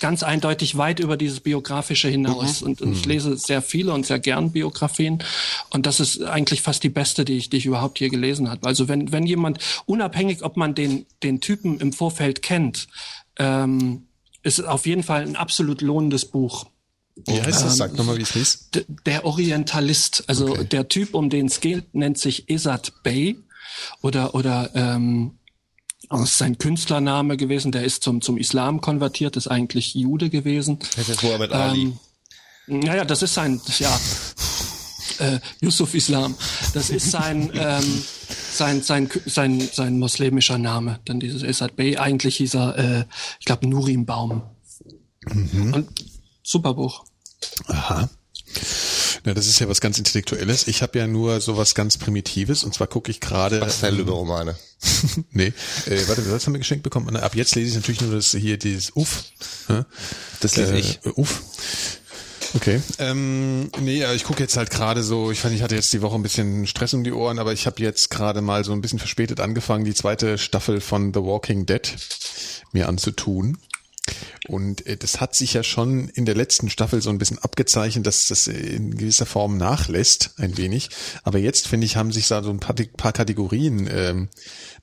ganz eindeutig weit über dieses Biografische hinaus. Und, und ich lese sehr viele und sehr gern Biografien. Und das ist eigentlich fast die beste, die ich, die ich überhaupt hier gelesen habe. Also wenn, wenn jemand, unabhängig, ob man den, den Typen im Vorfeld kennt, ähm, ist es auf jeden Fall ein absolut lohnendes Buch. Wie heißt das? Sag nochmal, wie es hieß. Der Orientalist, also Okay. der Typ, um den es geht, nennt sich Esat Bey oder oder ähm, das ist sein Künstlername gewesen. Der ist zum zum Islam konvertiert, ist eigentlich Jude gewesen. Das ist Muhammad Ali. Ähm, naja, das ist sein, ja, äh, Yusuf Islam. Das ist sein, ähm, sein, sein, sein, sein muslimischer Name. Dann dieses Esad Bey. Eigentlich hieß er, äh, ich glaube, Nurim Baum. Und super Buch. Aha. Na, das ist ja was ganz Intellektuelles. Ich habe ja nur sowas ganz Primitives und zwar gucke ich gerade. Marcel-Romane. nee, äh, warte, was haben wir geschenkt bekommen? Ab jetzt lese ich natürlich nur das hier dieses Uff. Hä? Das lese ich. Äh, Uff. Okay. Ähm, nee, ja, ich gucke jetzt halt gerade so, ich fand, ich hatte jetzt die Woche ein bisschen Stress um die Ohren, aber ich habe jetzt gerade mal so ein bisschen verspätet angefangen, die zweite Staffel von The Walking Dead mir anzutun. Und äh, das hat sich ja schon in der letzten Staffel so ein bisschen abgezeichnet, dass das in gewisser Form nachlässt, ein wenig. Aber jetzt, finde ich, haben sich da so ein paar, paar Kategorien, ähm,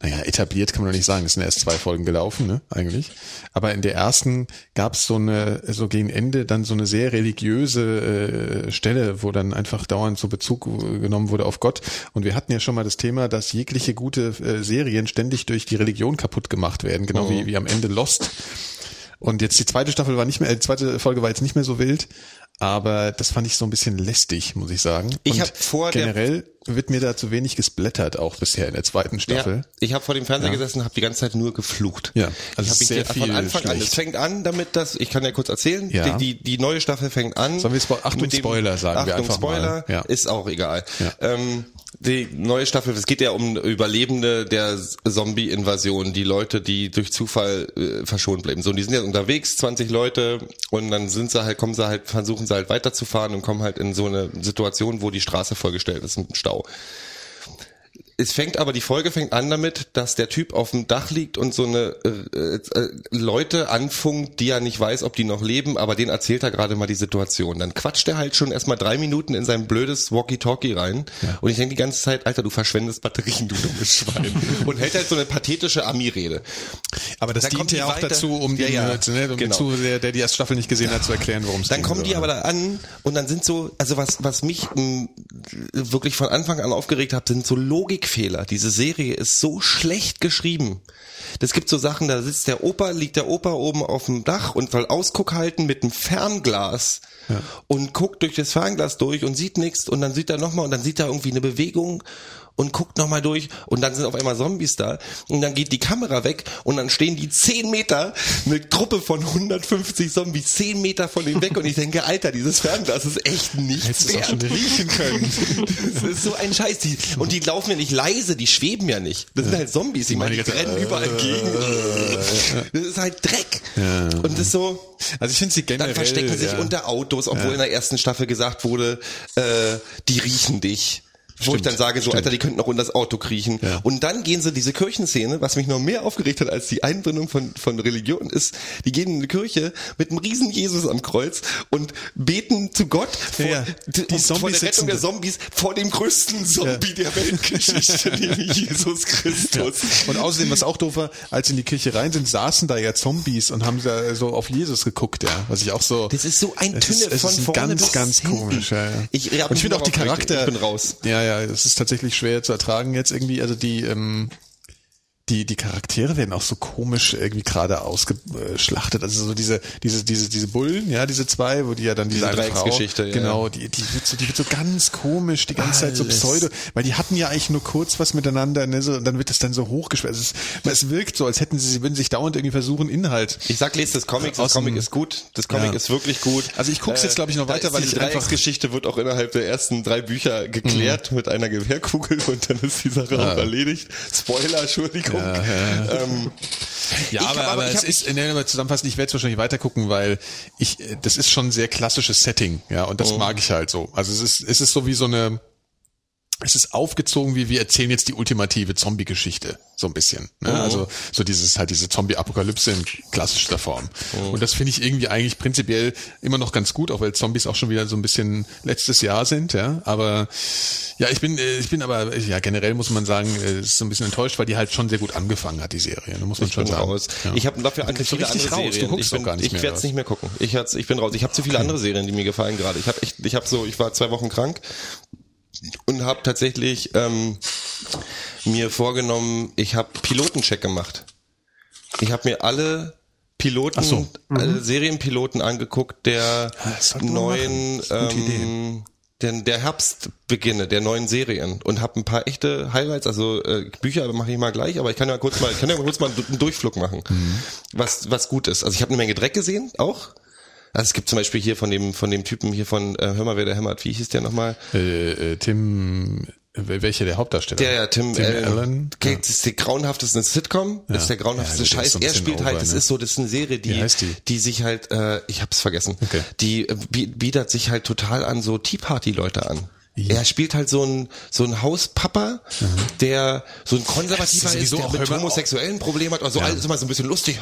naja, etabliert kann man doch nicht sagen. Es sind erst zwei Folgen gelaufen, ne, eigentlich. Aber in der ersten gab es so eine, so gegen Ende dann so eine sehr religiöse äh, Stelle, wo dann einfach dauernd so Bezug äh, genommen wurde auf Gott. Und wir hatten ja schon mal das Thema, dass jegliche gute äh, Serien ständig durch die Religion kaputt gemacht werden, genau wie, wie am Ende Lost. Und jetzt die zweite Staffel war nicht mehr, äh, die zweite Folge war jetzt nicht mehr so wild, aber das fand ich so ein bisschen lästig, muss ich sagen. Ich Und hab vor generell wird mir da zu wenig gesplattert, auch bisher in der zweiten Staffel. Ja, ich habe vor dem Fernseher gesessen und habe die ganze Zeit nur geflucht. Ja, also ich sehr von viel Anfang an. schlecht. Es fängt an damit, dass ich kann ja kurz erzählen. Ja. Die, die die neue Staffel fängt an. Sollen wir Spo- Achtung, mit dem- Spoiler sagen wir Achtung, einfach mal. Spoiler Ja. ist auch egal. Ja. Ähm, die neue Staffel, es geht ja um Überlebende der Zombie-Invasion, die Leute, die durch Zufall äh, verschont bleiben. So, und die sind ja unterwegs, 20 Leute, und dann sind sie halt, kommen sie halt, versuchen sie halt weiterzufahren und kommen halt in so eine Situation, wo die Straße vollgestellt ist Ciao. Es fängt aber, die Folge fängt an damit, dass der Typ auf dem Dach liegt und so eine äh, äh, Leute anfunkt, die er nicht weiß, ob die noch leben, aber den erzählt er gerade mal die Situation. Dann quatscht er halt schon erstmal drei Minuten in sein blödes Walkie-Talkie rein und ich denke die ganze Zeit, Alter, du verschwendest Batterien, du dummes Schwein. und hält halt so eine pathetische Ami-Rede. Aber das Dann kommen dient ja die auch weiter- dazu, um Ja, den, ja, ne, um genau. den Zuseher, der die erste Staffel nicht gesehen hat, zu erklären, worum es Dann ging, kommen die aber da an und dann sind so, also was, was mich m, wirklich von Anfang an aufgeregt hat, sind so Logikfehler. Diese Serie ist so schlecht geschrieben. Das gibt so Sachen, da sitzt der Opa, liegt der Opa oben auf dem Dach und soll Ausguck halten mit einem Fernglas und guckt durch das Fernglas durch und sieht nichts und dann sieht er nochmal und dann sieht er irgendwie eine Bewegung und guckt nochmal durch und dann sind auf einmal Zombies da und dann geht die Kamera weg und dann stehen die 10 Meter, eine Gruppe von 150 Zombies 10 Meter von denen weg und ich denke, Alter, dieses Fernglas ist echt nichts Hättest auch wert. schon riechen können. Das ist so ein Scheiß. Die, und die laufen ja nicht leise, die schweben ja nicht. Das sind halt Zombies. Ich meine, die rennen überall gegen. Das ist halt Dreck. Und das ist so, Also ich finde sie generell. dann verstecken sich ja. unter Autos, obwohl in der ersten Staffel gesagt wurde, äh, die riechen dich. Wo ich Stimmt, dann sage, so, stimmt. Alter, die könnten auch unter das Auto kriechen. Ja. Und dann gehen sie diese Kirchenszene, was mich noch mehr aufgeregt hat als die Einbindung von, von Religion, ist, die gehen in eine Kirche mit einem riesen Jesus am Kreuz und beten zu Gott vor, Ja, ja. die, Die vor Zombies der Rettung der. Zombies vor dem größten Zombie der Weltgeschichte, nämlich Jesus Christus. Und außerdem, was auch doof war, als sie in die Kirche rein sind, saßen da ja Zombies und haben da so auf Jesus geguckt, ja. Was ich auch so. Das ist so ein Tünne von ist vorne ganz, bis ganz hinten. komisch, ja, ja. Ich- ich ich finde auch die. Charakter. Ich bin raus. Ja, ja, es ist tatsächlich schwer zu ertragen jetzt irgendwie. Also die, ähm, die, die Charaktere werden auch so komisch irgendwie gerade ausgeschlachtet. Also so diese, diese, diese, diese Bullen, ja, diese zwei, wo die ja dann diese, Diese eine Frau, ja. genau, die, die wird so, die wird so ganz komisch die ganze Zeit so Alles. pseudo, weil die hatten ja eigentlich nur kurz was miteinander, ne, so, und dann wird es dann so hochgeschwert. Es, es wirkt so, als hätten sie, sie würden sich dauernd irgendwie versuchen, Inhalt. Ich sag, lest das Comic, das Comic ist gut, das Comic Ja. ist wirklich gut. Also ich guck's jetzt, glaub ich, noch da weiter, weil ich einfach- wird auch innerhalb der ersten drei Bücher geklärt mit einer Gewehrkugel und dann ist die Sache auch erledigt. Spoiler, Entschuldigung. Ähm, Ja, Ich aber, hab- aber, ich es ist, in der zusammenfassend, ich werde es wahrscheinlich weiter gucken, weil ich, äh, das ist schon ein sehr klassisches Setting, ja, und Oh. das mag ich halt so. Also es ist, es ist so wie so eine, es ist aufgezogen, wie wir erzählen jetzt die ultimative Zombie-Geschichte, so ein bisschen. Ne? Oh. Also so dieses halt diese Zombie-Apokalypse in klassischer Form. Oh. Und das finde ich irgendwie eigentlich prinzipiell immer noch ganz gut, auch weil Zombies auch schon wieder so ein bisschen letztes Jahr sind, ja. Aber ja, ich bin, äh, ich bin aber ja generell muss man sagen, äh, ist so ein bisschen enttäuscht, weil die halt schon sehr gut angefangen hat die Serie. Da muss man ich schon bin sagen. raus. Ja. Ich habe dafür so viele richtig andere raus. Du Serien. guckst ich doch bin, gar nicht ich mehr, werde es nicht mehr gucken. Ich, ich bin raus. Ich habe zu viele andere Serien, die mir gefallen gerade. Ich habe echt, ich habe so, ich war zwei Wochen krank und habe tatsächlich ähm, mir vorgenommen, ich habe Pilotencheck gemacht. Ich habe mir alle Piloten, so. alle Serienpiloten angeguckt der neuen, ähm, der, der Herbstbeginne der neuen Serien und habe ein paar echte Highlights, also äh, Bücher mache ich mal gleich, aber ich kann ja kurz mal, ich kann ja kurz mal einen Durchflug machen, was was gut ist. Also ich habe eine Menge Dreck gesehen, auch. Also es gibt zum Beispiel hier von dem von dem Typen hier von äh, Hör mal, wer der hämmert, wie hieß der nochmal? Äh, äh, Tim, äh, welcher der Hauptdarsteller? Der ja, Tim, Tim Allen. Allen. Okay, Das ist die grauenhafteste Sitcom. Das ist der grauenhafteste Ja, Scheiß. so er spielt halt, over, das ne? ist so, das ist eine Serie, die, heißt die? sich halt, äh, ich hab's vergessen. Okay. Die äh, bi- bietet sich halt total an so Tea Party Leute an. Er spielt halt so ein so ein Hauspapa, der so ein konservativer ist ist, der mit homosexuellen Problemen hat. Also alles immer so ein bisschen lustig.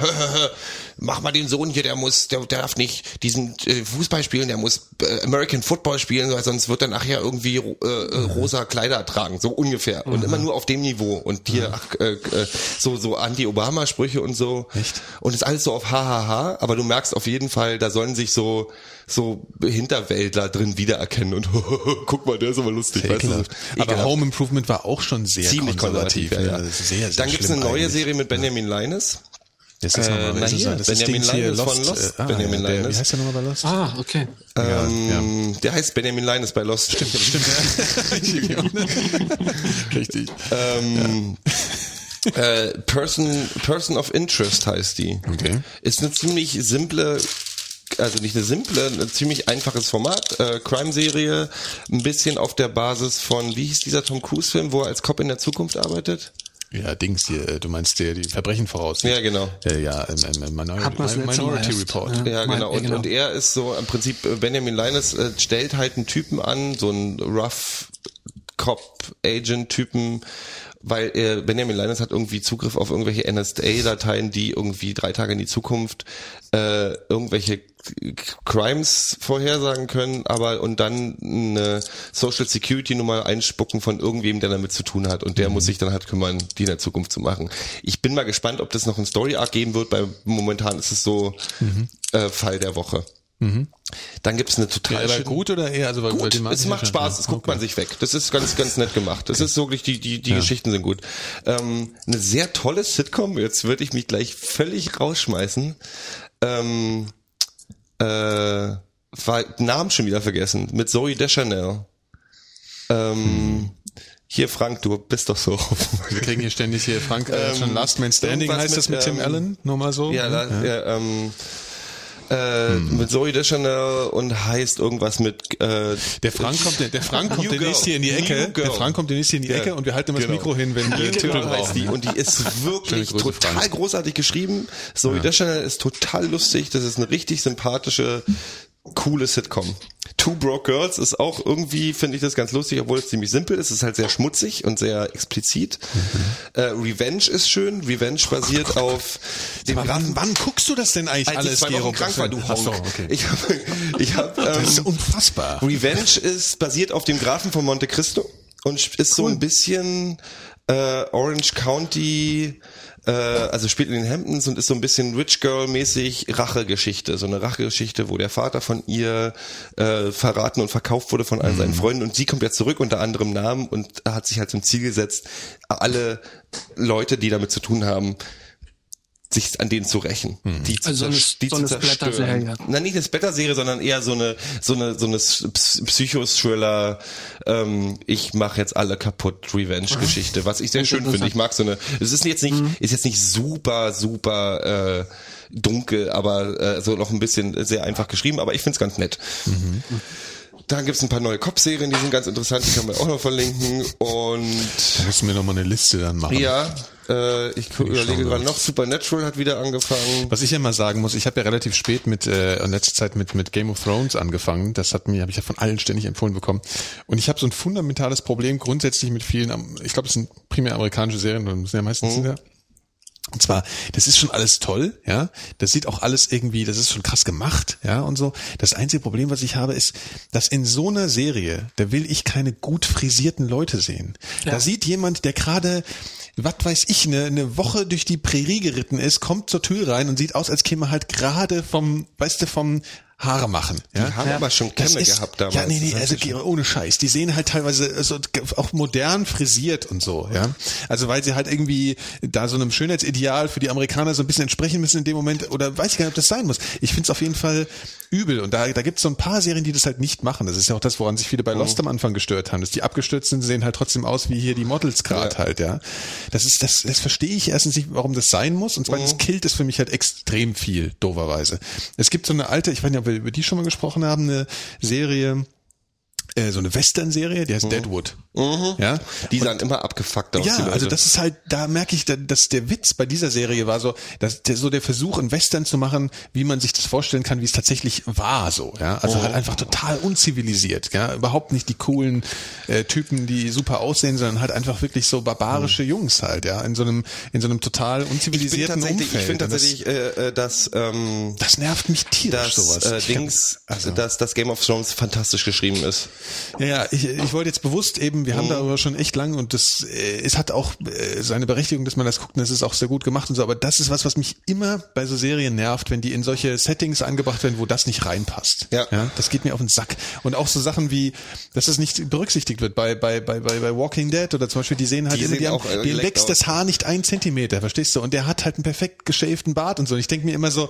Mach mal den Sohn hier, der muss, der, der darf nicht diesen äh, Fußball spielen, der muss äh, American Football spielen, weil sonst wird er nachher irgendwie äh, äh, rosa Kleider tragen, so ungefähr. Und immer nur auf dem Niveau. Und hier ach, äh, äh, so so Anti-Obama-Sprüche und so. Echt? Und ist alles so auf hahaha, aber du merkst auf jeden Fall, da sollen sich so so Hinterwäldler drin wiedererkennen und guck mal, der ist aber lustig. weißt du? Aber Ekelhaft. Home Improvement war auch schon sehr ziemlich konservativ. ja, ja. das ist sehr, sehr Dann gibt's schlimm eine neue eigentlich. Serie mit Benjamin Linus. Das ist Äh, nochmal, na hier, das Benjamin ist Linus von Lost. Äh, ah, Benjamin ja, der, Linus. Wie heißt der nochmal bei Lost? Ah, okay. Ähm, Der heißt Benjamin Linus bei Lost. Stimmt, Stimmt, ja. Richtig. ähm, äh, Person, Person of Interest heißt die. Okay. Ist eine ziemlich simple, also nicht eine simple, ein ziemlich einfaches Format. Äh, Crime-Serie, ein bisschen auf der Basis von, wie hieß dieser Tom Cruise-Film, wo er als Cop in der Zukunft arbeitet? Ja, Dings hier, äh, du meinst der, die Verbrechen voraus. Ja, genau. Äh, ja, ähm, ähm, Minor Hat man's letzte Mal Minority. Report. Ja. Ja, Mein- genau. ja, Und, genau. und er ist so im Prinzip, äh, Benjamin Linus äh, stellt halt einen Typen an, so einen Rough Cop-Agent-Typen, weil äh, Benjamin Linus hat irgendwie Zugriff auf irgendwelche NSA-Dateien, die irgendwie drei Tage in die Zukunft äh, irgendwelche Crimes vorhersagen können, aber und dann eine Social Security Nummer einspucken von irgendwem, der damit zu tun hat und der muss sich dann halt kümmern, die in der Zukunft zu machen. Ich bin mal gespannt, ob das noch ein Story Arc geben wird, weil momentan ist es so äh, Fall der Woche. Dann gibt's eine total schöne- gut oder eher? Also, weil- gut, den es macht ja Spaß, es guckt man sich weg. Das ist ganz, ganz nett gemacht. Das ist wirklich, die, die, die Geschichten sind gut. Ähm, eine sehr tolle Sitcom, jetzt würde ich mich gleich völlig rausschmeißen. Ähm, äh, war Namen schon wieder vergessen. Mit Zoe Deschanel. Ähm, Hier, Frank, du bist doch so. Wir kriegen hier ständig hier, Frank, äh, schon Last Man Standing heißt das mit Tim ähm, Allen, nur mal so. Ja, da, ja. ähm, äh, mit Zoe Deschanel und heißt irgendwas mit äh, Der Frank kommt, der, der Frank kommt demnächst hier in die Ecke. Der Frank kommt demnächst hier in die Ja, Ecke und wir halten immer genau. das Mikro hin, wenn wir New Titel brauchen. die ja. und die ist wirklich total Frank. großartig geschrieben. Zoe Deschanel ist total lustig. Das ist eine richtig sympathische, coole Sitcom. Two Broke Girls ist auch irgendwie, finde ich das ganz lustig, obwohl es ziemlich simpel ist. Es ist halt sehr schmutzig und sehr explizit. Äh, Revenge ist schön. Revenge basiert auf dem Aber wann, wann guckst du das denn eigentlich als alles, ich zwei? Wochen krank war, du Ach so, Honk. okay. Ich habe, ich hab, Das ist ähm, unfassbar. Revenge ist basiert auf dem Grafen von Monte Cristo und ist so ein bisschen äh, Orange County, äh, also spielt in den Hamptons und ist so ein bisschen Rich Girl mäßig Rachegeschichte, so eine Rachegeschichte, wo der Vater von ihr äh, verraten und verkauft wurde von allen seinen Freunden. Und sie kommt jetzt zurück unter anderem Namen und hat sich halt zum Ziel gesetzt, alle Leute, die damit zu tun haben, sich an denen zu rächen, die zu, Also so eine- die so eine. Splatter-Serie. Na, nicht eine Splatter-Serie, sondern eher so eine so eine so eine Psy- Psycho-Thriller. Ähm, ich mache jetzt alle kaputt Revenge-Geschichte, was ich sehr schön finde. Ich mag so eine. Es ist jetzt nicht ist jetzt nicht super super äh, dunkel, aber äh, so noch ein bisschen sehr einfach geschrieben. Aber ich find's ganz nett. Dann gibt's ein paar neue Cop-Serien, die sind ganz interessant, die können wir auch noch verlinken. Und Da müssen wir nochmal eine Liste dann machen. ja, äh, ich gu- überlege gerade noch, Supernatural hat wieder angefangen. Was ich ja mal sagen muss, ich habe ja relativ spät mit äh, in letzter Zeit mit mit Game of Thrones angefangen. Das hat mir habe ich ja von allen ständig empfohlen bekommen. Und ich habe so ein fundamentales Problem grundsätzlich mit vielen. Ich glaube, es sind primär amerikanische Serien, und sind ja meistens mhm. Und zwar, das ist schon alles toll, ja. Das sieht auch alles irgendwie, das ist schon krass gemacht, ja, und so. Das einzige Problem, was ich habe, ist, dass in so einer Serie, da will ich keine gut frisierten Leute sehen. Da sieht jemand, der gerade, was weiß ich, eine, eine Woche durch die Prärie geritten ist, kommt zur Tür rein und sieht aus, als käme er halt gerade vom, weißt du, vom Haare machen. Ja? Die haben aber schon Kämme ist- gehabt damals. Ja, nee, nee, also ohne Scheiß. Die sehen halt teilweise also auch modern frisiert und so, ja. Also weil sie halt irgendwie da so einem Schönheitsideal für die Amerikaner so ein bisschen entsprechen müssen in dem Moment oder weiß ich gar nicht, ob das sein muss. Ich find's auf jeden Fall übel und da, da gibt's so ein paar Serien, die das halt nicht machen. Das ist ja auch das, woran sich viele bei Mhm. Lost am Anfang gestört haben. Dass die abgestürzten sehen halt trotzdem aus wie hier die Models gerade Ja. halt, ja. Das ist, das, das verstehe ich erstens nicht, warum das sein muss und zweitens Mhm. killt es für mich halt extrem viel, dooferweise. Es gibt so eine alte, ich weiß nicht, ob wir über die schon mal gesprochen haben, eine Serie, äh, so eine Western-Serie, die heißt Deadwood. Ja, Die sahen immer abgefuckt aus. ja, also das ist halt, da merke ich, da- dass der Witz bei dieser Serie war so, dass der, so der Versuch, einen Western zu machen, wie man sich das vorstellen kann, wie es tatsächlich war, so, ja. Also halt einfach total unzivilisiert, ja. Überhaupt nicht die coolen äh, Typen, die super aussehen, sondern halt einfach wirklich so barbarische Jungs halt, ja. In so einem, in so einem total ich unzivilisierten tatsächlich, Umfeld. ich finde das- tatsächlich, äh, äh, dass ähm, das nervt mich tierisch, dass sowas. äh, Ich Dings, also- dass das Game of Thrones fantastisch geschrieben ist. Ja, ja, ich, ich wollte jetzt bewusst eben, wir haben darüber schon echt lang und das, äh, es hat auch äh, seine Berechtigung, dass man das guckt und es ist auch sehr gut gemacht und so, aber das ist was, was mich immer bei so Serien nervt, wenn die in solche Settings angebracht werden, wo das nicht reinpasst. Ja. ja das geht mir auf den Sack. Und auch so Sachen wie, dass es nicht berücksichtigt wird bei, bei, bei, bei, bei Walking Dead oder zum Beispiel, die sehen halt Die immer, die haben, äh, denen wächst aus. das Haar nicht ein Zentimeter, verstehst du? Und der hat halt einen perfekt geschäften Bart und so. Und ich denke mir immer so,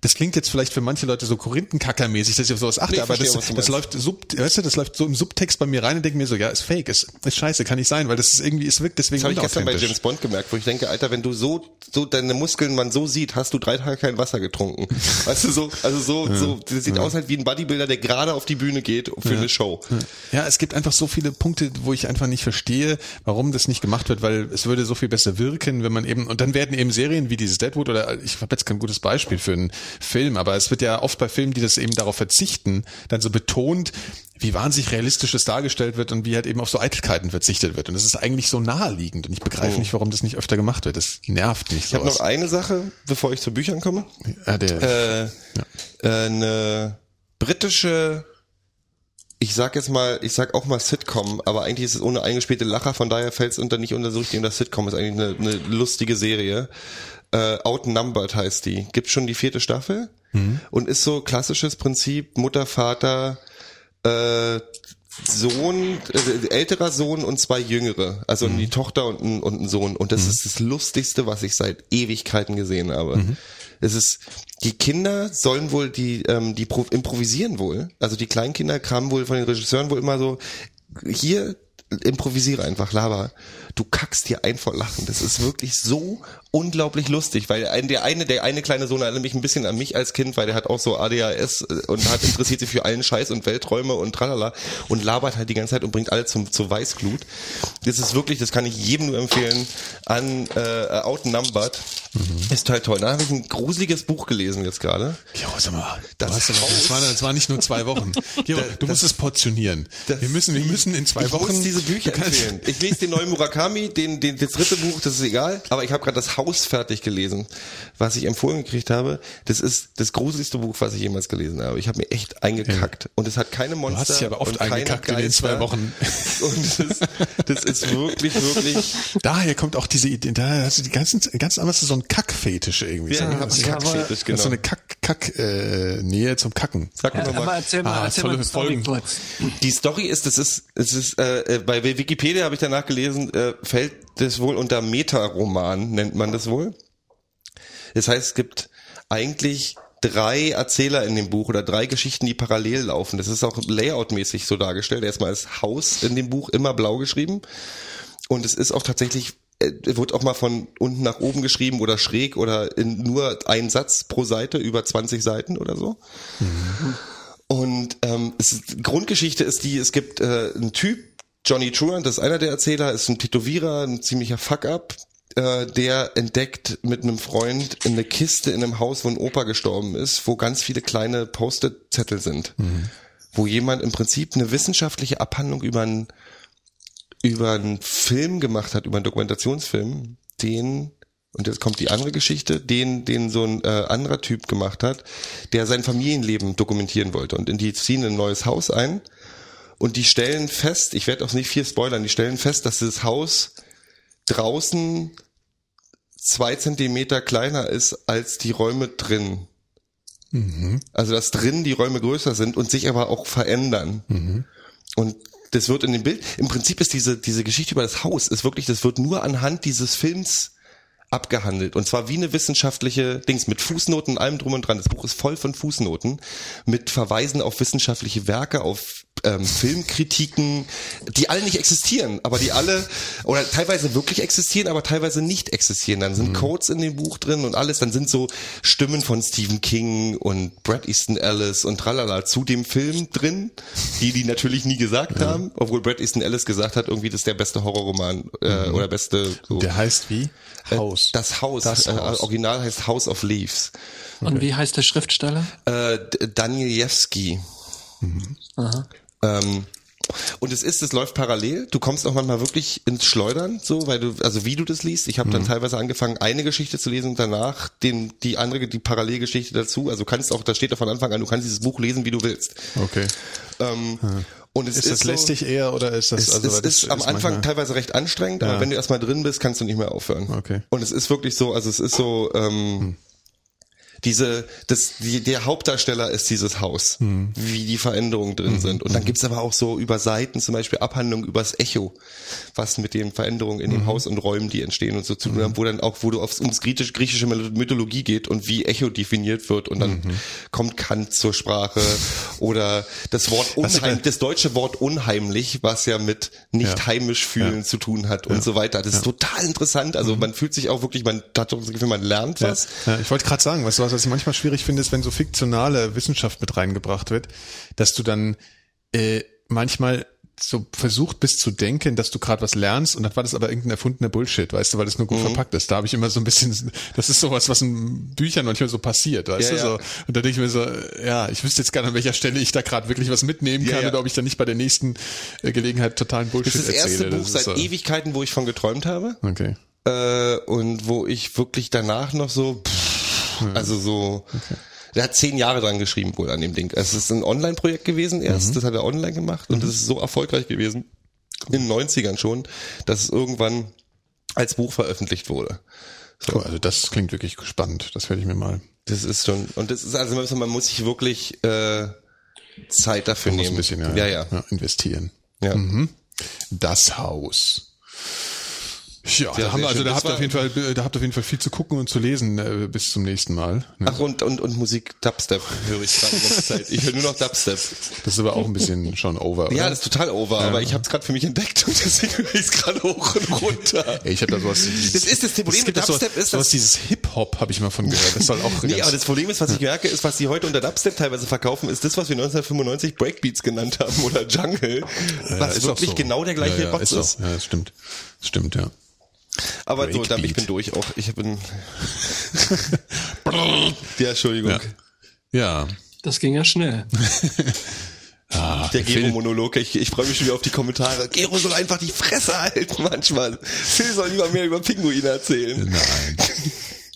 das klingt jetzt vielleicht für manche Leute so Korinthenkackermäßig, dass ich auf sowas achte, Nee, aber das, verstehe, das meinst. läuft sub, weißt du, das läuft so im Subtext bei mir rein und denke mir so, ja, ist fake, ist, ist scheiße, kann nicht sein, weil das ist irgendwie, es wirkt deswegen Das habe ich gestern bei. James Bond gemerkt, wo ich denke, Alter, wenn du so, so deine Muskeln man so sieht, hast du drei Tage kein Wasser getrunken. Weißt du, so, also so, so, das sieht aus halt wie ein Bodybuilder, der gerade auf die Bühne geht für eine Show. Ja, es gibt einfach so viele Punkte, wo ich einfach nicht verstehe, warum das nicht gemacht wird, weil es würde so viel besser wirken, wenn man eben, und dann werden eben Serien wie dieses Deadwood oder ich habe jetzt kein gutes Beispiel für einen Film, aber es wird ja oft bei Filmen, die das eben darauf verzichten, dann so betont, wie wahnsinnig realistisch das dargestellt wird und wie halt eben auf so Eitelkeiten verzichtet wird. Und das ist eigentlich so naheliegend und ich begreife nicht, warum das nicht öfter gemacht wird. Das nervt mich. Ich habe noch eine Sache, bevor ich zu Büchern komme. ja, der, Äh, äh, eine britische, ich sag jetzt mal, ich sag auch mal Sitcom, aber eigentlich ist es ohne eingespielte Lacher, von daher fällt es unter nicht unter so richtig unter Sitcom, ist eigentlich eine, eine lustige Serie. Äh, Outnumbered heißt die. Gibt schon die vierte Staffel und ist so klassisches Prinzip Mutter, Vater, äh, Sohn, äh, älterer Sohn und zwei jüngere, also die Tochter und ein, und ein Sohn. Und das ist das Lustigste, was ich seit Ewigkeiten gesehen habe. Es ist, die Kinder sollen wohl die, ähm, die pro- improvisieren wohl. Also die Kleinkinder kamen wohl von den Regisseuren wohl immer so, hier improvisiere einfach, laber. Du kackst dir ein vor Lachen. Das ist wirklich so unglaublich lustig, weil ein, der eine, der eine kleine Sohn erinnert mich ein bisschen an mich als Kind, weil der hat auch so ADHS äh, und hat interessiert sich für allen Scheiß und Welträume und tralala und labert halt die ganze Zeit und bringt alle zum, zur Weißglut. Das ist wirklich, das kann ich jedem nur empfehlen, an äh, Outnumbered. Mhm. Ist total toll. Da habe ich ein gruseliges Buch gelesen jetzt gerade. Ja, sag mal, das, das, das, war, das war nicht nur zwei Wochen. Gero, du musst es portionieren. wir müssen, wir müssen in zwei ich Wochen diese Bücher empfehlen. Ich lese den neuen Murakami, den, den, das dritte Buch, das ist egal, aber ich habe gerade das Haus fertig gelesen, was ich empfohlen gekriegt habe. Das ist das gruseligste Buch, was ich jemals gelesen habe. Ich habe mir echt eingekackt. Ja. Und es hat keine Monster. Du hast dich aber oft eingekackt in den zwei Wochen. Und das ist, das ist wirklich, wirklich. Daher kommt auch diese Idee, da hast du die ganzen, ganz anders so ein Kackfetisch irgendwie. Ja, so, ein Kackfetisch, genau. So eine Kack, Kack, äh, Nähe zum Kacken. Sag ja, mal. Erzähl mal, ah, erzähl mal Folgen. Die Story ist, das ist, es ist, äh, bei Wikipedia habe ich danach gelesen, äh, fällt das wohl unter Metaroman, nennt man das wohl. Das heißt, es gibt eigentlich drei Erzähler in dem Buch oder drei Geschichten, die parallel laufen. Das ist auch layoutmäßig so dargestellt. Erstmal ist Haus in dem Buch immer blau geschrieben. Und es ist auch tatsächlich, äh, wird auch mal von unten nach oben geschrieben oder schräg oder in nur ein Satz pro Seite über 20 Seiten oder so. Mhm. Und ähm, es, Grundgeschichte ist die, es gibt äh, einen Typ, Johnny Truant, das ist einer der Erzähler, ist ein Tätowierer, ein ziemlicher Fuck-up, äh, der entdeckt mit einem Freund eine Kiste in einem Haus, wo ein Opa gestorben ist, wo ganz viele kleine Post-it-Zettel sind. Mhm. Wo jemand im Prinzip eine wissenschaftliche Abhandlung über einen, über einen Film gemacht hat, über einen Dokumentationsfilm, den und jetzt kommt die andere Geschichte, den, den so ein äh, anderer Typ gemacht hat, der sein Familienleben dokumentieren wollte. Und in die ziehen ein neues Haus ein und die stellen fest, ich werde auch nicht viel spoilern, die stellen fest, dass das Haus draußen zwei Zentimeter kleiner ist als die Räume drin. Mhm. Also dass drin die Räume größer sind und sich aber auch verändern. Mhm. Und das wird in dem Bild, im Prinzip ist diese, diese Geschichte über das Haus, ist wirklich, das wird nur anhand dieses Films abgehandelt. Und zwar wie eine wissenschaftliche Dings mit Fußnoten allem drum und dran. Das Buch ist voll von Fußnoten mit Verweisen auf wissenschaftliche Werke, auf ähm, Filmkritiken, die alle nicht existieren, aber die alle oder teilweise wirklich existieren, aber teilweise nicht existieren. Dann sind mhm. Codes in dem Buch drin und alles. Dann sind so Stimmen von Stephen King und Brad Easton Ellis und tralala zu dem Film drin, die die natürlich nie gesagt ja. haben, obwohl Brad Easton Ellis gesagt hat, irgendwie das ist der beste Horrorroman äh, mhm. oder beste. So. Der heißt wie? Äh, Haus. Äh, das Haus. Das äh, Haus. Original heißt House of Leaves. Okay. Und wie heißt der Schriftsteller? Äh, Danielewski. Mhm. Aha. Ähm, und es ist, es läuft parallel. Du kommst auch manchmal wirklich ins Schleudern, so, weil du, also wie du das liest. Ich habe dann mhm. teilweise angefangen, eine Geschichte zu lesen und danach den, die andere, die Parallelgeschichte dazu. Also kannst auch, da steht auch von Anfang an, du kannst dieses Buch lesen, wie du willst. Okay. Ähm, hm. Und es ist, ist das so, lästig eher oder ist das es, also es ist, ist am Anfang teilweise recht anstrengend, ja. aber wenn du erstmal drin bist, kannst du nicht mehr aufhören. Okay. Und es ist wirklich so, also es ist so, ähm, hm diese, das, die, der Hauptdarsteller ist dieses Haus, mhm. wie die Veränderungen drin mhm. sind. Und dann mhm. gibt's aber auch so über Seiten zum Beispiel Abhandlungen übers Echo, was mit den Veränderungen in dem mhm. Haus und Räumen, die entstehen und so zu tun haben, wo dann auch, wo du aufs, ums griechisch, griechische Mythologie geht und wie Echo definiert wird und dann mhm. kommt Kant zur Sprache oder das Wort unheimlich, das deutsche Wort unheimlich, was ja mit nicht ja. heimisch fühlen ja. zu tun hat und ja. so weiter. Das ist total interessant. Also man fühlt sich auch wirklich, man hat das Gefühl, man lernt was. Ich wollte gerade sagen, was du was ich manchmal schwierig finde, ist, wenn so fiktionale Wissenschaft mit reingebracht wird, dass du dann äh, manchmal so versucht bist zu denken, dass du gerade was lernst und dann war das aber irgendein erfundener Bullshit, weißt du, weil das nur gut mhm. verpackt ist. Da habe ich immer so ein bisschen, das ist sowas, was in Büchern manchmal so passiert, weißt ja, du, so. Und da denke ich mir so, ja, ich wüsste jetzt gar nicht, an welcher Stelle ich da gerade wirklich was mitnehmen kann ja, oder ob ich dann nicht bei der nächsten äh, Gelegenheit totalen Bullshit erzähle. Das ist das erste Buch seit so. Ewigkeiten, wo ich von geträumt habe. Okay. Äh, und wo ich wirklich danach noch so, pff, also so. Okay. Der hat zehn Jahre dran geschrieben wohl an dem Ding. Es ist ein Online-Projekt gewesen erst, mhm. das hat er online gemacht und mhm. das ist so erfolgreich gewesen, in den 90ern schon, dass es irgendwann als Buch veröffentlicht wurde. So. Cool, also das klingt wirklich spannend. Das werde ich mir mal. Das ist schon, und das ist also, man muss sich wirklich äh, Zeit dafür man nehmen. Muss ein bisschen, ja, ja, ja. ja investieren. Ja. Mhm. Das Haus. Ja, da, haben also da habt, ihr auf jeden Fall, da habt ihr auf jeden Fall viel zu gucken und zu lesen äh, bis zum nächsten Mal. Ne? Ach, und, und, und Musik Dubstep höre ich gerade die Zeit. Ich höre nur noch Dubstep. Das ist aber auch ein bisschen schon over, oder? Ja, das ist total over, ja. aber ich habe es gerade für mich entdeckt und deswegen höre ich es gerade hoch und runter. Ja, ich habe da sowas... Das ist das Problem mit Dubstep so, ist, sowas dieses Hip-Hop habe ich mal von gehört. Das soll auch nee, aber das Problem ist, was ich merke, ist, was sie heute unter Dubstep teilweise verkaufen, ist das, was wir 1995 Breakbeats genannt haben oder Jungle, was ja, wirklich so. genau der gleiche ja, Box ist. ist. Ja, das stimmt. Das stimmt, ja. Aber Breakbeat. so, damit ich bin durch auch. Ich bin. ja, Entschuldigung. Ja. ja. Das ging ja schnell. Ah, der Gero-Monolog, ich, ich freue mich schon wieder auf die Kommentare. Gero soll einfach die Fresse halten manchmal. Phil soll lieber mehr über Pinguine erzählen. Nein.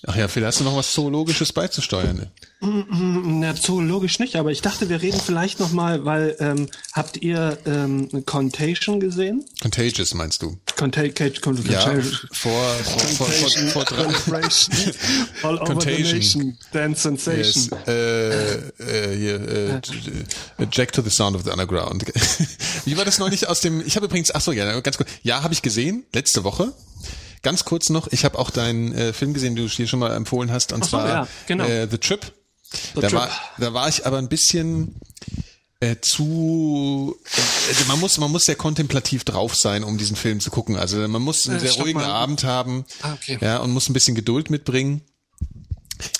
Ach ja, Phil, hast du noch was Zoologisches beizusteuern? Na, zoologisch nicht, aber ich dachte, wir reden vielleicht noch mal, weil ähm, habt ihr ähm, Contagion gesehen? Contagious meinst du? Contagion. Cont ja, vor, vor, vor, vor, vor All over Contagion. the nation. Dance sensation. Yes. Äh, äh, hier, äh, Jack to the Sound of the Underground. Wie war das neulich aus dem? Ich habe übrigens, ach so, ja, ganz kurz. Ja, habe ich gesehen letzte Woche. Ganz kurz noch, ich habe auch deinen äh, Film gesehen, den du hier schon mal empfohlen hast, und so, zwar ja, genau. äh, The Trip. The da, Trip. War, da war ich aber ein bisschen äh, zu äh, man muss man muss sehr kontemplativ drauf sein, um diesen Film zu gucken. Also man muss einen sehr ruhigen Abend haben, ah, okay. ja, und muss ein bisschen Geduld mitbringen.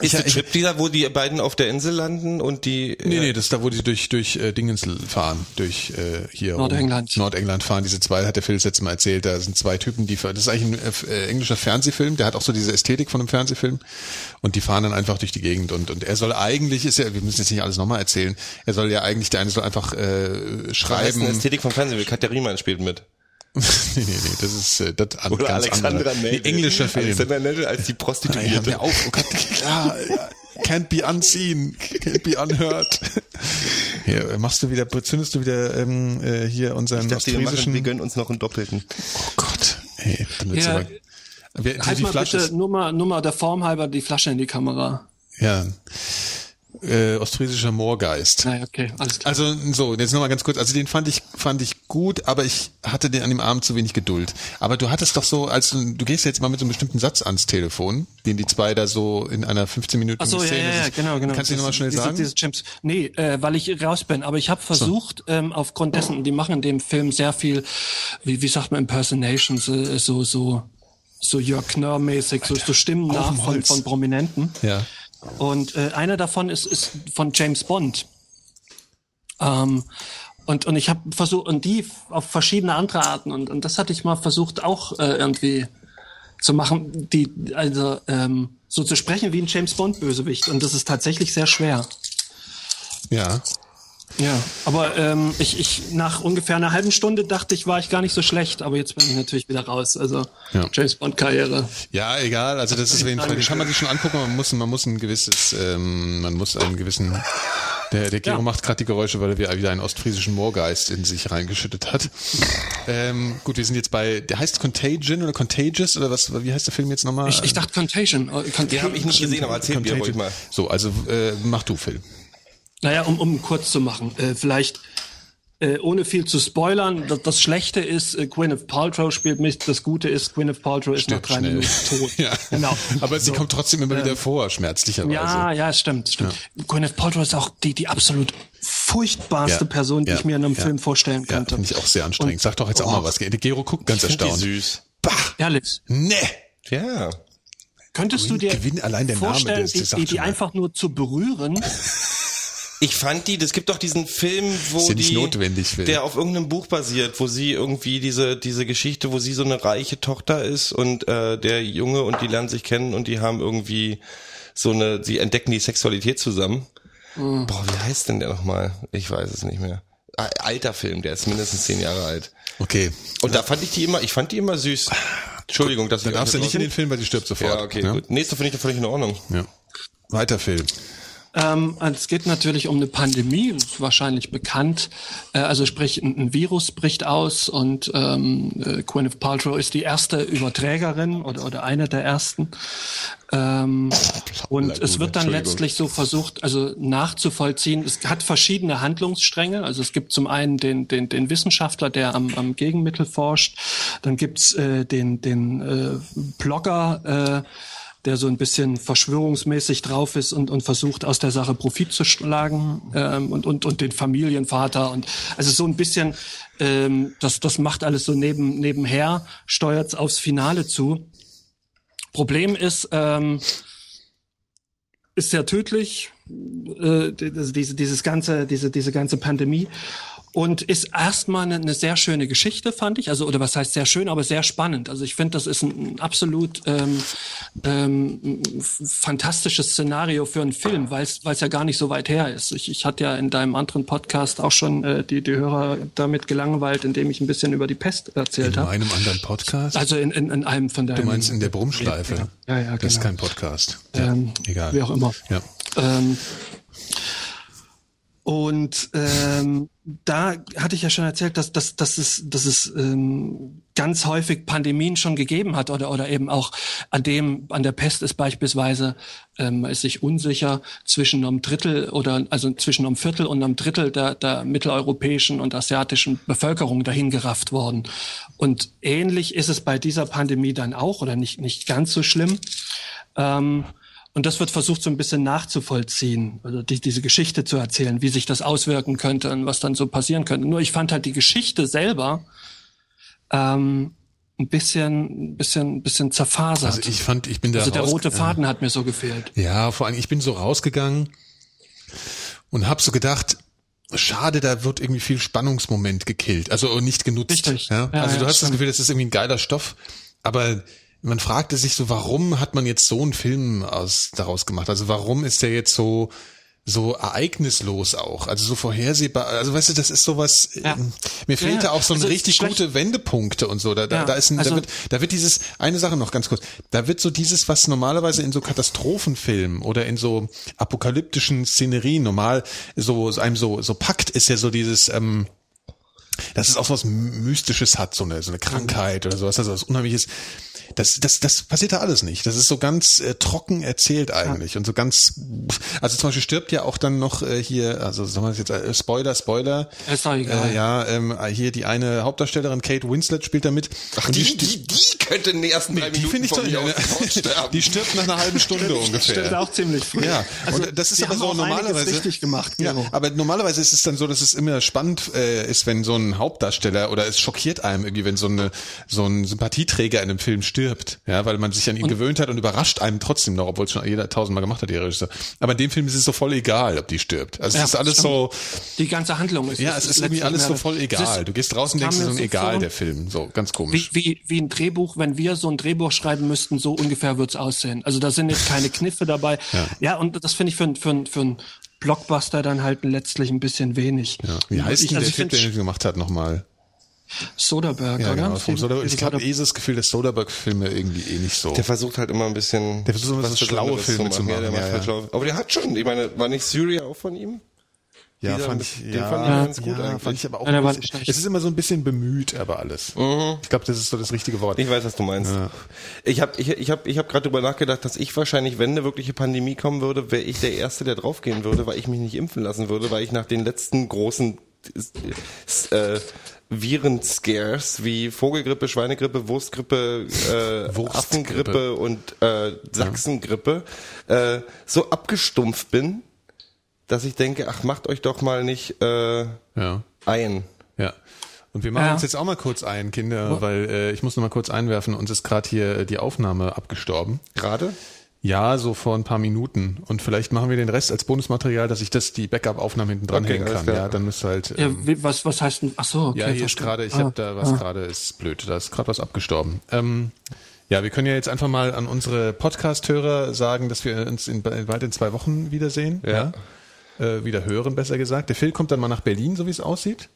Ist der Trip dieser, wo die beiden auf der Insel landen und die. Nee, nee, das ist da, wo die durch, durch äh, Dingens fahren, durch äh, hier Nordengland. Um Nordengland fahren. Diese zwei, hat der Phil jetzt Mal erzählt, da sind zwei Typen, die das ist eigentlich ein äh, englischer Fernsehfilm, der hat auch so diese Ästhetik von einem Fernsehfilm. Und die fahren dann einfach durch die Gegend und, und er soll eigentlich, ist ja, wir müssen jetzt nicht alles nochmal erzählen, er soll ja eigentlich, der eine soll einfach äh, schreiben. Das ist eine Ästhetik vom Fernsehen, Katja Riemann spielt mit. nee, nee, nee, das ist äh, das an, Oder ganz Alexandra Nell. Englischer Film. Alexandra Nell als die Prostituierte. Nein, auf. Oh Gott, ja, ja. Can't be unseen, can't be unheard. Hier, machst du wieder, zündest du wieder ähm, äh, hier unseren ich dachte, ostfriesischen... Wir, machen, wir gönnen uns noch einen Doppelten. Oh Gott, hey, ja, aber, wir, halt die mal Flasche bitte nur mal, nur mal der Form halber die Flasche in die Kamera. Ja äh, ostfriesischer Moorgeist. Naja, okay, alles klar. Also so, jetzt nochmal ganz kurz. Also den fand ich fand ich gut, aber ich hatte den an dem Abend zu wenig Geduld. Aber du hattest doch so, als du, du gehst jetzt mal mit so einem bestimmten Satz ans Telefon, den die zwei da so in einer 15 Minuten so, Szene. Ja, ja, genau, genau. Kannst du nochmal schnell diese, sagen? Diese Chips. Nee, äh, weil ich raus bin. Aber ich habe versucht, so. ähm, aufgrund dessen, die machen in dem Film sehr viel, wie, wie sagt man, Impersonations, äh, so so so Jörg Knörr-mäßig, so, so Stimmen nach von, von Prominenten. Ja. Und äh, einer davon ist, ist von James Bond. Ähm, und, und ich habe versucht, und die auf verschiedene andere Arten. Und, und das hatte ich mal versucht, auch äh, irgendwie zu machen, die, also ähm, so zu sprechen wie ein James Bond-Bösewicht. Und das ist tatsächlich sehr schwer. Ja. Ja, aber ähm, ich, ich nach ungefähr einer halben Stunde dachte ich, war ich gar nicht so schlecht, aber jetzt bin ich natürlich wieder raus. Also ja. James Bond Karriere. Ja, egal. Also das ist auf jeden Fall, den kann man sich schon angucken. Man muss, man muss ein gewisses, ähm, man muss einen gewissen. Der, der Gero ja. macht gerade die Geräusche, weil er wieder einen ostfriesischen Moorgeist in sich reingeschüttet hat. Ähm, gut, wir sind jetzt bei, der heißt Contagion oder Contagious oder was? Wie heißt der Film jetzt nochmal? Ich, ich dachte Contagion. Contagion. Den habe ich nicht gesehen, aber erzähl mir ruhig mal. So, also äh, mach du, Film. Naja, um, um kurz zu machen, äh, vielleicht äh, ohne viel zu spoilern, das, das Schlechte ist, äh, Gwyneth Paltrow spielt mit, das Gute ist, Gwyneth Paltrow ist nach drei schnell. Minuten tot. ja. Genau. Aber sie so. kommt trotzdem immer wieder vor, schmerzlicherweise. Ja, ja, stimmt, stimmt. Ja. Gwyneth Paltrow ist auch die, die absolut furchtbarste ja. Person, die ja. ich mir in einem Film vorstellen könnte. Ja, finde ich auch sehr anstrengend. Und, Sag doch jetzt auch oh. mal was. Der Gero guckt ganz erstaunt. süß. Bah! Ehrlich? Nee. Ja. Könntest Gewinn, du dir Gewinn, allein der vorstellen, Name, das, das die, die einfach nur zu berühren Ich fand die, es gibt doch diesen Film, wo ist ja die, notwendig, der auf irgendeinem Buch basiert, wo sie irgendwie diese diese Geschichte, wo sie so eine reiche Tochter ist und äh, der Junge und die lernen sich kennen und die haben irgendwie so eine, sie entdecken die Sexualität zusammen. Mhm. Boah, wie heißt denn der nochmal? Ich weiß es nicht mehr. Alter Film, der ist mindestens zehn Jahre alt. Okay. Und da fand ich die immer, ich fand die immer süß. Entschuldigung, dass Dann darfst du nicht in den Film, weil die stirbt sofort. Ja, okay, ja? gut. Nächster finde ich völlig in Ordnung. Ja. Weiter Film. Ähm, es geht natürlich um eine Pandemie, wahrscheinlich bekannt. Äh, also sprich, ein, ein, Virus bricht aus und ähm, äh, Gwyneth Paltrow ist die erste Überträgerin oder, oder eine der ersten. Ähm, und es wird dann letztlich so versucht, also nachzuvollziehen. Es hat verschiedene Handlungsstränge. Also es gibt zum einen den, den, den Wissenschaftler, der am, am Gegenmittel forscht. Dann gibt's äh, den, den äh, Blogger, äh, der so ein bisschen verschwörungsmäßig drauf ist und, und versucht aus der Sache Profit zu schlagen ähm, und, und, und den Familienvater und also so ein bisschen, ähm, das, das macht alles so neben, nebenher, steuert aufs Finale zu. Problem ist, ähm, ist sehr tödlich, äh, diese, dieses ganze, diese, diese ganze Pandemie und ist erstmal eine, eine sehr schöne Geschichte, fand ich. Also, oder was heißt sehr schön, aber sehr spannend. Also ich finde, das ist ein, ein absolut ähm, ähm, fantastisches Szenario für einen Film, weil es ja gar nicht so weit her ist. Ich, ich hatte ja in deinem anderen Podcast auch schon äh, die, die Hörer damit gelangweilt, indem ich ein bisschen über die Pest erzählt habe. In hab. einem anderen Podcast? Also in, in, in einem von deinen... Du meinst in der Brummschleife? Ja, ja, ja genau. Das ist genau. kein Podcast. Ja, ähm, egal. Wie auch immer. Ja. Ähm, und ähm, da hatte ich ja schon erzählt, dass, dass, dass es, dass es ähm, ganz häufig Pandemien schon gegeben hat oder, oder eben auch an dem, an der Pest ist beispielsweise, ähm, ist sich unsicher zwischen einem Drittel oder also zwischen einem Viertel und einem Drittel der, der mitteleuropäischen und asiatischen Bevölkerung dahin gerafft worden. Und ähnlich ist es bei dieser Pandemie dann auch oder nicht, nicht ganz so schlimm. Ähm, und das wird versucht, so ein bisschen nachzuvollziehen, also die, diese Geschichte zu erzählen, wie sich das auswirken könnte und was dann so passieren könnte. Nur ich fand halt die Geschichte selber ähm, ein bisschen, ein bisschen, ein bisschen zerfasert. Also ich fand, ich bin da Also der rote Faden hat mir so gefehlt. Ja, vor allem, ich bin so rausgegangen und habe so gedacht, schade, da wird irgendwie viel Spannungsmoment gekillt, also nicht genutzt. Richtig. Ja? ja also du hast stimmt. das Gefühl, das ist irgendwie ein geiler Stoff, aber man fragte sich so, warum hat man jetzt so einen Film aus, daraus gemacht? Also warum ist der jetzt so, so ereignislos auch, also so vorhersehbar, also weißt du, das ist sowas, ja. Ähm, mir fehlte ja, auch so also richtig gute Wendepunkte und so, da, da, ja, da ist ein, also da wird, da wird dieses, eine Sache noch ganz kurz, da wird so dieses, was normalerweise in so Katastrophenfilmen oder in so apokalyptischen Szenerien normal so, einem so, so packt, ist ja so dieses, ähm, dass es auch so was Mystisches hat, so eine, so eine Krankheit oder sowas, also was Unheimliches das, das, das passiert da alles nicht. Das ist so ganz äh, trocken erzählt eigentlich ja. und so ganz, also zum Beispiel stirbt ja auch dann noch äh, hier, also sagen wir jetzt äh, Spoiler, Spoiler. Ist doch egal. Äh, ja, ähm, hier die eine Hauptdarstellerin Kate Winslet spielt damit. Ach, die, die, die, die könnte in den ersten drei die Minuten ich doch, Die stirbt nach einer halben Stunde ungefähr. Stimmt auch ziemlich früh. Ja, also und das ist aber so normalerweise richtig gemacht. Ja, aber normalerweise ist es dann so, dass es immer spannend äh, ist, wenn so ein Hauptdarsteller oder es schockiert einem irgendwie, wenn so eine so ein Sympathieträger in einem Film stirbt, ja, weil man sich an ihn und gewöhnt hat und überrascht einem trotzdem noch, obwohl es schon jeder tausendmal gemacht hat, die Regisseur. Aber in dem Film ist es so voll egal, ob die stirbt. Also ja, es ist alles so. Die ganze Handlung ist. Ja, es ist irgendwie alles so voll egal. Du gehst draußen und denkst, es ist so egal, der Film. So, ganz komisch. Wie, wie, wie ein Drehbuch, wenn wir so ein Drehbuch schreiben müssten, so ungefähr wird's aussehen. Also da sind jetzt keine Kniffe dabei. Ja, ja und das finde ich für, für, für ein Blockbuster dann halt letztlich ein bisschen wenig. Ja. Wie heißt denn also der Typ, der den gemacht hat, nochmal? Soderbergh, ja, oder? Genau, vom Soderbergh. Ich habe eh das Gefühl, dass Soderbergh-Filme irgendwie eh nicht so. Der versucht halt immer ein bisschen. Der versucht immer so schlaue Filme zu machen. Ja, ja, ja. Aber der hat schon, ich meine, war nicht Syria auch von ihm? Ja, Dieser, fand ich, den ja, fand ich ganz gut ja, eigentlich. Fand ich aber auch ja, bisschen, es ist immer so ein bisschen bemüht, aber alles. Mhm. Ich glaube, das ist so das richtige Wort. Ich weiß, was du meinst. Ja. Ich habe ich, ich hab, ich hab gerade drüber nachgedacht, dass ich wahrscheinlich, wenn eine wirkliche Pandemie kommen würde, wäre ich der Erste, der draufgehen würde, weil ich mich nicht impfen lassen würde, weil ich nach den letzten großen äh, Virenscares wie Vogelgrippe, Schweinegrippe, Wurstgrippe, äh, Wurstgrippe. Affengrippe und äh, Sachsengrippe äh, so abgestumpft bin, dass ich denke, ach, macht euch doch mal nicht äh, ja. ein. Ja. Und wir machen ja. uns jetzt auch mal kurz ein, Kinder, weil äh, ich muss noch mal kurz einwerfen, uns ist gerade hier die Aufnahme abgestorben. Gerade? Ja, so vor ein paar Minuten. Und vielleicht machen wir den Rest als Bonusmaterial, dass ich das die Backup-Aufnahme hinten dran okay, hängen kann. Ja, dann müsst halt. Ähm, ja, was was heißt denn? Ach so. Okay, ja, hier ist gerade. Ich ah, habe da was ah. gerade ist blöd. Da ist gerade was abgestorben. Ähm, ja, wir können ja jetzt einfach mal an unsere Podcast-Hörer sagen, dass wir uns in, bald in zwei Wochen wiedersehen. Ja. ja? Äh, wieder hören, besser gesagt. Der Phil kommt dann mal nach Berlin, so wie es aussieht.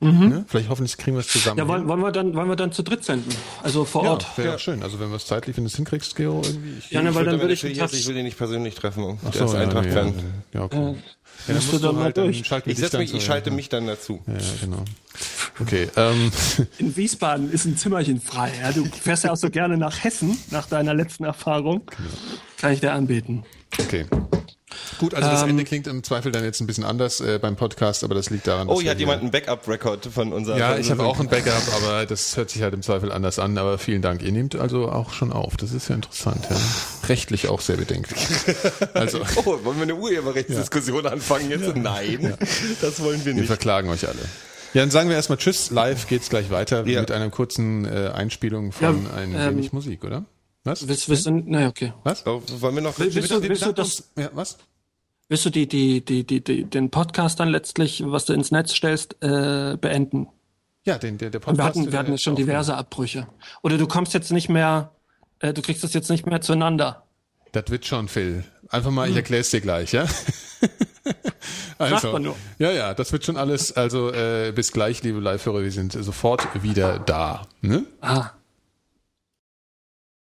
Ne? Vielleicht hoffentlich kriegen wir es zusammen. Ja, wollen, wollen wir dann, wollen wir dann zu dritt senden? Also vor ja, Ort. wäre auch schön. Also wenn wir es zeitlich, wenn du es hinkriegst, Gero, irgendwie. Ich, Ja, ne, weil dann würde ich, ich, einen ich will den nicht persönlich treffen. Ach Der ist ja, Eintracht-Fan. Ja, ja, okay. ja, dann musst du dann mal halt, dann durch. wir Ich, dann mich, ich schalte mich dann dazu. Ja, ja, genau. Okay, ähm, In Wiesbaden ist ein Zimmerchen frei. Ja, du fährst ja auch so gerne nach Hessen, nach deiner letzten Erfahrung. Kann ich dir anbieten. okay. Gut, also Ähm, das Ende klingt im Zweifel dann jetzt ein bisschen anders äh, beim Podcast, aber das liegt daran, dass Oh, wir hier hat hier- jemand einen Backup-Record von unserer. Ja, ich habe auch ein Backup, aber das hört sich halt im Zweifel anders an. Aber vielen Dank. Ihr nehmt also auch schon auf. Das ist ja interessant. Ja. Rechtlich auch sehr bedenklich. Also Oh, wollen wir eine Urheberrechtsdiskussion anfangen jetzt? Nein, das wollen wir wir nicht. verklagen euch alle. Ja, dann sagen wir erstmal Tschüss. Live geht's gleich weiter Ja. mit einer kurzen äh, Einspielung von Ja, ein ähm, wenig Musik, oder? Was? Willst, willst du, naja, okay. Was? Oh, wollen wir noch? Willst du, willst du das, Ja, was? Willst du die, die, die, die, die, den Podcast dann letztlich, was du ins Netz stellst, äh, beenden? Ja, den, der, der Und Podcast. wir hatten, wir hatten jetzt schon aufgenommen. diverse Abbrüche. Oder du kommst jetzt nicht mehr, äh, du kriegst das jetzt nicht mehr zueinander. Das wird schon, Phil. Einfach mal, ich erkläre es dir gleich, ja? also, Sagt man nur. Ja, ja, das wird schon alles. Also äh, bis gleich, liebe Live-Hörer, wir sind sofort wieder da. Ne? Ah,